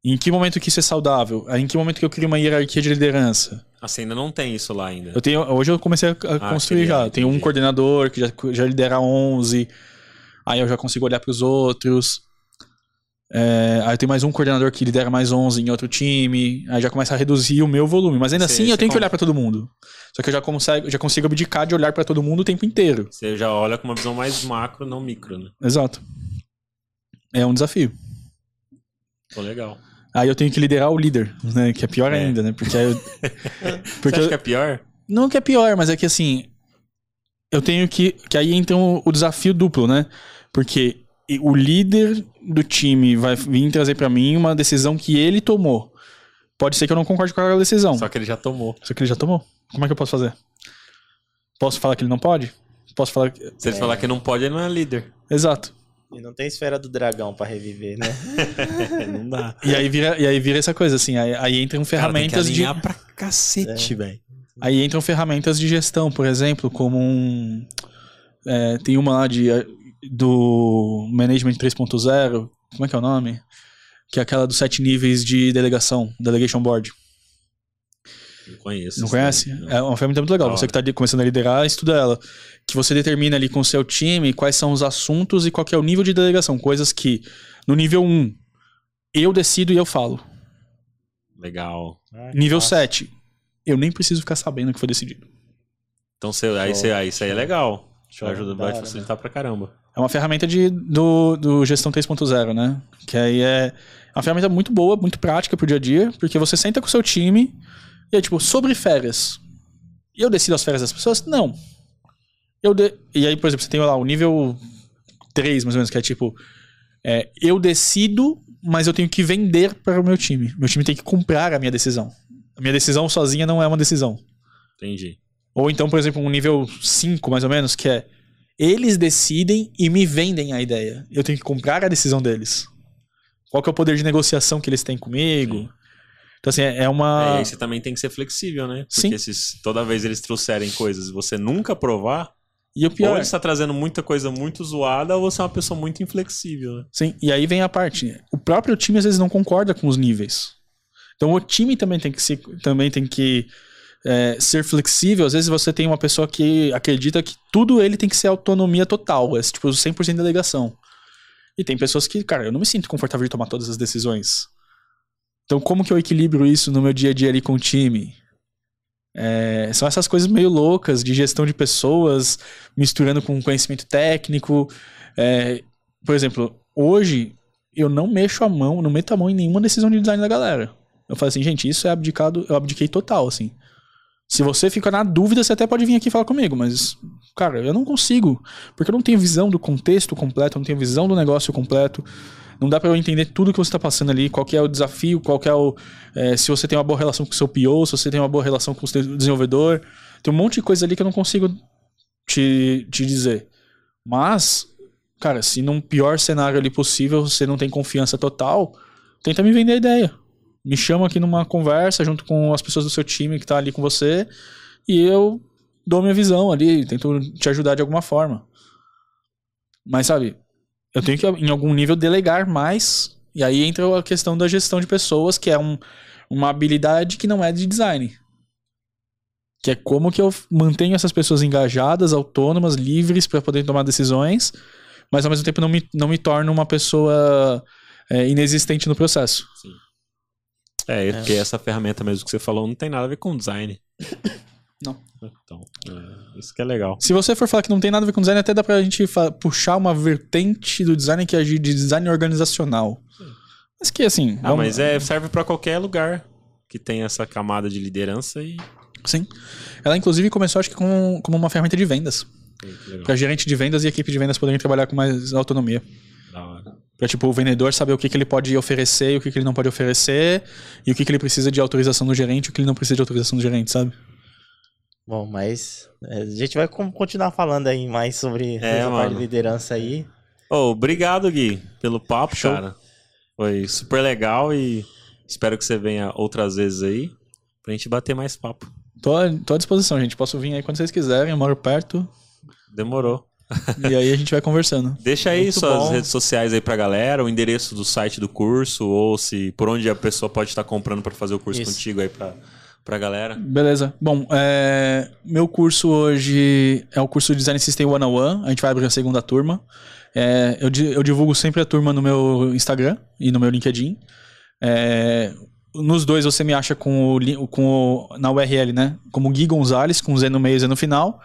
Em que momento que isso é saudável? Em que momento que eu crio uma hierarquia de liderança? Assim, ainda não tem isso lá ainda. Eu tenho, hoje eu comecei a, a construir já. Tenho um coordenador que já, já lidera 11. Aí eu já consigo olhar para os outros. É, aí eu tenho mais um coordenador que lidera mais 11 em outro time. Aí já começa a reduzir o meu volume. Mas ainda Cê- assim eu tenho que olhar para todo mundo. Só que eu já consigo, já consigo abdicar de olhar para todo mundo o tempo inteiro. Você já olha com uma visão mais macro, não micro, né? Exato. É um desafio. Pô, legal. Aí eu tenho que liderar o líder, né? Que é pior É. ainda, né? Porque aí eu, Você porque acha eu- que é pior? Não que é pior, mas é que assim. Eu tenho que. Que aí entra o, desafio duplo, né? Porque o líder do time vai vir trazer pra mim uma decisão que ele tomou. Pode ser que eu não concorde com aquela decisão. Só que ele já tomou. Só que ele já tomou. Como é que eu posso fazer? Posso falar que ele não pode? Posso falar. que- Se ele falar que não pode, ele não é líder. Exato. E não tem esfera do dragão pra reviver, né? não dá. E aí vira, e aí vira essa coisa, assim. Aí, aí entram ferramentas de. alinhar pra cacete, velho. Aí entram ferramentas de gestão, por exemplo, como um. é, tem uma lá de, do Management 3.0. Como é que é o nome? Que é aquela dos sete níveis de delegação, Delegation Board. Não conheço. Não conhece? não. É uma ferramenta muito legal. Da Você que está começando a liderar, estuda ela. Que você determina ali com o seu time quais são os assuntos e qual que é o nível de delegação. Coisas que, no nível 1, eu decido e eu falo. Legal. Nível 7, eu nem preciso ficar sabendo o que foi decidido. Então você, aí, você, aí isso aí é legal. Show. Ajuda, Da vai facilitar pra caramba. É uma ferramenta de, do, do Gestão 3.0, né? Que aí é, É uma ferramenta muito boa, muito prática pro dia a dia, porque você senta com o seu time e é tipo, sobre férias. Eu decido as férias das pessoas? Não. Eu de... E aí, por exemplo, você tem lá o nível 3, mais ou menos, que é tipo, é, eu decido, mas eu tenho que vender para o meu time. Meu time tem que comprar a minha decisão. A minha decisão sozinha não é uma decisão. Entendi. Ou então, por exemplo, um nível 5, mais ou menos, que é eles decidem e me vendem a ideia. Eu tenho que comprar a decisão deles. Qual que é o poder de negociação que eles têm comigo? Sim. Então, assim, é é uma. É, e aí você também tem que ser flexível, né? Porque Sim. se toda vez eles trouxerem coisas e você nunca provar, E o ou pior. ele está trazendo muita coisa muito zoada, ou você é uma pessoa muito inflexível, né? Sim, e aí vem a parte. O próprio time às vezes não concorda com os níveis. Então o time também tem que, se, também tem que é, ser flexível. Às vezes você tem uma pessoa que acredita que tudo ele tem que ser autonomia total, é tipo 100% de delegação. E tem pessoas que, cara, eu não me sinto confortável de tomar todas as decisões. Então como que eu equilibro isso no meu dia a dia ali com o time? É, são essas coisas meio loucas de gestão de pessoas, misturando com conhecimento técnico. É, por exemplo, hoje eu não mexo a mão, não meto a mão em nenhuma decisão de design da galera. Eu falo assim, gente, isso é abdicado, eu abdiquei total, assim. Se você fica na dúvida, você até pode vir aqui falar comigo, mas, cara, eu não consigo. Porque eu não tenho visão do contexto completo, eu não tenho visão do negócio completo. Não dá pra eu entender tudo que você tá passando ali, qual que é o desafio, qual que é o. é, se você tem uma boa relação com o seu PO, se você tem uma boa relação com o seu desenvolvedor. Tem um monte de coisa ali que eu não consigo te, te dizer. Mas, cara, se num pior cenário ali possível você não tem confiança total, tenta me vender a ideia. Me chama aqui numa conversa junto com as pessoas do seu time que tá ali com você e eu dou minha visão ali, tento te ajudar de alguma forma. Mas sabe, eu tenho que em algum nível delegar mais e aí entra a questão da gestão de pessoas, que é um, uma habilidade que não é de design. Que é como que eu mantenho essas pessoas engajadas, autônomas, livres para poder tomar decisões, mas ao mesmo tempo não me, não me torno uma pessoa é, inexistente no processo. É, porque essa ferramenta mesmo que você falou não tem nada a ver com design. Não. Então, é, isso que é legal. Se você for falar que não tem nada a ver com design, até dá pra gente puxar uma vertente do design que é de design organizacional. Mas que assim. Ah, mas é, serve pra qualquer lugar que tem essa camada de liderança e. Sim. Ela inclusive começou, acho que, com, como uma ferramenta de vendas. Pra gerente de vendas e equipe de vendas poderem trabalhar com mais autonomia. Da hora. Pra, tipo, o vendedor saber o que, que ele pode oferecer e o que, que ele não pode oferecer, e o que, que ele precisa de autorização do gerente e o que ele não precisa de autorização do gerente, sabe? Bom, mas é, a gente vai continuar falando aí mais sobre essa parte mano. de liderança aí. Ô, obrigado, Gui, pelo papo, Show. cara. Foi super legal e espero que você venha outras vezes aí pra gente bater mais papo. Tô, tô à disposição, gente. Posso vir aí quando vocês quiserem, eu moro perto. Demorou. e aí a gente vai conversando. Deixa aí Muito suas bom. redes sociais aí pra galera, o endereço do site do curso, ou se por onde a pessoa pode estar comprando pra fazer o curso Isso. contigo aí pra, pra galera. Beleza. Bom, é, meu curso hoje é o curso de Design System 101. A gente vai abrir a segunda turma. É, eu, eu divulgo sempre a turma no meu Instagram e no meu LinkedIn. É, nos dois você me acha com o, com o- na URL, né? Como Gui Gonzalez, com Z no meio e Z no final.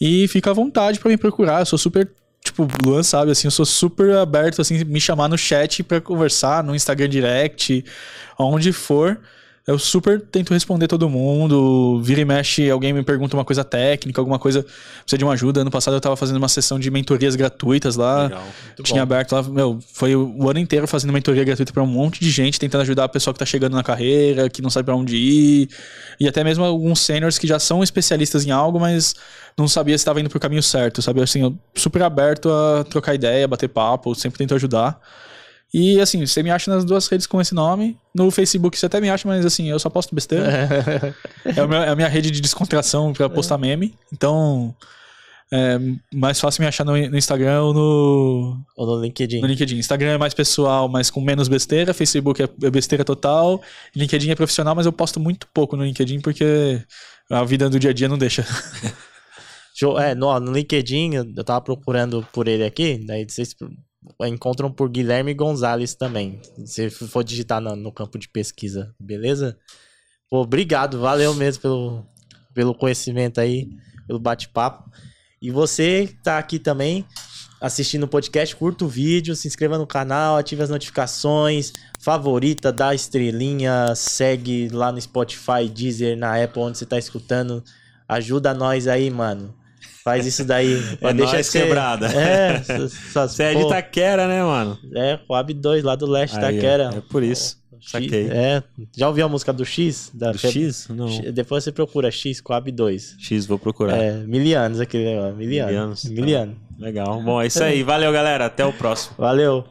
E fica à vontade pra me procurar. Eu sou super. Tipo, Luan sabe, assim, eu sou super aberto, assim, me chamar no chat pra conversar, no Instagram Direct, onde for. Eu super tento responder todo mundo. Vira e mexe, alguém me pergunta uma coisa técnica, alguma coisa, precisa de uma ajuda. Ano passado eu tava fazendo uma sessão de mentorias gratuitas lá. Legal. Tinha bom. aberto lá, meu, foi o ano inteiro fazendo mentoria gratuita pra um monte de gente, tentando ajudar a pessoa que tá chegando na carreira, que não sabe pra onde ir, e até mesmo alguns seniors que já são especialistas em algo, mas não sabia se estava indo pro caminho certo, sabe? Assim, eu super aberto a trocar ideia, bater papo, sempre tento ajudar. E assim, você me acha nas duas redes com esse nome. No Facebook você até me acha, mas assim, eu só posto besteira. é, o meu- é a minha rede de descontração pra postar meme. Então, é mais fácil me achar no, no Instagram ou no, Ou no LinkedIn. no LinkedIn. Instagram é mais pessoal, mas com menos besteira. Facebook é é besteira total. LinkedIn é profissional, mas eu posto muito pouco no LinkedIn porque a vida do dia a dia não deixa. É, no, no LinkedIn, eu eu tava procurando por ele aqui, daí vocês encontram por Guilherme Gonzalez também. Se for digitar no, no campo de pesquisa, beleza? Pô, obrigado, valeu mesmo pelo, pelo conhecimento aí, pelo bate-papo. E você que tá aqui também, assistindo o podcast, curta o vídeo, se inscreva no canal, ative as notificações, favorita, dá estrelinha, segue lá no Spotify, Deezer, na Apple, onde você tá escutando. Ajuda nós aí, mano. Faz isso daí. É Deixa nóis, de ser- quebrada. É, essas Você é de. Itaquera, né, mano? É, Coab 2, lá do leste Aí, Itaquera. É por isso. Saquei. É, já ouviu a música do X? Da Do Fe- X? Não. X- Depois você procura X Coab 2. X, vou procurar. É, milianos aquele negócio. Milianos. Milianos, tá. Miliano. Legal. Bom, é isso aí. Valeu, galera. Até o próximo. Valeu.